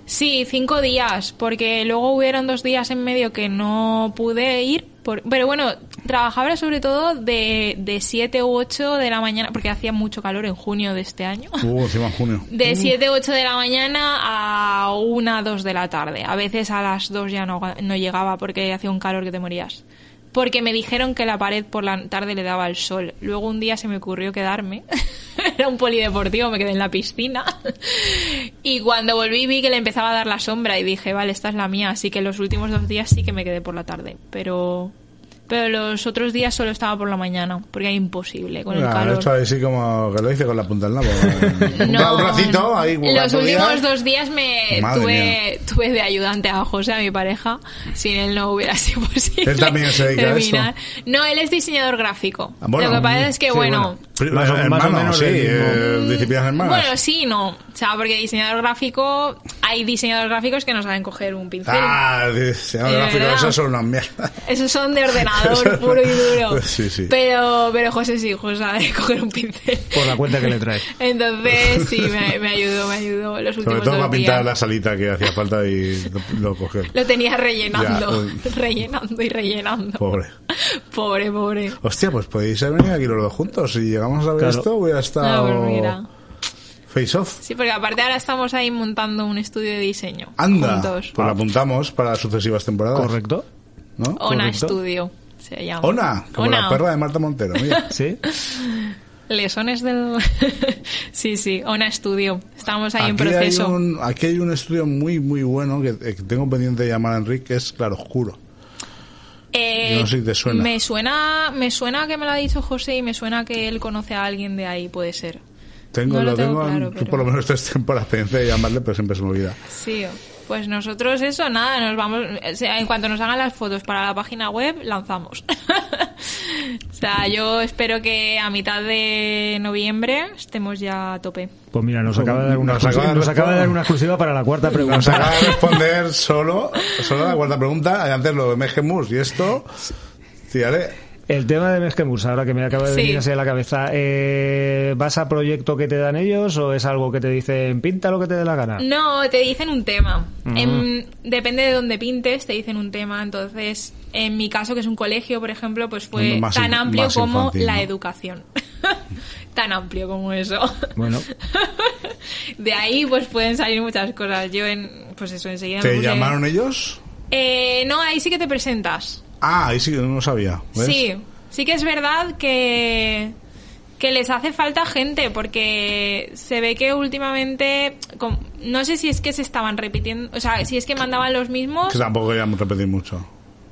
Speaker 7: Sí, cinco días, porque luego hubieron dos días en medio que no pude ir. por- pero bueno, trabajaba sobre todo de, de 7 u 8 de la mañana, porque hacía mucho calor en junio de este año.
Speaker 1: Uh, encima en junio.
Speaker 7: De 7, 8 de la mañana a 1, 2 de la tarde. A veces a las 2 ya no, no llegaba porque hacía un calor que te morías. Porque me dijeron que la pared por la tarde le daba el sol. Luego un día se me ocurrió quedarme. Era un polideportivo, me quedé en la piscina. y cuando volví vi que le empezaba a dar la sombra y dije, vale, esta es la mía. Así que los últimos dos días sí que me quedé por la tarde. Pero, pero los otros días solo estaba por la mañana. Porque era imposible con el
Speaker 1: Mira,
Speaker 7: calor.
Speaker 1: hecho así como que lo hice con la punta del nabo.
Speaker 7: No,
Speaker 1: un racito ahí.
Speaker 7: Los últimos
Speaker 1: días.
Speaker 7: dos días me tuve, tuve de ayudante a José, a mi pareja. Sin él no hubiera sido posible.
Speaker 1: Él también se dedica a
Speaker 7: terminar. No, él es diseñador gráfico.
Speaker 1: Ah, bueno,
Speaker 7: Lo que pasa es que,
Speaker 1: sí,
Speaker 7: bueno.
Speaker 1: Pri-
Speaker 2: Más
Speaker 1: hermano,
Speaker 2: más o menos
Speaker 1: sí, eh, disciplinas hermanas.
Speaker 7: Bueno, sí, no. O sea, porque diseñador gráfico, hay diseñadores gráficos que no saben coger un pincel.
Speaker 1: ah, diseñador gráfico,
Speaker 7: verdad.
Speaker 1: eso son unas mierdas.
Speaker 7: Esos son de ordenador puro y duro.
Speaker 1: Sí, sí.
Speaker 7: Pero, pero José sí, José sabe coger un pincel.
Speaker 2: Por la cuenta que le trae.
Speaker 7: Entonces, sí, me, me ayudó, me ayudó los
Speaker 1: Sobre
Speaker 7: últimos
Speaker 1: todo
Speaker 7: dos
Speaker 1: para pintar
Speaker 7: días.
Speaker 1: la salita que hacía falta y lo, lo cogió.
Speaker 7: Lo tenía rellenando,
Speaker 1: Ya,
Speaker 7: rellenando y rellenando.
Speaker 1: Pobre.
Speaker 7: Pobre, pobre.
Speaker 1: Hostia, pues podéis haber venido aquí los dos juntos. Si llegamos a ver
Speaker 2: Claro.
Speaker 1: esto, hubiera
Speaker 7: No,
Speaker 1: estado
Speaker 7: pero mira.
Speaker 1: face off.
Speaker 7: Sí, porque aparte ahora estamos ahí montando un estudio de diseño.
Speaker 1: Anda,
Speaker 7: Juntos.
Speaker 1: pues lo apuntamos para sucesivas temporadas.
Speaker 2: ¿Correcto?
Speaker 1: ¿No?
Speaker 7: Ona
Speaker 2: correcto.
Speaker 7: Studio se llama.
Speaker 1: Ona, como
Speaker 7: Ona.
Speaker 1: la perra de Marta Montero. Mira.
Speaker 2: ¿Sí?
Speaker 7: Lesones del... sí, sí, Ona Studio. Estamos ahí en
Speaker 1: hay,
Speaker 7: proceso.
Speaker 1: un, aquí hay un estudio muy, muy bueno que, eh, que tengo pendiente de llamar a Enrique, que es Claro Oscuro.
Speaker 7: Eh,
Speaker 1: Yo no sé si te suena.
Speaker 7: Me suena, me suena que me lo ha dicho José y me suena que él conoce a alguien de ahí, puede ser.
Speaker 1: Tengo,
Speaker 7: No lo
Speaker 1: lo
Speaker 7: tengo
Speaker 1: tengo,
Speaker 7: claro, pero-
Speaker 1: por lo menos tres temporadas pendiente de llamarle, pero siempre se me olvida.
Speaker 7: Sí, pues nosotros eso, nada, nos vamos, o sea, en cuanto nos hagan las fotos para la página web, lanzamos. o sea, yo espero que a mitad de noviembre estemos ya a tope.
Speaker 2: Pues mira, nos acaba de dar una,
Speaker 1: Nos acaba
Speaker 2: exclusiva,
Speaker 1: de
Speaker 2: nos acaba de dar una exclusiva para la cuarta
Speaker 1: Nos
Speaker 2: pregunta.
Speaker 1: acaba de responder solo, solo la cuarta pregunta. Antes lo de Megemus y esto. Tírale.
Speaker 2: El tema de Mesquemus, ahora que me acaba de
Speaker 7: Sí.
Speaker 2: venir así a la cabeza, eh, ¿vas a proyecto que te dan ellos o es algo que te dicen pinta lo que te dé la gana?
Speaker 7: No, te dicen un tema. En- depende de dónde pintes, te dicen un tema. Entonces, en mi caso, que es un colegio, por ejemplo, pues fue
Speaker 1: más
Speaker 7: tan
Speaker 1: in-
Speaker 7: amplio
Speaker 1: más
Speaker 7: como
Speaker 1: infantil,
Speaker 7: la
Speaker 1: ¿no?
Speaker 7: educación. tan amplio como eso.
Speaker 2: Bueno,
Speaker 7: de ahí, pues pueden salir muchas cosas. Yo, en, pues eso, enseguida me
Speaker 1: ¿Te
Speaker 7: puse-
Speaker 1: llamaron ellos?
Speaker 7: Eh, no, ahí sí que te presentas.
Speaker 1: Ah, ahí sí que no sabía. ¿ves?
Speaker 7: Sí, sí que es verdad que, que les hace falta gente porque se ve que últimamente, no sé si es que se estaban repitiendo, o sea, si es que mandaban los mismos.
Speaker 1: Que tampoco queríamos repetir mucho.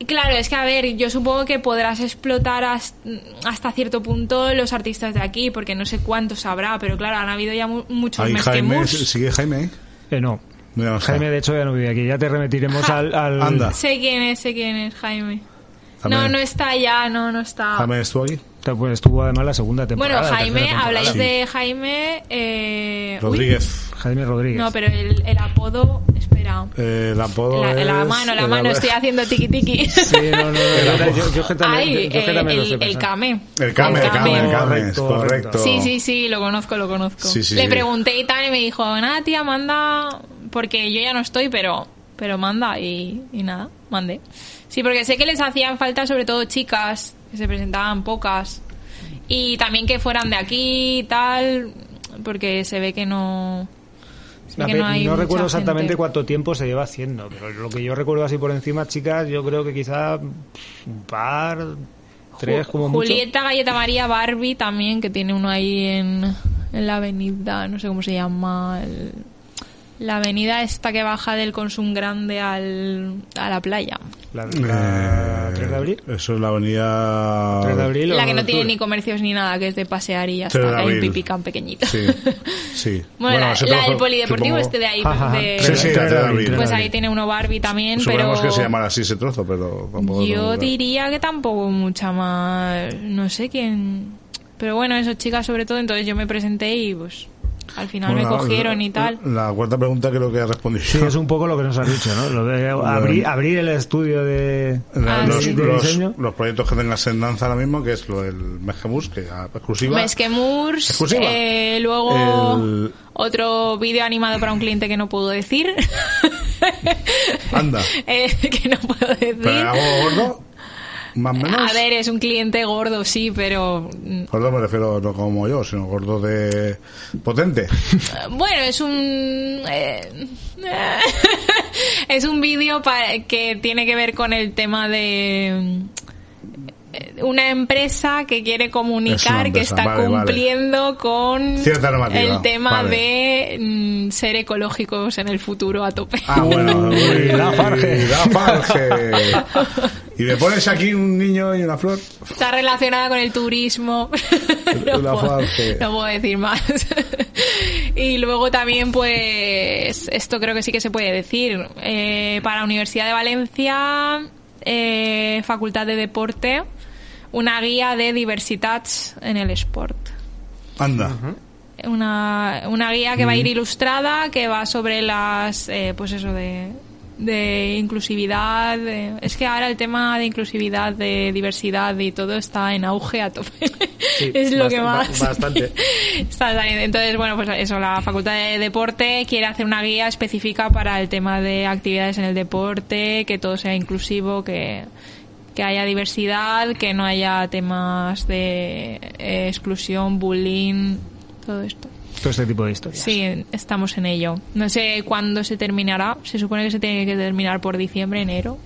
Speaker 7: Claro, es que a ver, yo supongo que podrás explotar has- hasta cierto punto los artistas de aquí, porque no sé cuántos habrá, pero claro, han habido ya mu- muchos
Speaker 1: Ahí
Speaker 7: más que
Speaker 1: Jaime,
Speaker 7: mus.
Speaker 1: sigue Jaime.
Speaker 2: eh, no. Jaime, de hecho, ya no vive aquí. Ya te remitiremos al... al-
Speaker 1: Anda.
Speaker 7: Sé quién es, sé quién es, Jaime. No, no está ya, no, no está.
Speaker 1: Jaime estuvo aquí.
Speaker 2: Pues estuvo además la segunda temporada.
Speaker 7: Bueno, Jaime,
Speaker 2: temporada.
Speaker 7: habláis
Speaker 1: Sí.
Speaker 7: de Jaime. Eh, uy,
Speaker 1: Rodríguez.
Speaker 2: Jaime Rodríguez.
Speaker 7: no, pero el, el apodo. Espera.
Speaker 1: Eh, el apodo
Speaker 7: La, mano, la
Speaker 1: el
Speaker 7: mano, estoy haciendo tiki tiki.
Speaker 2: Sí, no, no, no, yo, yo- yo que también,
Speaker 7: Ay,
Speaker 2: yo- yo que
Speaker 7: eh,
Speaker 2: también
Speaker 7: el, el. Kame.
Speaker 1: El Kame, el Kame, el Kame,
Speaker 2: Correcto,
Speaker 1: correcto.
Speaker 7: Sí, sí, sí, lo conozco, lo conozco.
Speaker 1: Sí, sí,
Speaker 7: Le pregunté y tal, y me dijo, nada, tía, manda, porque yo ya no estoy, pero, pero manda, y, y nada, mandé. Sí, porque sé que les hacían falta sobre todo chicas, que se presentaban pocas, y también que fueran de aquí y tal, porque se ve que no... ve que no, hay mucha
Speaker 2: recuerdo exactamente
Speaker 7: gente.
Speaker 2: cuánto tiempo se lleva haciendo, pero lo que yo recuerdo así por encima, chicas, yo creo que quizá un par, tres como mucho.
Speaker 7: Julieta Galleta María Barbie también, que tiene uno ahí en, en la avenida, no sé cómo se llama, el- la avenida esta que baja del Consum Grande al, a la playa.
Speaker 2: La, la
Speaker 1: Eh,
Speaker 2: 3 de abril.
Speaker 1: Eso es la avenida...
Speaker 2: 3 de abril.
Speaker 7: La que no tiene ni comercios ni nada, que es de pasear y ya está, hay un pipicán pequeñito.
Speaker 1: Sí, sí.
Speaker 7: Bueno, la, la del polideportivo
Speaker 1: supongo-
Speaker 7: este de ahí,
Speaker 2: Ajá,
Speaker 7: de-
Speaker 1: Sí, sí, la 3 de abril.
Speaker 7: pues ahí tiene uno Barbie también,
Speaker 1: Suponemos
Speaker 7: pero
Speaker 1: que se llamará así ese trozo, pero tampoco...
Speaker 7: yo diría que tampoco mucha más, no sé quién, pero bueno, eso chicas sobre todo, entonces yo me presenté y pues al final
Speaker 1: Bueno,
Speaker 7: me
Speaker 1: la-
Speaker 7: cogieron y tal.
Speaker 1: La cuarta pregunta creo que ha respondido.
Speaker 2: Sí, es un poco lo que nos has dicho, ¿no? Lo de abrir, abrir el estudio de,
Speaker 7: Ah,
Speaker 1: los,
Speaker 7: sí.
Speaker 2: de
Speaker 1: los-
Speaker 2: diseño.
Speaker 1: los proyectos que tengas en danza ahora mismo, que es lo del Megemurs, que es exclusiva.
Speaker 7: Meskemurs,
Speaker 1: Exclusiva.
Speaker 7: eh, luego
Speaker 1: El-
Speaker 7: otro vídeo animado para un cliente que no puedo decir.
Speaker 1: Anda.
Speaker 7: Eh, que no puedo decir.
Speaker 1: ¿Pero algo gordo? ¿Más o menos?
Speaker 7: A ver, es un cliente gordo, sí, pero mm,
Speaker 1: Gordo me refiero no como yo, sino gordo de... potente.
Speaker 7: bueno, es un eh, es un vídeo que tiene que ver con el tema de eh, una empresa que quiere
Speaker 1: Es
Speaker 7: comunicar que está
Speaker 1: vale, vale.
Speaker 7: cumpliendo con
Speaker 1: Cierta normativa,
Speaker 7: el tema
Speaker 1: vale.
Speaker 7: de mm, ser ecológicos en el futuro a tope.
Speaker 1: Ah, bueno.
Speaker 2: La Farge.
Speaker 1: La Farge. Y me pones aquí un niño y una flor.
Speaker 7: Está relacionada con el turismo. No, puedo,
Speaker 1: Farge.
Speaker 7: no puedo decir más. y luego también, pues, esto creo que sí que se puede decir. Eh, para la Universidad de Valencia, eh, Facultad de Deporte, una guía de diversitats en el sport.
Speaker 1: Anda.
Speaker 7: Una, una guía que va a ir ilustrada, que va sobre las, eh, pues eso, de, de inclusividad. de- es que ahora el tema de inclusividad, de diversidad y todo está en auge a tope. es lo que más.
Speaker 2: bastante.
Speaker 7: está saliendo. Entonces, bueno, pues eso, la Facultad de Deporte quiere hacer una guía específica para el tema de actividades en el deporte, que todo sea inclusivo, que que haya diversidad, que no haya temas de eh, exclusión, bullying, todo esto.
Speaker 2: Todo este tipo de historias.
Speaker 7: Sí, estamos en ello. No sé cuándo se terminará. Se supone que se tiene que terminar por diciembre, enero.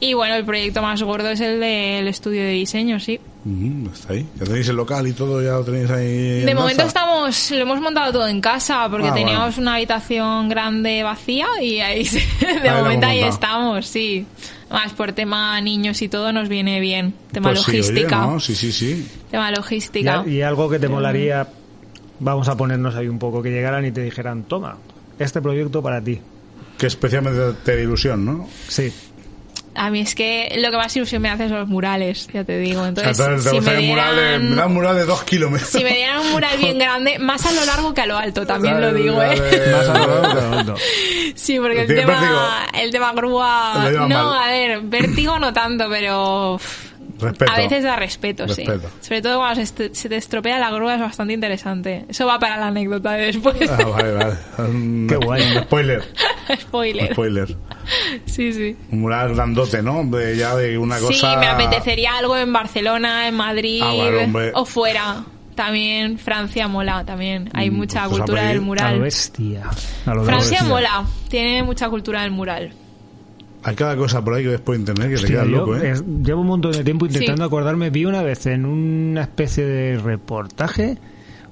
Speaker 7: Y bueno, el proyecto más gordo es el del estudio de diseño, sí.
Speaker 1: Mm, está ahí. Ya tenéis el local y todo, ya lo tenéis ahí. en
Speaker 7: De momento
Speaker 1: danza.
Speaker 7: estamos, lo hemos montado todo en casa porque
Speaker 1: Ah,
Speaker 7: teníamos
Speaker 1: bueno.
Speaker 7: una habitación grande vacía y ahí se-
Speaker 1: Ahí
Speaker 7: de
Speaker 1: lo
Speaker 7: momento ahí estamos, sí. Más por tema niños y todo nos viene bien. Tema
Speaker 1: Pues sí, oye,
Speaker 7: logística.
Speaker 1: ¿no? Sí, sí, sí.
Speaker 7: Tema logística.
Speaker 2: Y, y algo que te molaría, vamos a ponernos ahí un poco, que llegaran y te dijeran, toma, este proyecto para ti.
Speaker 1: Que especialmente te da ilusión, ¿no?
Speaker 2: Sí.
Speaker 7: A mí es que lo que más ilusión me hace son los murales, ya te digo. Entonces,
Speaker 1: Entonces, te
Speaker 7: si, me
Speaker 1: mural, de-
Speaker 7: dieran,
Speaker 1: me da un mural de dos kilómetros.
Speaker 7: si me dieran un mural bien grande, más a lo largo que a lo alto, también lo digo, ¿eh?
Speaker 2: Más a lo largo que a lo alto.
Speaker 7: Sí, porque el tema, el tema grúa... No,
Speaker 1: mal.
Speaker 7: a ver, vértigo no tanto, pero...
Speaker 1: Respeto.
Speaker 7: A veces da respeto,
Speaker 1: Respeto.
Speaker 7: sí. Sobre todo cuando se, est- se te estropea la grúa es bastante interesante. Eso va para la anécdota de después.
Speaker 1: Ah, vale, vale. Un-
Speaker 2: Qué guay.
Speaker 1: un spoiler.
Speaker 7: Spoiler.
Speaker 1: Spoiler.
Speaker 7: Sí, sí.
Speaker 1: Un mural grandote, ¿no? De, ya de una cosa.
Speaker 7: Sí, me apetecería algo en Barcelona, en Madrid
Speaker 1: Ah, vale, hombre.
Speaker 7: o fuera. También Francia mola, también. Hay
Speaker 1: Mm,
Speaker 7: mucha
Speaker 1: pues
Speaker 7: cultura del
Speaker 2: A lo
Speaker 7: mural.
Speaker 2: bestia. A lo
Speaker 7: Francia
Speaker 2: bestia.
Speaker 7: mola, tiene mucha cultura del mural.
Speaker 1: Hay cada cosa por ahí que ves por internet que te
Speaker 2: Hostia,
Speaker 1: quedas
Speaker 2: yo
Speaker 1: loco, ¿eh?
Speaker 2: es- llevo un montón de tiempo intentando
Speaker 7: Sí.
Speaker 2: acordarme. Vi una vez en una especie de reportaje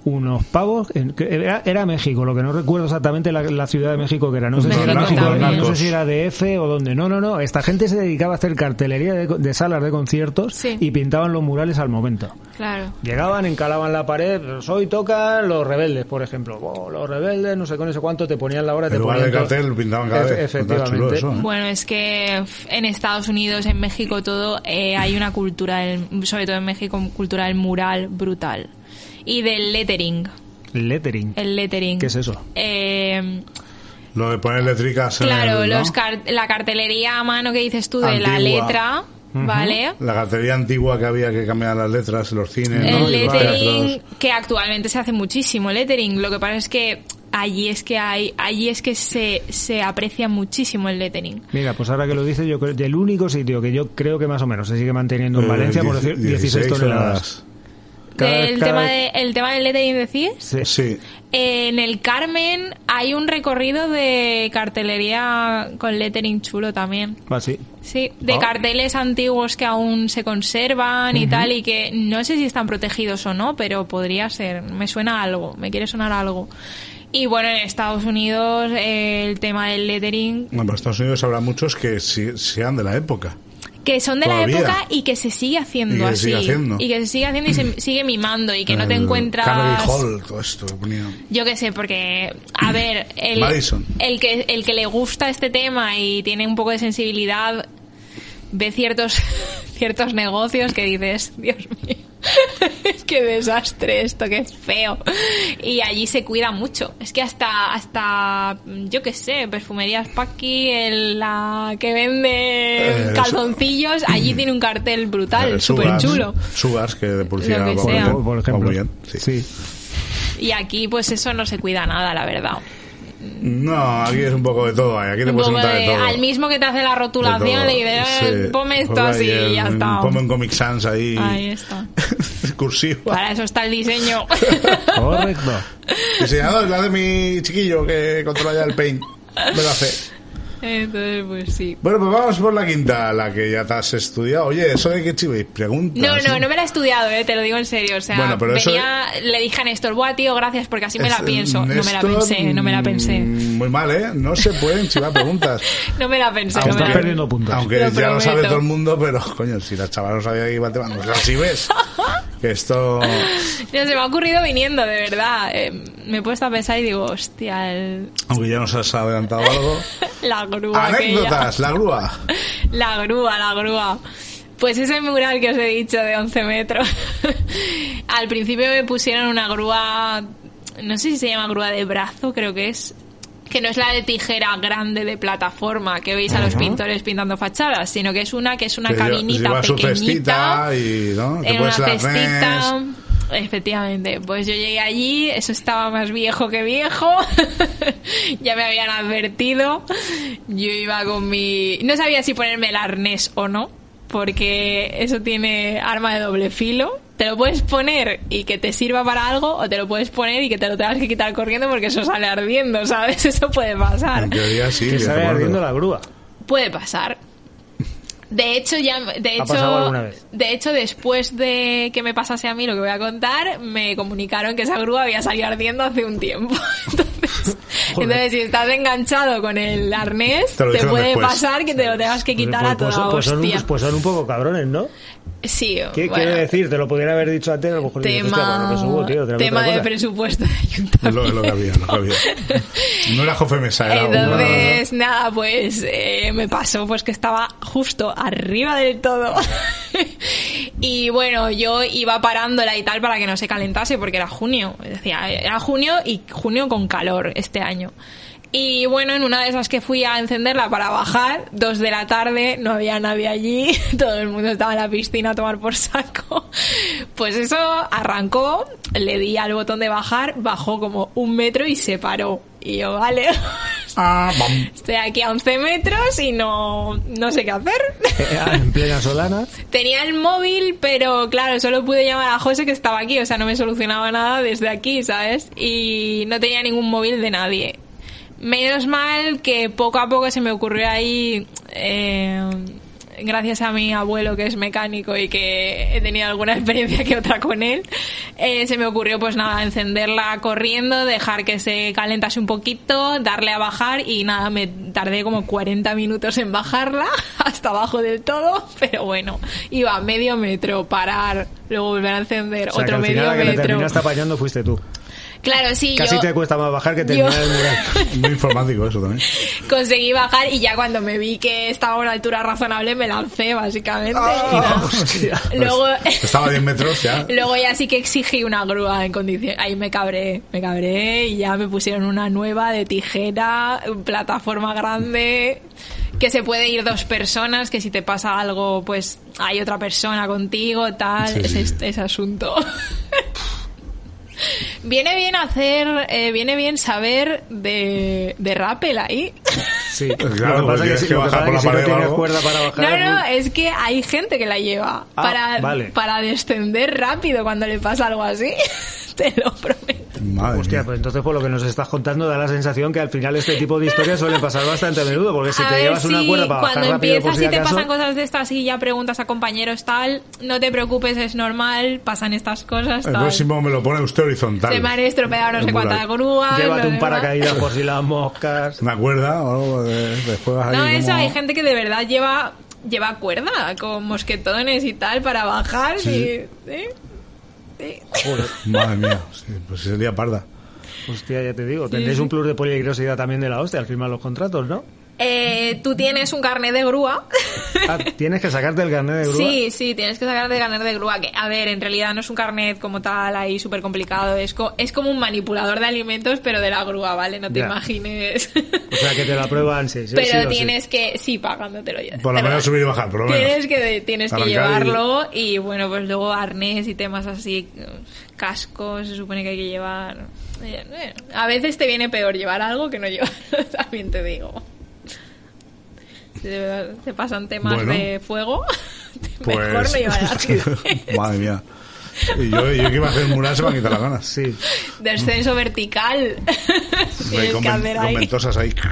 Speaker 2: unos pavos. en- que era, era México, lo que no recuerdo exactamente la, la ciudad de México que era. No sé, si
Speaker 7: México
Speaker 2: era México, no sé si era DF o dónde. No, no, no. Esta gente se dedicaba a hacer cartelería de, de salas de conciertos
Speaker 7: Sí.
Speaker 2: y pintaban los murales al momento.
Speaker 7: Claro.
Speaker 2: Llegaban, encalaban la pared, pues hoy tocan los rebeldes, por ejemplo. Oh, los rebeldes, no sé con eso cuánto, te ponían la hora, te ponían
Speaker 1: de
Speaker 2: todo.
Speaker 1: cartel lo pintaban cada vez.
Speaker 2: Efectivamente.
Speaker 1: eso, ¿eh?
Speaker 7: Bueno, es que en Estados Unidos, en México, todo, eh, hay una cultura, del- sobre todo en México, cultura del mural brutal. Y del lettering.
Speaker 2: Lettering.
Speaker 7: El lettering.
Speaker 2: ¿Qué es eso?
Speaker 7: Eh,
Speaker 1: Lo de poner letricas en
Speaker 7: claro,
Speaker 1: el, ¿no?
Speaker 7: los car- la cartelería a mano que dices tú de la letra, ¿vale?
Speaker 1: La cartería antigua que había que cambiar las letras en los cines, ¿no?
Speaker 7: El lettering, que actualmente se hace muchísimo lettering. Lo que pasa es que allí es que hay, allí es que se, se aprecia muchísimo el lettering.
Speaker 2: Mira, pues ahora que lo dices, yo creo el único sitio que yo creo que más o menos se sigue manteniendo en
Speaker 1: Eh,
Speaker 2: Valencia, por decir, 16 toneladas. Cada
Speaker 7: el,
Speaker 2: cada
Speaker 7: tema
Speaker 2: vez-
Speaker 7: de, el tema del lettering, decís.
Speaker 2: Sí.
Speaker 1: Sí.
Speaker 7: En el Carmen hay un recorrido de cartelería con lettering chulo también.
Speaker 2: Ah, sí.
Speaker 7: Sí, de
Speaker 2: Ah.
Speaker 7: carteles antiguos que aún se conservan y tal, y que no sé si están protegidos o no, pero podría ser. Me suena algo, me quiere sonar algo. Y bueno, en Estados Unidos eh, el tema del lettering,
Speaker 1: Bueno, en Estados Unidos habrá muchos que sean de la época.
Speaker 7: Que son de
Speaker 1: Todavía.
Speaker 7: la época y que se sigue haciendo
Speaker 1: Y que se
Speaker 7: así.
Speaker 1: sigue haciendo.
Speaker 7: Y que se sigue haciendo y se sigue mimando y que no te encuentras...
Speaker 1: Carnegie Hall, todo esto que ponían.
Speaker 7: Yo qué sé, porque, a ver, el,
Speaker 1: Madison.
Speaker 7: el, que, el que le gusta este tema y tiene un poco de sensibilidad ve ciertos, ciertos negocios que dices, Dios mío, qué desastre esto, qué feo. Y allí se cuida mucho. Es que hasta, hasta yo qué sé, perfumerías Paqui, el, la que vende
Speaker 1: Eh,
Speaker 7: calzoncillos, allí tiene un cartel brutal,
Speaker 1: Eh,
Speaker 7: súper chulo.
Speaker 1: Sugars, que de
Speaker 7: Lo que
Speaker 2: Por, ejemplo.
Speaker 1: muy bien, sí.
Speaker 2: sí.
Speaker 7: Y aquí pues eso no se cuida nada, la verdad.
Speaker 1: No, aquí es un poco de todo. Aquí te
Speaker 7: Un
Speaker 1: puedes
Speaker 7: poco
Speaker 1: untar de,
Speaker 7: de-
Speaker 1: todo.
Speaker 7: al mismo que te hace la rotulación le "Eh,
Speaker 1: Sí.
Speaker 7: ponme esto
Speaker 1: Ponme
Speaker 7: así y ya está
Speaker 1: Ponme un Comic Sans ahí.
Speaker 7: ahí está
Speaker 1: cursivo.
Speaker 7: para eso está el diseño
Speaker 2: Correcto.
Speaker 1: Diseñador, la de mi chiquillo que controla ya el paint. Me lo hace.
Speaker 7: Entonces pues sí
Speaker 1: Bueno, pues vamos por la quinta, la que ya te has estudiado. Oye, eso de que chiveis, preguntas.
Speaker 7: no, no, no me la he estudiado, eh, te lo digo en serio. O sea,
Speaker 1: Bueno, pero eso
Speaker 7: venía, le dije a Néstor, buah, tío, gracias, porque así me la pienso. no me la pensé, no me la pensé.
Speaker 1: mm, Muy mal, ¿eh? No se pueden chivar preguntas.
Speaker 7: No me la pensé, no
Speaker 2: Estás
Speaker 7: me la
Speaker 2: perdiendo puntos.
Speaker 1: Aunque
Speaker 7: Lo
Speaker 1: ya lo sabe todo el mundo, pero coño, si la chavala no sabía que iba a tema, no si ves. Esto.
Speaker 7: Se me ha ocurrido viniendo, de verdad. Eh, me he puesto a pensar y digo, hostia, el-
Speaker 1: Aunque ya nos has adelantado algo.
Speaker 7: la grúa aquella.
Speaker 1: Anécdotas, la grúa.
Speaker 7: La grúa, la grúa. Pues ese mural que os he dicho de 11 metros. Al principio me pusieron una grúa, no sé si se llama grúa de brazo, creo que es. Que no es la de tijera grande de plataforma que veis a los pintores pintando fachadas, sino que es una que es una
Speaker 1: Que
Speaker 7: cabinita
Speaker 1: lleva su
Speaker 7: pequeñita.
Speaker 1: cestita y, ¿no?
Speaker 7: En una cestita. Efectivamente, pues yo llegué allí, eso estaba más viejo que viejo, ya me habían advertido, yo iba con mi... No sabía si ponerme el arnés o no, porque eso tiene arma de doble filo, te lo puedes poner y que te sirva para algo, o te lo puedes poner y que te lo tengas que quitar corriendo porque eso sale ardiendo, ¿sabes? Eso puede pasar.
Speaker 1: En teoría sí.
Speaker 2: Que sale ardiendo la grúa.
Speaker 7: Puede pasar. De hecho, ya, de
Speaker 2: ¿Ha pasado
Speaker 7: hecho,
Speaker 2: alguna vez?
Speaker 7: de hecho, después de que me pasase a mí lo que voy a contar, me comunicaron que esa grúa había salido ardiendo hace un tiempo. Entonces, entonces, si estás enganchado con el arnés,
Speaker 1: Te
Speaker 7: puede
Speaker 1: después.
Speaker 7: pasar que te lo tengas que quitar a
Speaker 2: Pues-
Speaker 7: toda
Speaker 2: pues, son,
Speaker 7: hostia.
Speaker 2: un- pues son un poco cabrones, ¿no?
Speaker 7: Sí,
Speaker 2: ¿Qué
Speaker 7: bueno,
Speaker 2: quiere decir? Te lo podrían haber dicho antes, a lo mejor dices, hostia,
Speaker 7: tema,
Speaker 2: pues no me subo, tío,
Speaker 7: tema de presupuesto de ayuntamiento.
Speaker 1: lo, lo que había, lo que había. No era Jofe Mesa, era una-
Speaker 7: Entonces, nada, pues eh, me pasó pues que estaba justo arriba del todo. y bueno, yo iba parándola y tal para que no se calentase porque era junio. Decía, era junio y junio con calor este año. Y bueno, en una de esas que fui a encenderla para bajar, dos de la tarde, no había nadie allí, todo el mundo estaba en la piscina a tomar por saco. Pues eso arrancó, le di al botón de bajar, bajó como un metro y se paró. Y yo, vale,
Speaker 1: Ah,
Speaker 7: estoy aquí a 11 metros y no, no sé qué hacer.
Speaker 2: Eh, en plena solana.
Speaker 7: Tenía el móvil, pero claro, solo pude llamar a José que estaba aquí, o sea, no me solucionaba nada desde aquí, ¿sabes? Y no tenía ningún móvil de nadie. Menos mal que poco a poco se me ocurrió ahí, eh, gracias a mi abuelo que es mecánico y que he tenido alguna experiencia que otra con él, eh, se me ocurrió pues nada, encenderla corriendo, dejar que se calentase un poquito, darle a bajar y nada, me tardé como 40 minutos en bajarla hasta abajo del todo, pero bueno, iba medio metro, parar, luego volver a encender
Speaker 2: O sea, que
Speaker 7: otro
Speaker 2: al
Speaker 7: medio
Speaker 2: final que
Speaker 7: metro.
Speaker 2: terminaste apañando fuiste tú.
Speaker 7: Claro, sí,
Speaker 2: Casi
Speaker 7: yo
Speaker 2: te cuesta más bajar que
Speaker 7: yo-
Speaker 2: terminar el mural.
Speaker 1: Muy informático eso también.
Speaker 7: conseguí bajar y ya cuando me vi que estaba a una altura razonable me lancé básicamente.
Speaker 2: Ah,
Speaker 7: y. Luego,
Speaker 1: Estaba a 10 metros ya.
Speaker 7: luego ya sí que exigí una grúa en condiciones. Ahí me cabré, me cabré y ya me pusieron una nueva de tijera, plataforma grande que se puede ir dos personas, que si te pasa algo, pues hay otra persona contigo, tal,
Speaker 1: Sí,
Speaker 7: ese,
Speaker 1: sí.
Speaker 7: ese asunto. Viene bien hacer, eh, viene bien saber de, de rappel ahí.
Speaker 2: Sí.
Speaker 1: Claro,
Speaker 2: lo que pasa que,
Speaker 1: que
Speaker 2: que
Speaker 1: bajar por
Speaker 2: que
Speaker 1: la
Speaker 2: si no
Speaker 1: pared o
Speaker 2: tienes
Speaker 1: algo.
Speaker 2: cuerda para bajar.
Speaker 7: No, no, es que hay gente que la lleva
Speaker 2: Ah,
Speaker 7: para,
Speaker 2: vale.
Speaker 7: para descender rápido cuando le pasa algo así. Te lo prometo.
Speaker 1: Madre
Speaker 2: Hostia,
Speaker 1: mía.
Speaker 2: pues entonces por lo que nos estás contando da la sensación que al final este tipo de historias suelen pasar bastante a menudo, porque si
Speaker 7: A
Speaker 2: te
Speaker 7: ver,
Speaker 2: llevas una cuerda para bajar
Speaker 7: cuando
Speaker 2: rápido por
Speaker 7: empiezas
Speaker 2: si
Speaker 7: y te
Speaker 2: acaso,
Speaker 7: pasan cosas de estas y ya preguntas a compañeros tal, no te preocupes, es normal, pasan estas cosas
Speaker 1: El
Speaker 7: tal.
Speaker 1: próximo me lo pone usted horizontal.
Speaker 7: Se me han estropeado no sé
Speaker 1: El
Speaker 7: cuántas grúas.
Speaker 2: llévate un paracaídas por si las moscas.
Speaker 1: Una cuerda o algo de, después vas.
Speaker 7: No,
Speaker 1: ahí
Speaker 7: eso,
Speaker 1: como-
Speaker 7: hay gente que de verdad lleva lleva cuerda con mosquetones y tal para bajar
Speaker 1: Sí.
Speaker 7: y... ¿sí?
Speaker 1: Madre mía, sí, pues sería parda.
Speaker 2: Hostia, ya te digo, tendréis un plus de peligrosidad también de la hostia al firmar los contratos, ¿no?
Speaker 7: Eh, tú tienes un carnet de grúa.
Speaker 2: Ah, tienes que sacarte el carnet de grúa.
Speaker 7: Sí, sí, tienes que sacar de carnet de grúa. Que, a ver, en realidad no es un carnet como tal ahí súper complicado. Es, co- es como un manipulador de alimentos, pero de la grúa, ¿vale? No te
Speaker 2: Ya.
Speaker 7: imagines.
Speaker 2: O sea, que te lo aprueban, sí, sí,
Speaker 7: pero
Speaker 2: sí o sí.
Speaker 7: tienes que, sí, pagándotelo ya.
Speaker 1: Por lo menos subir y bajar, por lo menos.
Speaker 7: Tienes que, tienes que
Speaker 1: Arrancar
Speaker 7: llevarlo y... bueno, pues luego arnés y temas así, cascos, se supone que hay que llevar. Eh, eh, A veces te viene peor llevar algo que no llevarlo, también te digo. Te, te pasan temas
Speaker 1: Bueno.
Speaker 7: de fuego,
Speaker 1: Pues,
Speaker 7: mejor no llevar ácido.
Speaker 1: Madre mía. Y yo, yo que iba a hacer mural se me han quitado las ganas.
Speaker 2: Sí.
Speaker 7: Descenso vertical. Tienes
Speaker 1: con,
Speaker 7: que
Speaker 1: ven- con
Speaker 7: ahí.
Speaker 1: ventosas ahí.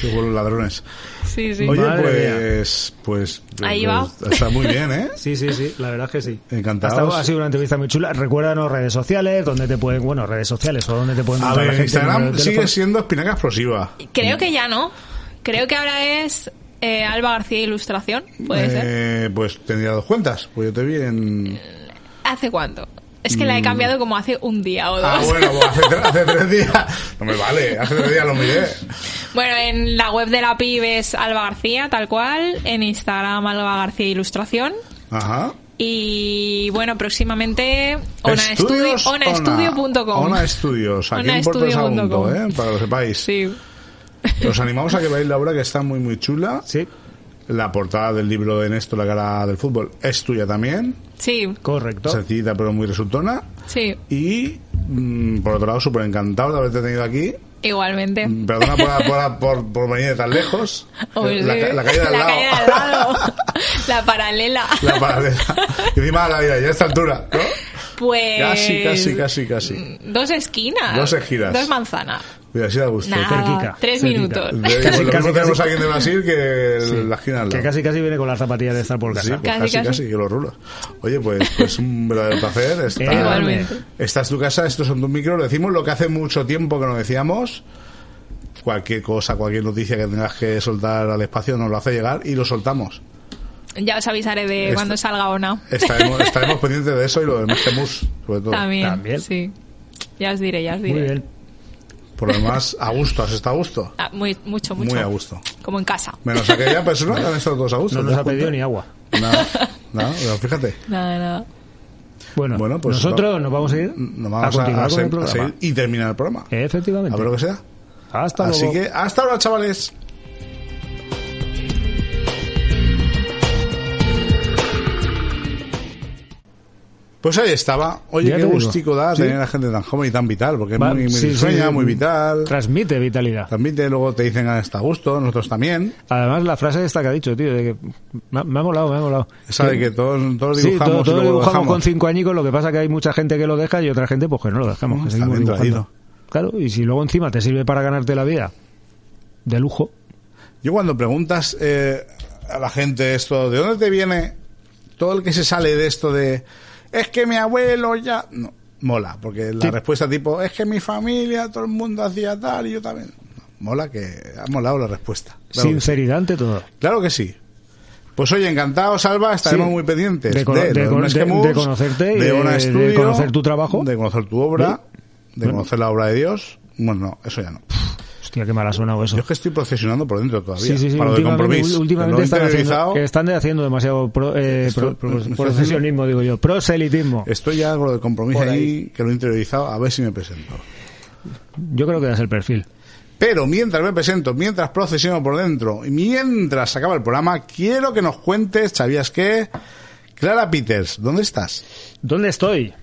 Speaker 1: Qué buenos ladrones.
Speaker 7: Sí, sí.
Speaker 1: Oye,
Speaker 2: Madre
Speaker 1: pues, pues.
Speaker 7: Ahí
Speaker 1: pues, Está muy bien, ¿eh?
Speaker 2: Sí, sí, sí, la verdad es que sí.
Speaker 1: Encantados.
Speaker 2: Ha, ha sido una entrevista muy chula. Recuérdanos redes sociales, donde te pueden, bueno, redes sociales o donde te pueden
Speaker 1: A ver,
Speaker 2: la
Speaker 1: en
Speaker 2: gente,
Speaker 1: Instagram sigue siendo espinaca explosiva.
Speaker 7: Creo que ya no. Creo que ahora es eh, Alba García Ilustración. Puede ser.
Speaker 1: Eh, pues tendría dos cuentas. Pues yo te vi en.
Speaker 7: ¿Hace cuánto? Es que la he cambiado como hace un día o dos.
Speaker 1: Mm. Ah, bueno, pues hace, tre- hace tres días. No me vale, hace tres días lo miré.
Speaker 7: Bueno, en la web de la PIB es Alba García, tal cual. En Instagram, Alba García Ilustración.
Speaker 1: Ajá.
Speaker 7: Y bueno, próximamente onaestudio.com.
Speaker 1: Ona- Ona Estudios, aquí en Puerto Sagunto. ¿eh? para que lo sepáis.
Speaker 7: Sí.
Speaker 1: Os animamos a que veáis la obra que está muy muy chula.
Speaker 2: Sí,
Speaker 1: La portada del libro de Néstor, la cara del fútbol, es tuya también.
Speaker 7: Sí,
Speaker 2: correcto.
Speaker 1: Sencillita pero muy resultona.
Speaker 7: sí.
Speaker 1: Y mm, por otro lado, súper encantado de haberte tenido aquí.
Speaker 7: Igualmente.
Speaker 1: Mm, Perdona por, por, por, por venir de tan lejos. La, la calle de al
Speaker 7: La
Speaker 1: lado.
Speaker 7: calle de al lado. la paralela.
Speaker 1: La paralela. Y encima la vida, ya a esta altura, ¿no?
Speaker 7: Pues.
Speaker 1: Casi, casi, casi, casi.
Speaker 7: Dos esquinas.
Speaker 1: Dos esquinas.
Speaker 7: Dos manzanas.
Speaker 1: Mira, así da gusto.
Speaker 7: Nada,
Speaker 2: cerquica,
Speaker 7: tres minutos.
Speaker 1: De-
Speaker 2: Casi, casi,
Speaker 1: tenemos
Speaker 2: casi.
Speaker 1: aquí en Brasil que
Speaker 2: Sí.
Speaker 1: la esquina al
Speaker 2: Que casi casi viene con las zapatillas de estar por
Speaker 1: Sí,
Speaker 2: casa.
Speaker 1: pues
Speaker 7: Casi,
Speaker 1: casi, casi, que los rulos. Oye, pues, pues un verdadero placer. Está,
Speaker 7: Igualmente.
Speaker 1: Esta es tu casa, estos son tus micros. Decimos lo que hace mucho tiempo que no decíamos. Cualquier cosa, cualquier noticia que tengas que soltar al espacio nos lo hace llegar y lo soltamos.
Speaker 7: Ya os avisaré de cuando salga o no.
Speaker 1: Estaremos, estaremos pendientes de eso y lo demás que mus, sobre todo.
Speaker 7: También,
Speaker 2: También.
Speaker 7: Sí. Ya os diré, ya os diré.
Speaker 2: Muy bien.
Speaker 1: Por lo demás, a gusto, ¿has estado a gusto?
Speaker 7: Ah, muy, mucho, mucho.
Speaker 1: Muy a gusto.
Speaker 7: Como en casa.
Speaker 1: Menos aquella persona que han estado todos a gusto.
Speaker 2: No
Speaker 1: ¿te
Speaker 2: nos ha pedido ni agua.
Speaker 1: Nada, nada, pero fíjate.
Speaker 7: Nada, nada.
Speaker 2: Bueno,
Speaker 1: Bueno, pues
Speaker 2: nosotros
Speaker 1: va-
Speaker 2: nos vamos a ir
Speaker 1: Nos
Speaker 2: a
Speaker 1: vamos a,
Speaker 2: continuar
Speaker 1: a
Speaker 2: con
Speaker 1: se-
Speaker 2: el
Speaker 1: a
Speaker 2: programa.
Speaker 1: seguir y terminar el programa.
Speaker 2: Efectivamente.
Speaker 1: A ver lo que sea.
Speaker 2: Hasta
Speaker 1: Así
Speaker 2: luego.
Speaker 1: que hasta ahora, chavales. Pues ahí estaba. Oye,
Speaker 2: Ya
Speaker 1: qué gustico da
Speaker 2: Sí.
Speaker 1: tener a gente tan joven y tan vital, porque es
Speaker 2: Va-
Speaker 1: muy, muy
Speaker 2: sí,
Speaker 1: risueña,
Speaker 2: sí.
Speaker 1: muy vital.
Speaker 2: Transmite vitalidad.
Speaker 1: También te, luego te dicen, ah, está a gusto, nosotros también.
Speaker 2: Además, la frase esta que ha dicho, tío, de que me, ha- me ha molado, me ha molado.
Speaker 1: Esa de que todos, todos dibujamos
Speaker 2: todo,
Speaker 1: y
Speaker 2: todo
Speaker 1: luego
Speaker 2: dibujamos
Speaker 1: dejamos.
Speaker 2: con cinco añicos, lo que pasa que hay mucha gente que lo deja y otra gente pues que no lo dejamos,
Speaker 1: Mm,
Speaker 2: que
Speaker 1: está.
Speaker 2: Claro, y si luego encima te sirve para ganarte la vida de lujo,
Speaker 1: Yo cuando preguntas eh, a la gente esto, ¿de dónde te viene todo el que se sale de esto de es que mi abuelo ya no mola, porque la
Speaker 2: Sí.
Speaker 1: respuesta tipo es que mi familia, todo el mundo hacía tal y yo también. No, mola que ha molado la respuesta. Claro que, sí.
Speaker 2: sinceridad ante todo.
Speaker 1: Claro que sí. Pues oye, encantado, Salva, estaremos
Speaker 2: Sí.
Speaker 1: muy pendientes
Speaker 2: De
Speaker 1: de,
Speaker 2: de con- de- conocerte
Speaker 1: de
Speaker 2: de-
Speaker 1: Ona
Speaker 2: de conocer tu trabajo.
Speaker 1: de conocer tu obra, de conocer la obra de Dios. Bueno, no, eso ya no.
Speaker 2: Hostia, qué mal ha sonado eso.
Speaker 1: Yo es que estoy procesionando por dentro todavía.
Speaker 2: Sí, sí, sí.
Speaker 1: Para lo de
Speaker 2: Últimamente,
Speaker 1: compromiso.
Speaker 2: últimamente están, haciendo, que están haciendo demasiado pro- eh,
Speaker 1: Esto-
Speaker 2: pro- pro-
Speaker 1: me estoy
Speaker 2: procesionismo, digo yo. Proselitismo.
Speaker 1: Estoy ya con lo de compromiso ahí,
Speaker 2: ahí.
Speaker 1: que lo he interiorizado, a ver si me presento.
Speaker 2: Yo creo que es el perfil.
Speaker 1: Pero mientras me presento, mientras procesiono por dentro, y mientras acaba el programa, quiero que nos cuentes, ¿sabías qué? Clara Peters, ¿dónde estás?
Speaker 2: ¿Dónde estoy?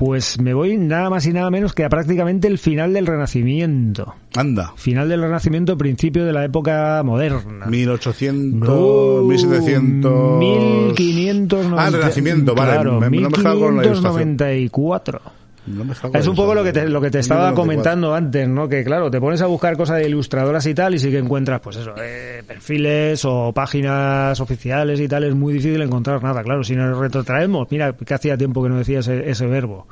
Speaker 2: Pues me voy nada más y nada menos que a prácticamente el final del Renacimiento.
Speaker 1: Anda.
Speaker 2: Final del Renacimiento, principio de la época moderna.
Speaker 1: 1800,
Speaker 2: No,
Speaker 1: 1700...
Speaker 2: 1590.
Speaker 1: Ah, el Renacimiento, vale.
Speaker 2: Claro,
Speaker 1: me, me lo he mezclado con la ilustración.
Speaker 2: 1594.
Speaker 1: No me salgo
Speaker 2: Es un poco lo que te, lo que te estaba
Speaker 1: 1994.
Speaker 2: comentando antes, ¿no? Que claro, te pones a buscar cosas de ilustradoras y tal y sí que encuentras, pues eso, eh, perfiles o páginas oficiales y tal, es muy difícil encontrar nada. Claro, si nos retrotraemos, mira, que hacía tiempo que no decía ese, ese verbo.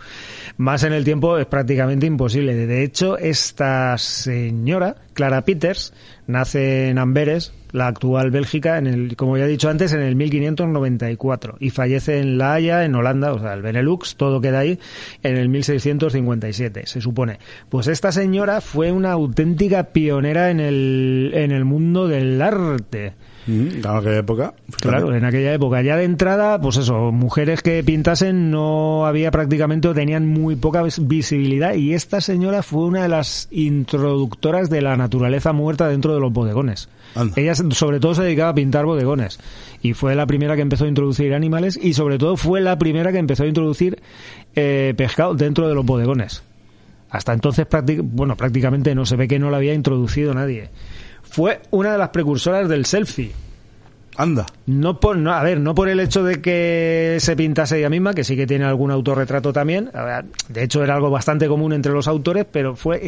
Speaker 2: Más en el tiempo es prácticamente imposible. De hecho, esta señora, Clara Peters, nace en Amberes, la actual Bélgica, en el, como ya he dicho antes, en el 1594 y fallece en La Haya, en Holanda, o sea, el Benelux, todo queda ahí, en el 1657, se supone. Pues esta señora fue una auténtica pionera en el, en el mundo del arte.
Speaker 1: Mm, Claro, que época.
Speaker 2: Claro, en aquella época. Ya de entrada, pues eso, mujeres que pintasen no había prácticamente o tenían muy poca vis- visibilidad y esta señora fue una de las introductoras de la naturaleza muerta dentro de los bodegones.
Speaker 1: Anda.
Speaker 2: Ella sobre todo se dedicaba a pintar bodegones y fue la primera que empezó a introducir animales y sobre todo fue la primera que empezó a introducir eh, pescado dentro de los bodegones. Hasta entonces, bueno, prácticamente no se ve que no la había introducido nadie. Fue una de las precursoras del selfie.
Speaker 1: Anda.
Speaker 2: No por, no, a ver, no por el hecho de que se pintase ella misma, que sí que tiene algún autorretrato también. Ver, De hecho, era algo bastante común entre los autores, pero fue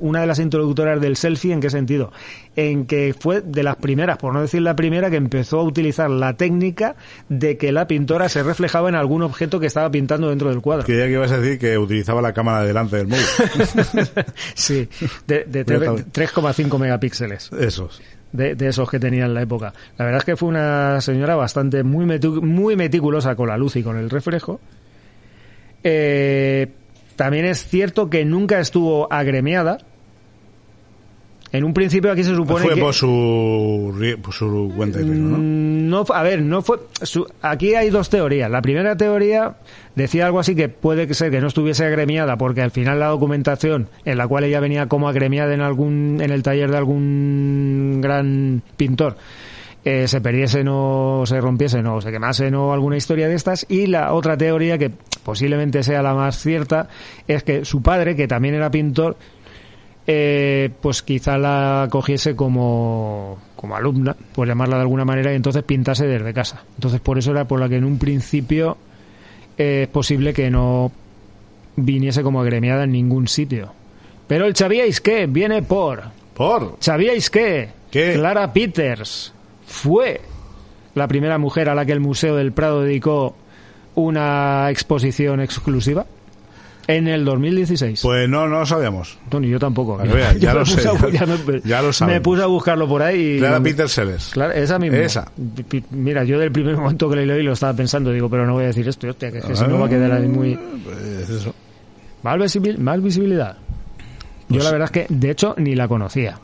Speaker 2: una de las introductoras del selfie. ¿En qué sentido? En que fue de las primeras, por no decir la primera, que empezó a utilizar la técnica de que la pintora se reflejaba en algún objeto que estaba pintando dentro del cuadro.
Speaker 1: Creía que ibas a decir que utilizaba la cámara de delante del móvil.
Speaker 2: sí, de, de
Speaker 1: Pero
Speaker 2: tre-
Speaker 1: está-
Speaker 2: 3,5 megapíxeles.
Speaker 1: Esos.
Speaker 2: De, esos que tenía en la época. La verdad es que fue una señora bastante muy, muy meticulosa con la luz y con el reflejo. Eh, también es cierto que nunca estuvo agremiada. En un principio aquí se supone
Speaker 1: Fue
Speaker 2: que...
Speaker 1: por su, por su cuenta y riesgo, ¿no?
Speaker 2: Mm, No, a ver, no fue. su- aquí hay dos teorías. La primera teoría decía algo así que puede que ser que no estuviese agremiada porque al final la documentación en la cual ella venía como agremiada en algún en el taller de algún gran pintor eh, se perdiesen o se rompiesen o se quemasen o alguna historia de estas y la otra teoría que posiblemente sea la más cierta es que su padre que también era pintor eh, pues quizá la cogiese como, como alumna, por llamarla de alguna manera, y entonces pintase desde casa. Entonces por eso era por la que en un principio eh, es posible que no viniese como agremiada en ningún sitio. Pero el ¿sabíais qué? Viene por...
Speaker 1: Por.
Speaker 2: ¿Sabíais? ¿Qué? Clara Peters fue la primera mujer a la que el Museo del Prado dedicó una exposición exclusiva en el 2016.
Speaker 1: Pues no, no lo sabíamos.
Speaker 2: Tony, yo tampoco.
Speaker 1: Ya
Speaker 2: me
Speaker 1: lo
Speaker 2: puse
Speaker 1: sé,
Speaker 2: a-
Speaker 1: ya-
Speaker 2: ya me,
Speaker 1: ya lo
Speaker 2: me
Speaker 1: sabemos.
Speaker 2: puse a buscarlo por ahí. y-
Speaker 1: Clara Peter Sellers.
Speaker 2: Claro, esa misma.
Speaker 1: Esa.
Speaker 2: Pi- Mira, yo del primer momento que leí lo estaba pensando, digo, pero no voy a decir esto, hostia, que, es que si no va a quedar ahí muy...
Speaker 1: Pues eso.
Speaker 2: Más, visibil- más visibilidad. Yo
Speaker 1: Pues-
Speaker 2: la verdad es que, de hecho, ni la conocía.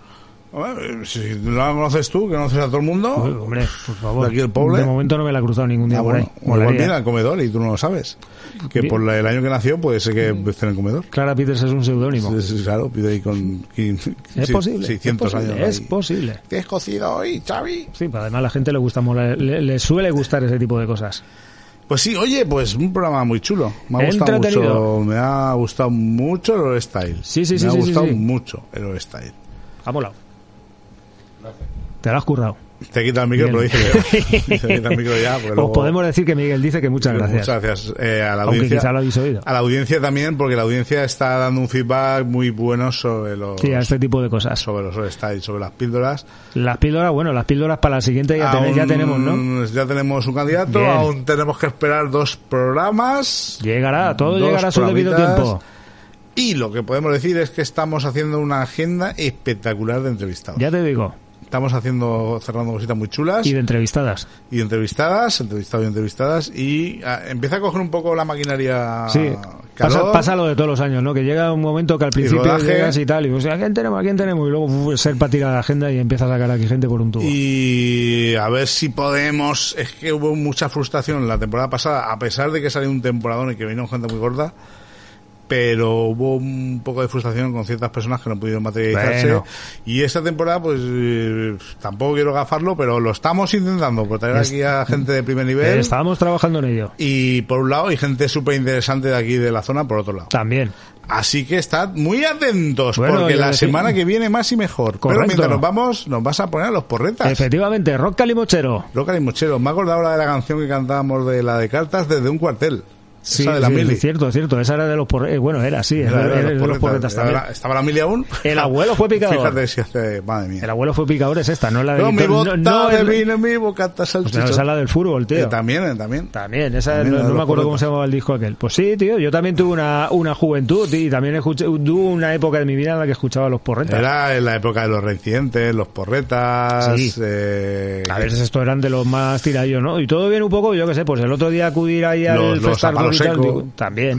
Speaker 1: Si no la conoces tú, que conoces a todo el mundo.
Speaker 2: Uy, hombre, por favor.
Speaker 1: ¿De aquí el pobre?
Speaker 2: De momento no me la he cruzado ningún día
Speaker 1: Ah,
Speaker 2: por
Speaker 1: bueno,
Speaker 2: ahí.
Speaker 1: igual viene al comedor y tú no lo sabes. Que
Speaker 2: Bien.
Speaker 1: por la- el año que nació puede ser que esté en el comedor.
Speaker 2: Clara Peters es un seudónimo.
Speaker 1: Sí, sí, claro, pide ahí con quin-
Speaker 2: Es
Speaker 1: sí,
Speaker 2: posible.
Speaker 1: 600
Speaker 2: es posible,
Speaker 1: años.
Speaker 2: Es
Speaker 1: ahí.
Speaker 2: posible.
Speaker 1: ¿Qué has cocido hoy, Xavi?
Speaker 2: Sí, pero además a la gente le gusta mola- le, le suele gustar ese tipo de cosas.
Speaker 1: Pues sí, oye, pues un programa muy chulo. Me ha gustado
Speaker 2: Entretenido.
Speaker 1: mucho, me ha gustado mucho el Style.
Speaker 2: Sí, sí, sí,
Speaker 1: Me ha
Speaker 2: sí, sí,
Speaker 1: gustado
Speaker 2: sí.
Speaker 1: mucho el Style.
Speaker 2: Ha molado. Te lo has currado.
Speaker 1: Te quita el micro, pero dice que Te quita el micro ya. luego-
Speaker 2: podemos decir que Miguel dice que muchas gracias.
Speaker 1: Muchas gracias eh, a la audiencia.
Speaker 2: lo oído.
Speaker 1: A la audiencia también, porque la audiencia está dando un feedback muy bueno sobre los,
Speaker 2: Sí, a este tipo de cosas.
Speaker 1: sobre los Style, sobre las píldoras.
Speaker 2: Las píldoras, bueno, las píldoras para la siguiente ya, ten- ya
Speaker 1: Aún-
Speaker 2: tenemos, ¿no?
Speaker 1: Ya tenemos un candidato,
Speaker 2: Bien.
Speaker 1: aún tenemos que esperar dos programas.
Speaker 2: Llegará, todo llegará a su debido tiempo.
Speaker 1: Y lo que podemos decir es que estamos haciendo una agenda espectacular de entrevistados.
Speaker 2: Ya te digo.
Speaker 1: Estamos haciendo, cerrando cositas muy chulas
Speaker 2: Y
Speaker 1: y,
Speaker 2: de entrevistadas.
Speaker 1: entrevistadas, entrevistados y entrevistadas. Y ah, empieza a coger un poco la maquinaria
Speaker 2: Sí. Pasa,
Speaker 1: calor.
Speaker 2: pasa lo de todos los años, ¿no? Que llega un momento que al principio
Speaker 1: rodaje.
Speaker 2: llegas y tal, y pues, ¿a quién tenemos? ¿A quién tenemos? Y luego uf, ser para tirar la agenda y empieza a sacar aquí gente por un tubo.
Speaker 1: Y a ver si podemos. Es que hubo mucha frustración la temporada pasada, a pesar de que salió un temporadón y que vino gente muy gorda. Pero hubo un poco de frustración con ciertas personas que no pudieron materializarse.
Speaker 2: Bueno.
Speaker 1: Y esta temporada, pues eh, tampoco quiero gafarlo, pero lo estamos intentando, por traer aquí a gente de primer nivel.
Speaker 2: Eh, Estábamos trabajando en ello.
Speaker 1: Y por un lado, y gente súper interesante de aquí de la zona, por otro lado.
Speaker 2: También.
Speaker 1: Así que estad muy atentos,
Speaker 2: Bueno,
Speaker 1: porque la
Speaker 2: decir-
Speaker 1: semana que viene más y mejor.
Speaker 2: Correcto.
Speaker 1: Pero mientras nos vamos, nos vas a poner a los porretas.
Speaker 2: Efectivamente, Rock Calimochero.
Speaker 1: Loca y Mochero, me he acordado ahora de la canción que cantábamos de la de cartas desde un cuartel.
Speaker 2: Sí,
Speaker 1: esa de la
Speaker 2: sí,
Speaker 1: mili.
Speaker 2: es cierto, es cierto. Esa era de los porretas. Bueno, era, sí, era,
Speaker 1: Era
Speaker 2: era de los porretas también.
Speaker 1: la- ¿Estaba la mili aún?
Speaker 2: El abuelo fue picador.
Speaker 1: Fíjate si hace... Madre mía.
Speaker 2: El abuelo fue picador, es esta, no la de
Speaker 1: Con mi bota
Speaker 2: no, no
Speaker 1: de
Speaker 2: el-
Speaker 1: vino, mi bocata salchichón.
Speaker 2: esa es la del fútbol, tío.
Speaker 1: Eh, también, eh, también.
Speaker 2: También, esa
Speaker 1: También
Speaker 2: no, no me acuerdo cómo se llamaba el disco aquel. Pues sí, tío, yo también tuve una, una juventud y también escuché, tuve una época de mi vida en la que escuchaba los porretas.
Speaker 1: Era en la época de los reincidentes, los porretas...
Speaker 2: Sí.
Speaker 1: eh,
Speaker 2: A veces estos eran de los más tiradillos, ¿no? Y todo viene un poco, yo qué sé, pues el otro día acudir ahí al
Speaker 1: los, los
Speaker 2: Y tal, digo, También.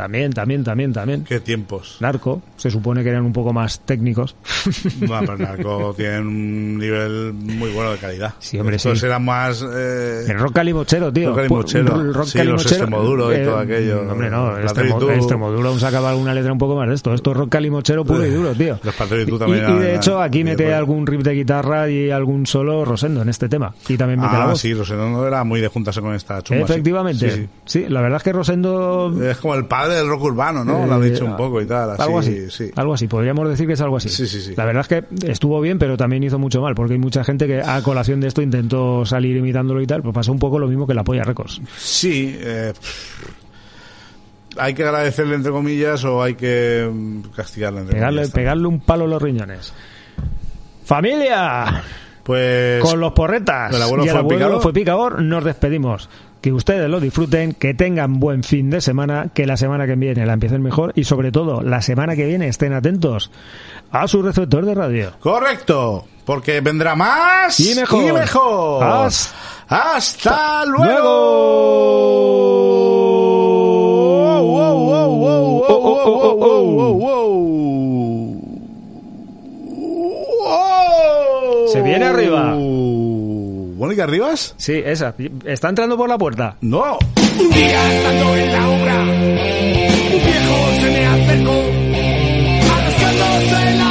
Speaker 1: También,
Speaker 2: también, también, también.
Speaker 1: Qué tiempos.
Speaker 2: Narco, se supone que eran un poco más técnicos.
Speaker 1: Bueno, pero Narco tiene un nivel muy bueno de calidad.
Speaker 2: Sí, hombre,
Speaker 1: Estos
Speaker 2: sí.
Speaker 1: eran más... eh,
Speaker 2: El rock calimochero, tío.
Speaker 1: Rock calimochero.
Speaker 2: Pu- el rock
Speaker 1: Sí, los Extremoduro y todo aquello.
Speaker 2: Hombre, no,
Speaker 1: La
Speaker 2: Extremo. Extremoduro aún sacaba alguna letra un poco más de esto. Esto es rock calimochero puro y duro, tío.
Speaker 1: Los
Speaker 2: Y,
Speaker 1: también
Speaker 2: y
Speaker 1: eran-
Speaker 2: de hecho aquí mete algún riff de guitarra y algún solo Rosendo en este tema. Y también mete la
Speaker 1: Ah,
Speaker 2: voz.
Speaker 1: sí, Rosendo era muy de juntarse con esta chumba. sí.
Speaker 2: Efectivamente.
Speaker 1: Sí,
Speaker 2: Sí, la verdad es que Rosendo...
Speaker 1: sí. Es como el padre del rock urbano, ¿no? Lo ha
Speaker 2: Eh,
Speaker 1: dicho un poco y tal. Así,
Speaker 2: algo así,
Speaker 1: sí.
Speaker 2: algo así, podríamos decir que es algo así.
Speaker 1: Sí, sí, sí.
Speaker 2: La verdad es que estuvo bien, pero también hizo mucho mal, porque hay mucha gente que a colación de esto intentó salir imitándolo y tal, pues pasó un poco lo mismo que la Polla Records.
Speaker 1: Sí, eh, hay que agradecerle entre comillas o hay que mm, castigarle entre
Speaker 2: Pegarle,
Speaker 1: comillas.
Speaker 2: pegarle un palo a los riñones. ¡Familia!
Speaker 1: Pues
Speaker 2: Con los porretas
Speaker 1: el abuelo
Speaker 2: y el
Speaker 1: fue
Speaker 2: abuelo
Speaker 1: picador.
Speaker 2: fue picador, nos despedimos. Que ustedes lo disfruten, que tengan buen fin de semana, que la semana que viene la empiecen mejor y sobre todo la semana que viene estén atentos a su receptor de radio.
Speaker 1: correcto, porque vendrá más
Speaker 2: Y mejor.
Speaker 1: Y mejor.
Speaker 2: Hasta-
Speaker 1: Hasta luego.
Speaker 2: Se viene arriba.
Speaker 1: ¿Mónica Rivas?
Speaker 2: Sí, esa. Está entrando por la puerta.
Speaker 1: No.
Speaker 8: Un día estando en la obra, un viejo se me acercó, arrastrándose la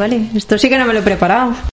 Speaker 9: Vale. Esto sí que no me lo he preparado.